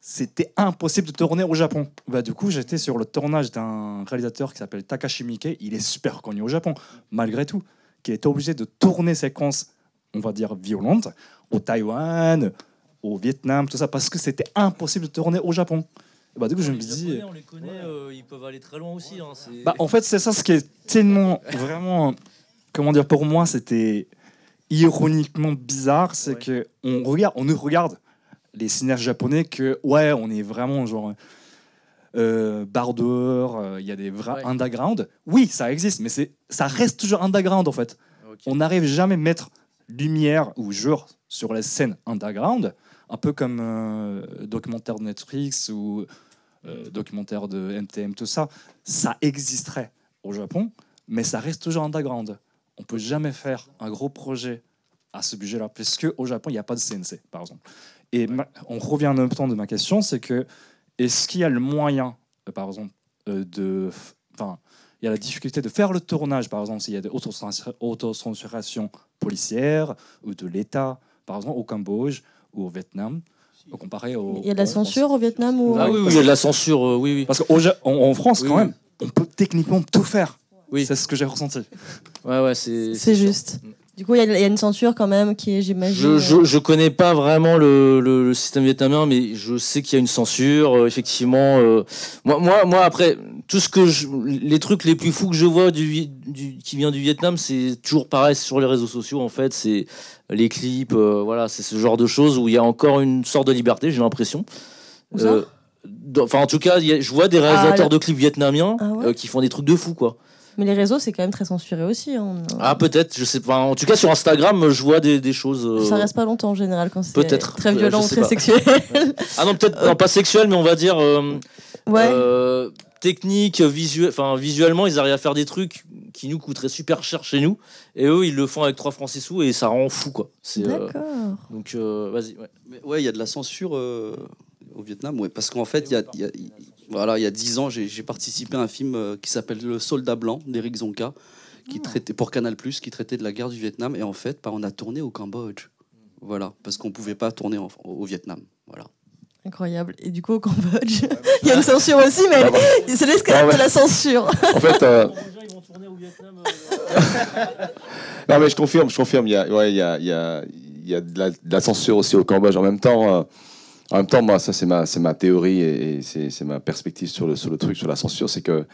C'était impossible de tourner au Japon. Bah, du coup, j'étais sur le tournage d'un réalisateur qui s'appelle Takashi Miike. Il est super connu au Japon, malgré tout. Qui était obligé de tourner séquences, on va dire, violentes au Taïwan, au Vietnam, tout ça, parce que c'était impossible de tourner au Japon. Bah, du coup, je me dis. On les connaît, euh, ils peuvent aller très loin aussi. hein, Bah, en fait, c'est ça ce qui est tellement, vraiment, comment dire, pour moi, c'était ironiquement bizarre, c'est que on regarde, on nous regarde les cinéastes japonais que, ouais, on est vraiment genre euh, bardeur, euh, il y a des vrais Ouais. underground. Oui, ça existe, mais c'est, ça reste toujours underground en fait. On n'arrive jamais à mettre lumière ou jour sur les scènes underground, un peu comme euh, documentaire de Netflix ou euh, documentaire de NTM, tout ça. Ça existerait au Japon, mais ça reste toujours underground. On peut jamais faire un gros projet à ce budget-là, puisque au Japon, il n'y a pas de CNC, par exemple. Et ma- on revient en même temps de ma question, c'est que est-ce qu'il y a le moyen, euh, par exemple, euh, de... Enfin, il y a la difficulté de faire le tournage, par exemple, s'il y a des autocensur- autocensurations policières ou de l'État, par exemple, au Cambodge ou au Vietnam. comparé au. Il y a de la en censure au Vietnam ou Ah oui, oui, il y a de la censure, euh, oui, oui. Parce qu'en en France, Oui, quand oui. même, on peut techniquement tout faire. Oui. C'est ce que j'ai ressenti. Ouais, ouais, c'est. C'est juste. Du coup, il y, a- il y a une censure quand même qui est, j'imagine. Je, je, je connais pas vraiment le, le, le système vietnamien, mais je sais qu'il y a une censure. euh, effectivement, euh, moi, moi, moi, après, tout ce que je, les trucs les plus fous que je vois du, du qui vient du Vietnam, c'est toujours pareil sur les réseaux sociaux. En fait, c'est les clips, euh, voilà, c'est ce genre de choses où il y a encore une sorte de liberté, j'ai l'impression. Où ça? Dans- Enfin, en tout cas, a- je vois des réalisateurs le- de clips vietnamiens Ah ouais? euh, qui font des trucs de fou, quoi. Mais les réseaux, c'est quand même très censuré aussi. hein. Ah, peut-être, je sais pas. En tout cas, sur Instagram, je vois des, des choses. euh, Ça reste pas longtemps en général quand c'est Peut-être. très Euh, violent je ou sais très pas. sexuel. Ah non, peut-être non, pas sexuel, mais on va dire euh, Ouais. euh, technique, visuel. Enfin, visuellement, ils arrivent à faire des trucs qui nous coûteraient super cher chez nous, et eux, ils le font avec 3 francs 6 sous, et ça rend fou, quoi. C'est, euh, D'accord. donc, euh, vas-y. Ouais. Mais ouais, il y a de la censure euh, au Vietnam, ouais, parce qu'en fait, il y a, il y a- il- voilà, il y a dix ans, j'ai participé à un film euh, qui s'appelle Le Soldat Blanc d'Éric Zonka, qui traitait pour Canal+, qui traitait de la guerre du Vietnam, et en fait, bah, on a tourné au Cambodge, voilà, parce qu'on pouvait pas tourner en- au Vietnam, voilà. Incroyable. Et du coup, au Cambodge, il y a une censure aussi, mais Ah bah. c'est l'escalade Ah ouais. de la censure. En fait, euh, non mais je confirme, je confirme. Il y a, ouais, il y a, il y a, il y a de, la, de la censure aussi au Cambodge. En même temps, euh, en même temps, moi, ça c'est ma, ma théorie et, c'est ma perspective sur le, sur le truc, sur la censure, c'est que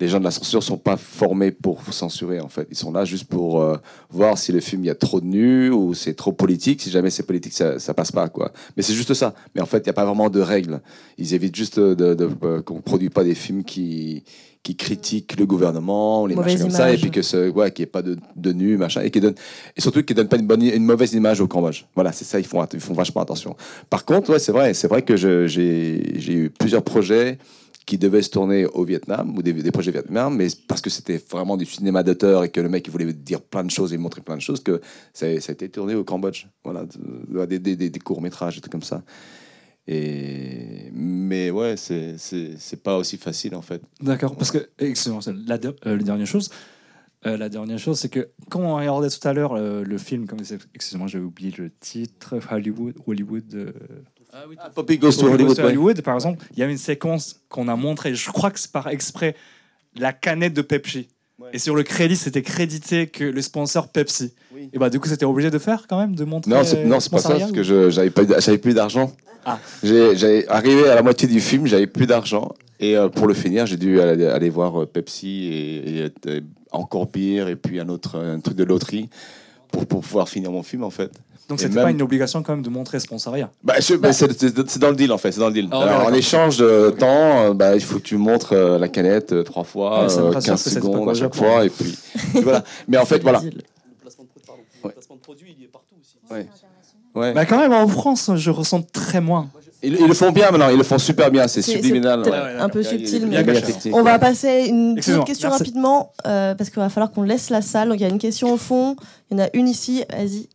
les gens de la censure sont pas formés pour censurer. En fait, ils sont là juste pour euh, voir si le film il y a trop de nus ou c'est trop politique. Si jamais c'est politique, ça, ça passe pas quoi. Mais c'est juste ça. Mais en fait, il n'y a pas vraiment de règles. Ils évitent juste de, de, euh, qu'on produit pas des films qui qui critiquent le gouvernement, les Mauvaise machins comme ça, et image. puis que ce, ouais, qu'il n'y ait pas de, de nus, machin, et qui donne, et surtout qu'ils donnent pas une bonne, une mauvaise image au Cambodge. Voilà, c'est ça, ils font, ils font vachement attention. Par contre, ouais, c'est vrai, c'est vrai que j'ai eu plusieurs projets qui devaient se tourner au Vietnam ou des, projets vietnamiens, mais parce que c'était vraiment du cinéma d'auteur et que le mec il voulait dire plein de choses et montrer plein de choses que ça, a été tourné au Cambodge. Voilà, de- des, des, des, des courts métrages, des trucs comme ça. Et mais ouais, c'est pas aussi facile en fait. D'accord, parce que, c'est la, euh, la dernière chose, euh, la dernière chose, c'est que quand on regardait tout à l'heure euh, le film, comme excusez-moi, j'ai oublié le titre, Hollywood, Hollywood. Poppy Goes to Hollywood. par exemple, il y a une séquence qu'on a montrée, je crois que c'est par exprès, la canette de Pepsi. Et sur le crédit, c'était crédité que le sponsor Pepsi. Et bah du coup, c'était obligé de faire quand même, de montrer. Non, c'est, non, c'est pas ça, parce que je, j'avais, pas, j'avais plus d'argent. Ah. J'ai, j'avais arrivé à la moitié du film, j'avais plus d'argent. Et euh, pour le finir, j'ai dû aller, aller voir euh, Pepsi et, et, euh, encore pire, et puis un autre un truc de loterie pour, pour pouvoir finir mon film en fait. Donc c'était même- pas une obligation quand même de montrer sponsoria. Bah, je- bah, c'est, c'est- c'est dans le deal en fait, c'est dans le deal. Ah, ouais, Alors, en échange de temps, euh, bah, il faut que tu montres euh, la canette euh, trois fois, Ouais, euh, rassure 15 que c'est pas secondes quoi à chaque fois, et puis voilà. Mais en fait, voilà. Le placement de, pardon, le placement de produit, il est partout aussi. Ouais. Ouais. Bah quand même, en France, je ressens très moins. Ils, ils le font bien maintenant, ils le font super bien, c'est C'est- subliminal. c'est ouais. peut-être un peu subtil, mais on va passer une petite question merci. rapidement euh, parce qu'il va falloir qu'on laisse la salle. Donc, il y a une question au fond, il y en a une ici. Vas-y.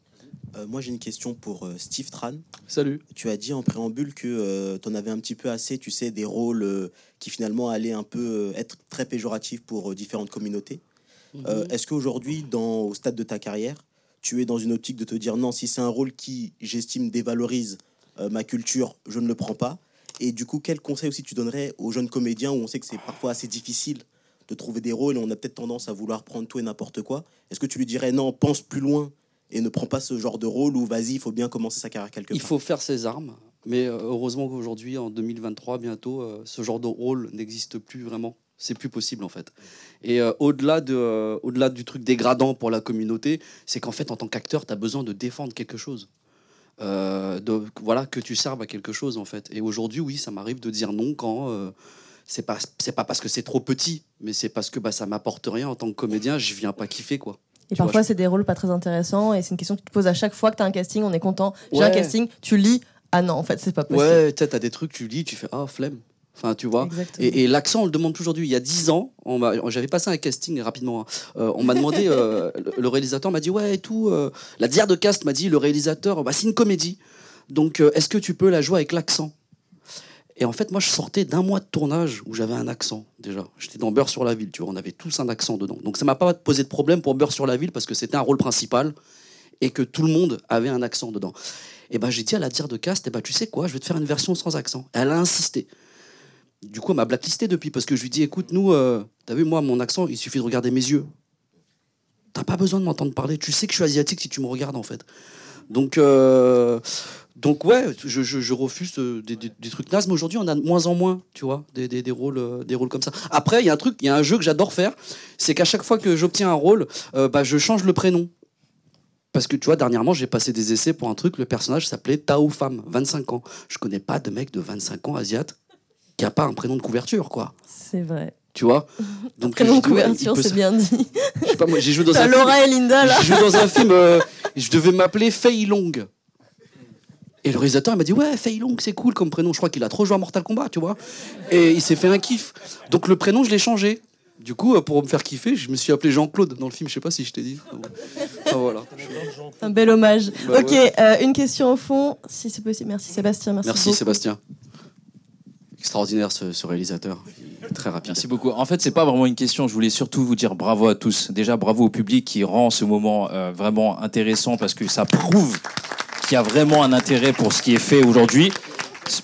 Euh, moi, j'ai une question pour euh, Steve Tran. Salut. Tu as dit en préambule que tu en avais un petit peu assez, tu sais, des rôles euh, qui finalement allaient un peu euh, être très péjoratifs pour euh, différentes communautés. Euh, Est-ce qu'aujourd'hui, au stade de ta carrière, tu es dans une optique de te dire non, si c'est un rôle qui, j'estime, dévalorise euh, ma culture, je ne le prends pas? Et du coup, quel conseil aussi tu donnerais aux jeunes comédiens où on sait que c'est parfois assez difficile de trouver des rôles et on a peut-être tendance à vouloir prendre tout et n'importe quoi? Est-ce que tu lui dirais non, pense plus loin et ne prends pas ce genre de rôle ou vas-y, il faut bien commencer sa carrière quelque Il part faut faire ses armes, mais euh, heureusement qu'aujourd'hui, en 2023, bientôt, euh, ce genre de rôle n'existe plus vraiment. C'est plus possible en fait. Et euh, au-delà de, euh, au-delà du truc dégradant pour la communauté, c'est qu'en fait, en tant qu'acteur, tu as besoin de défendre quelque chose. Euh, de, voilà, que tu serves à quelque chose en fait. Et aujourd'hui, oui, ça m'arrive de dire non quand c'est pas, c'est pas parce que c'est trop petit, mais c'est parce que bah, ça m'apporte rien en tant que comédien. Je viens pas kiffer quoi. Et Tu parfois, c'est des rôles pas très intéressants et c'est une question que tu te poses à chaque fois que tu as un casting. On est content. J'ai un casting, tu lis. Ah non, en fait, c'est pas possible. Ouais, tu t'as des trucs, tu lis, tu fais ah flemme. Enfin, tu vois. Exactement. Et, et l'accent, on le demande toujours. Il y a 10 ans, on m'a- j'avais passé un casting rapidement. hein. Euh, on m'a demandé, euh, le, le réalisateur m'a dit ouais et tout. euh, la dière de cast m'a dit le réalisateur, bah, c'est une comédie. Donc est-ce que tu peux la jouer avec l'accent? Et en fait, moi, je sortais d'un mois de tournage où j'avais un accent déjà. J'étais dans Beurre sur la ville, tu vois. On avait tous un accent dedans. Donc ça m'a pas posé de problème pour Beurre sur la ville parce que c'était un rôle principal et que tout le monde avait un accent dedans. Et ben j'ai dit à la dire de cast, et ben tu sais quoi, je vais te faire une version sans accent. Elle a insisté. Du coup, elle m'a blacklisté depuis parce que je lui dis, écoute, nous, euh, t'as vu, moi, mon accent, il suffit de regarder mes yeux. T'as pas besoin de m'entendre parler. Tu sais que je suis asiatique si tu me regardes, en fait. Donc, euh, donc ouais, je, je- je refuse euh, des, des- des trucs nazes, mais aujourd'hui, on a de moins en moins, tu vois, des, rôles, euh, des rôles comme ça. Après, il y a un truc, il y a un jeu que j'adore faire, c'est qu'à chaque fois que j'obtiens un rôle, euh, bah, je change le prénom. Parce que tu vois, dernièrement, j'ai passé des essais pour un truc, le personnage s'appelait Tao Femme, 25 ans. Je connais pas de mec de 25 ans asiate qui a pas un prénom de couverture, quoi. C'est vrai. Tu vois? Donc, Prénom couverture, c'est bien dit. Je sais pas, moi, j'ai joué dans un film- Laura et Linda, là. J'ai joué dans un film, euh, je devais m'appeler Fei Long. Et le réalisateur il m'a dit ouais Fei Long c'est cool comme prénom. Je crois qu'il a trop joué à Mortal Kombat, tu vois. Et il s'est fait un kiff. Donc le prénom je l'ai changé. Du coup, euh, pour me faire kiffer, je me suis appelé Jean-Claude dans le film. Je sais pas si je t'ai dit. Ah, voilà. Un bel hommage. Bah ok, ouais. euh, une question au fond, si c'est possible. Merci Sébastien. Merci, Merci beaucoup. Sébastien. Extraordinaire ce, ce réalisateur. Très rapide. Merci beaucoup. En fait, c'est pas vraiment une question. Je voulais surtout vous dire bravo à tous. Déjà, bravo au public qui rend ce moment euh, vraiment intéressant parce que ça prouve qu'il y a vraiment un intérêt pour ce qui est fait aujourd'hui.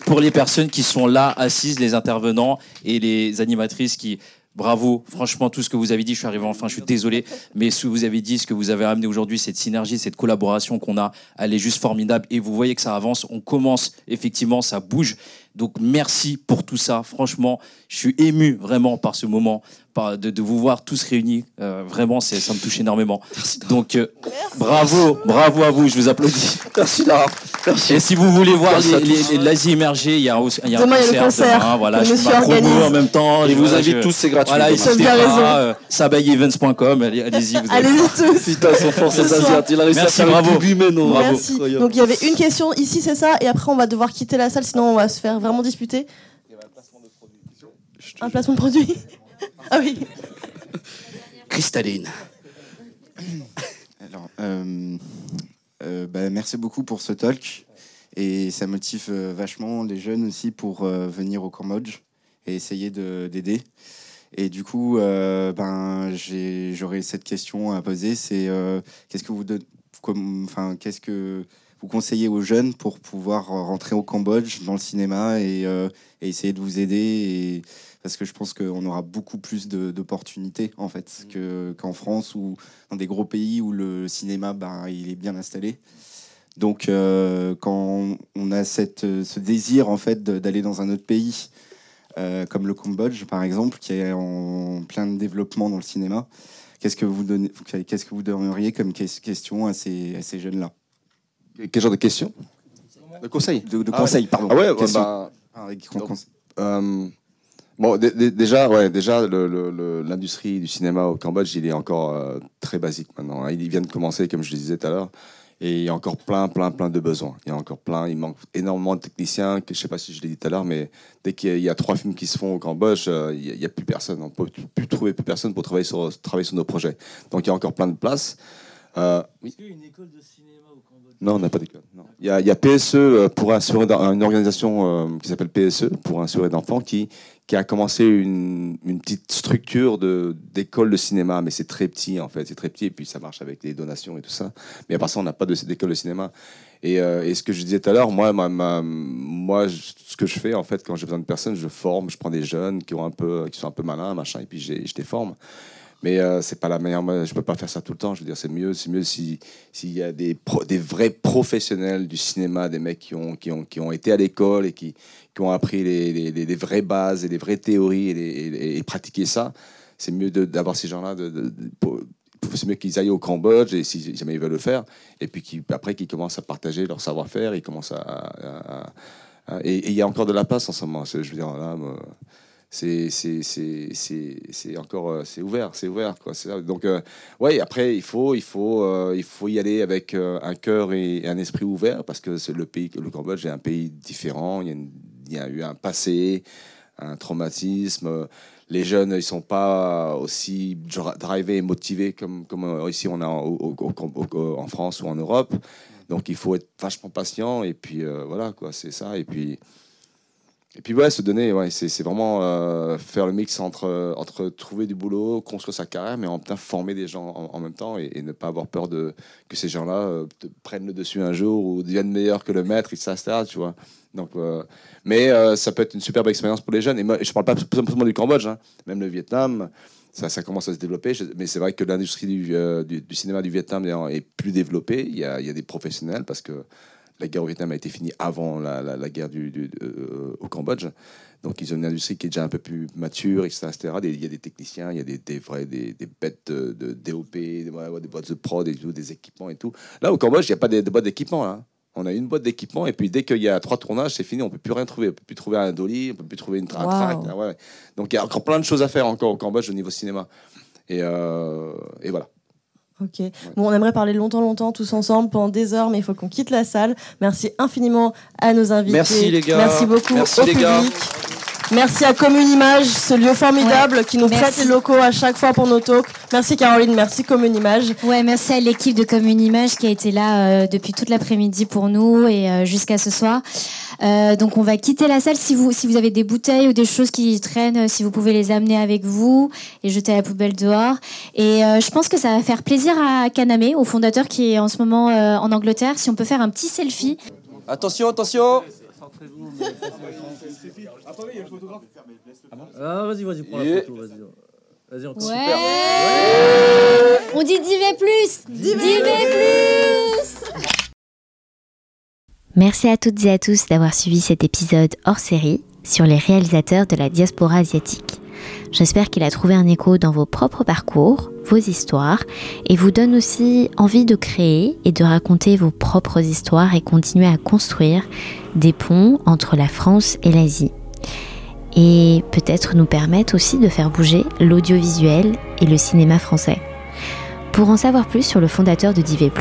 Pour les personnes qui sont là, assises, les intervenants et les animatrices qui. Bravo, franchement, tout ce que vous avez dit, je suis arrivé enfin, je suis désolé, mais ce que vous avez dit, ce que vous avez amené aujourd'hui, cette synergie, cette collaboration qu'on a, elle est juste formidable et vous voyez que ça avance, on commence, effectivement, ça bouge. Donc merci pour tout ça, franchement, je suis ému vraiment par ce moment, de, de vous voir tous réunis, Euh, vraiment, c'est- ça me touche énormément. Donc euh, bravo, bravo à vous, je vous applaudis. Merci Lara. Merci. Et si vous voulez voir les- les- les- l'Asie émergée, il y a, il y a Demain, il y a un le concert. concert demain, voilà, je fais ma promo en même temps. Je vous voilà, invite je- tous, c'est gratuit Voilà, T'as bien pas, raison. euh, sabayeevents.com, allez- allez-y. vous allez Allez-y tous. Putain, son force Ce soir. asiatique. Il a réussi Merci, à faire bravo. un publi, mais non. Bravo. Merci. Incroyable. Donc il y avait une question ici, c'est ça, et après on va devoir quitter la salle, sinon on va se faire vraiment disputer. Un placement de produit Ah oui. Cristalline. Alors, euh, euh, bah, merci beaucoup pour ce talk. Et ça motive euh, vachement les jeunes aussi pour euh, venir au Cambodge et essayer de- d'aider. Et du coup, euh, ben, j'ai- j'aurais cette question à poser, c'est euh, qu'est-ce que vous enfin, qu'est-ce que vous conseillez aux jeunes pour pouvoir rentrer au Cambodge dans le cinéma et, euh, et essayer de vous aider et, parce que je pense qu'on aura beaucoup plus d'opportunités en fait que- qu'en France ou dans des gros pays où le cinéma ben, il est bien installé. Donc euh, quand on a cette, ce désir en fait d'aller dans un autre pays euh, comme le Cambodge par exemple qui est en plein développement dans le cinéma, qu'est-ce que vous donnez, qu'est-ce que vous donneriez comme ques- question à ces, à ces jeunes là Quel genre de questions? De conseils De, de Ah conseils, ouais. pardon. Ah ouais, Question. bah, Ah, Euh, bon, dé- dé- déjà, ouais, déjà, le- le- le- l'industrie du cinéma au Cambodge, il est encore euh, très basique maintenant. hein. Il vient de commencer, comme je le disais tout à l'heure, et il y a encore plein, plein, plein de besoins. Il y a encore plein, il manque énormément de techniciens. Que, je sais pas si je l'ai dit tout à l'heure, mais dès qu'il y, a- y a trois films qui se font au Cambodge, euh, il n'y a, plus personne. On peut plus trouver plus personne pour travailler sur, travailler sur nos projets. Donc il y a encore plein de places. Euh, oui. Non, on n'a pas d'école. Il y a, il y a PSE pour d'en- une organisation qui s'appelle PSE pour un sourire d'enfant qui, qui a commencé une, une petite structure d'école de cinéma, mais c'est très petit en fait, c'est très petit et puis ça marche avec les donations et tout ça. Mais à part ça, on n'a pas de- d'école de cinéma. Et, euh, ce que je disais tout à l'heure, moi, ma, moi, ce que je fais en fait quand j'ai besoin de personnes, je forme, je prends des jeunes qui ont un peu, qui sont un peu malins, machin, et puis je les forme. Mais euh, c'est pas la meilleure. Je peux pas faire ça tout le temps. Je veux dire, c'est mieux, c'est mieux si s'il y a des des vrais professionnels du cinéma, des mecs qui ont qui ont qui ont été à l'école et qui qui ont appris les, les, les- vraies bases et les vraies théories et, et, pratiquer ça. C'est mieux d'avoir ces gens-là. De, de- de- pour- c'est mieux qu'ils aillent au Cambodge et si jamais ils veulent le faire et puis qu'ils- après qu'ils commencent à partager leur savoir-faire, ils commencent à, et il y a encore de la place en ce moment. Je veux dire là. C'est encore euh, c'est ouvert c'est ouvert quoi donc euh, ouais après il faut il faut euh, il faut y aller avec euh, un cœur et, un esprit ouvert parce que c'est le pays le Cambodge est un pays différent. Il y a, eu un passé un traumatisme. Les jeunes ils sont pas aussi drivés et motivés comme comme ici on a au- en France ou en Europe. Donc il faut être vachement patient et puis voilà quoi c'est ça. Et puis Et puis ouais, se donner, c'est vraiment euh, faire le mix entre, entre trouver du boulot, construire sa carrière, mais en même temps former des gens en, même temps et, ne pas avoir peur de que ces gens-là euh, prennent le dessus un jour ou deviennent meilleurs que le maître, etc. Tu vois. Donc, euh, mais euh, ça peut être une superbe expérience pour les jeunes. Et moi, je parle pas simplement du Cambodge, hein. même le Vietnam, ça, commence à se développer. Mais c'est vrai que l'industrie du, cinéma du Vietnam est, plus développée. Il y a des professionnels parce que la guerre au Vietnam a été finie avant la, la- la guerre du, du- euh, au Cambodge. Donc, ils ont une industrie qui est déjà un peu plus mature, etc. etc. Des- Il y a des techniciens, il y a des, des vrais, des, des bêtes de, de DOP, des, des boîtes de prod, et tout, des équipements et tout. Là, au Cambodge, il n'y a pas de, boîte d'équipement. Là. On a une boîte d'équipement, et puis dès qu'il y a trois tournages, c'est fini, on peut plus rien trouver. On peut plus trouver un dolly, on peut plus trouver une tra- un Wow. track, ouais. Donc, il y a encore plein de choses à faire encore au Cambodge au niveau cinéma. Et, euh, et voilà. Ok. Bon, on aimerait parler longtemps, longtemps, tous ensemble, pendant des heures, mais il faut qu'on quitte la salle. Merci infiniment à nos invités. Merci, les gars. Merci beaucoup Merci, au les public. gars. Merci à Commune Image, ce lieu formidable qui nous Merci. prête les locaux à chaque fois pour nos talks. Merci Caroline, merci Commune Image. Ouais, merci à l'équipe de Commune Image qui a été là euh, depuis toute l'après-midi pour nous et euh, jusqu'à ce soir. Euh, donc on va quitter la salle. Si vous si vous avez des bouteilles ou des choses qui traînent, si vous pouvez les amener avec vous et jeter à la poubelle dehors. Et euh, je pense que ça va faire plaisir à Kaname, au fondateur qui est en ce moment euh, en Angleterre. Si on peut faire un petit selfie. Attention, attention Ah, vas-y, vas-y, prends Yeah. la photo, vas-y. Vas-y, on Ouais. On dit 10 V plus 10 V plus Merci à toutes et à tous d'avoir suivi cet épisode hors série sur les réalisateurs de la diaspora asiatique. J'espère qu'il a trouvé un écho dans vos propres parcours, vos histoires, et vous donne aussi envie de créer et de raconter vos propres histoires et continuer à construire des ponts entre la France et l'Asie. Et peut-être nous permettre aussi de faire bouger l'audiovisuel et le cinéma français. Pour en savoir plus sur le fondateur de Divé+,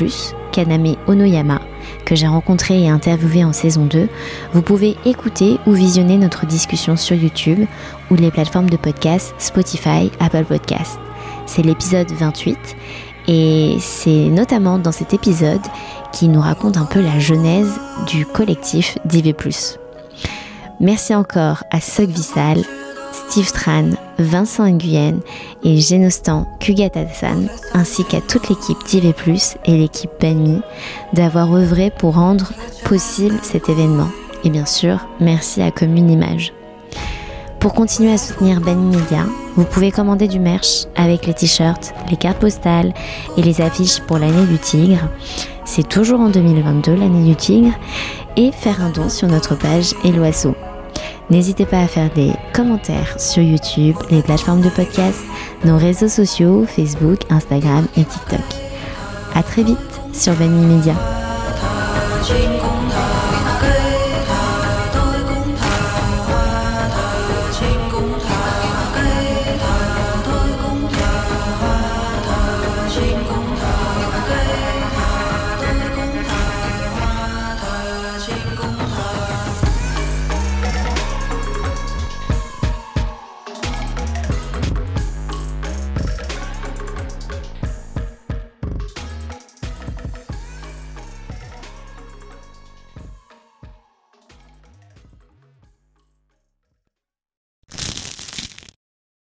Kaname Onoyama, que j'ai rencontré et interviewé en saison 2, vous pouvez écouter ou visionner notre discussion sur YouTube ou les plateformes de podcast Spotify, Apple Podcast. C'est l'épisode 28 et c'est notamment dans cet épisode qui nous raconte un peu la genèse du collectif Divé+. Merci encore à Sok Vissal, Steve Tran, Vincent Nguyen et Genostan Kugatasan, ainsi qu'à toute l'équipe d'IV+, et l'équipe Banmi, d'avoir œuvré pour rendre possible cet événement. Et bien sûr, merci à Commune Image. Pour continuer à soutenir Banmi Media, vous pouvez commander du merch avec les t-shirts, les cartes postales et les affiches pour l'année du tigre. C'est toujours en 2022 l'année du tigre et faire un don sur notre page Eloasso. N'hésitez pas à faire des commentaires sur YouTube, les plateformes de podcast, nos réseaux sociaux, Facebook, Instagram et TikTok. À très vite sur Banmi Media.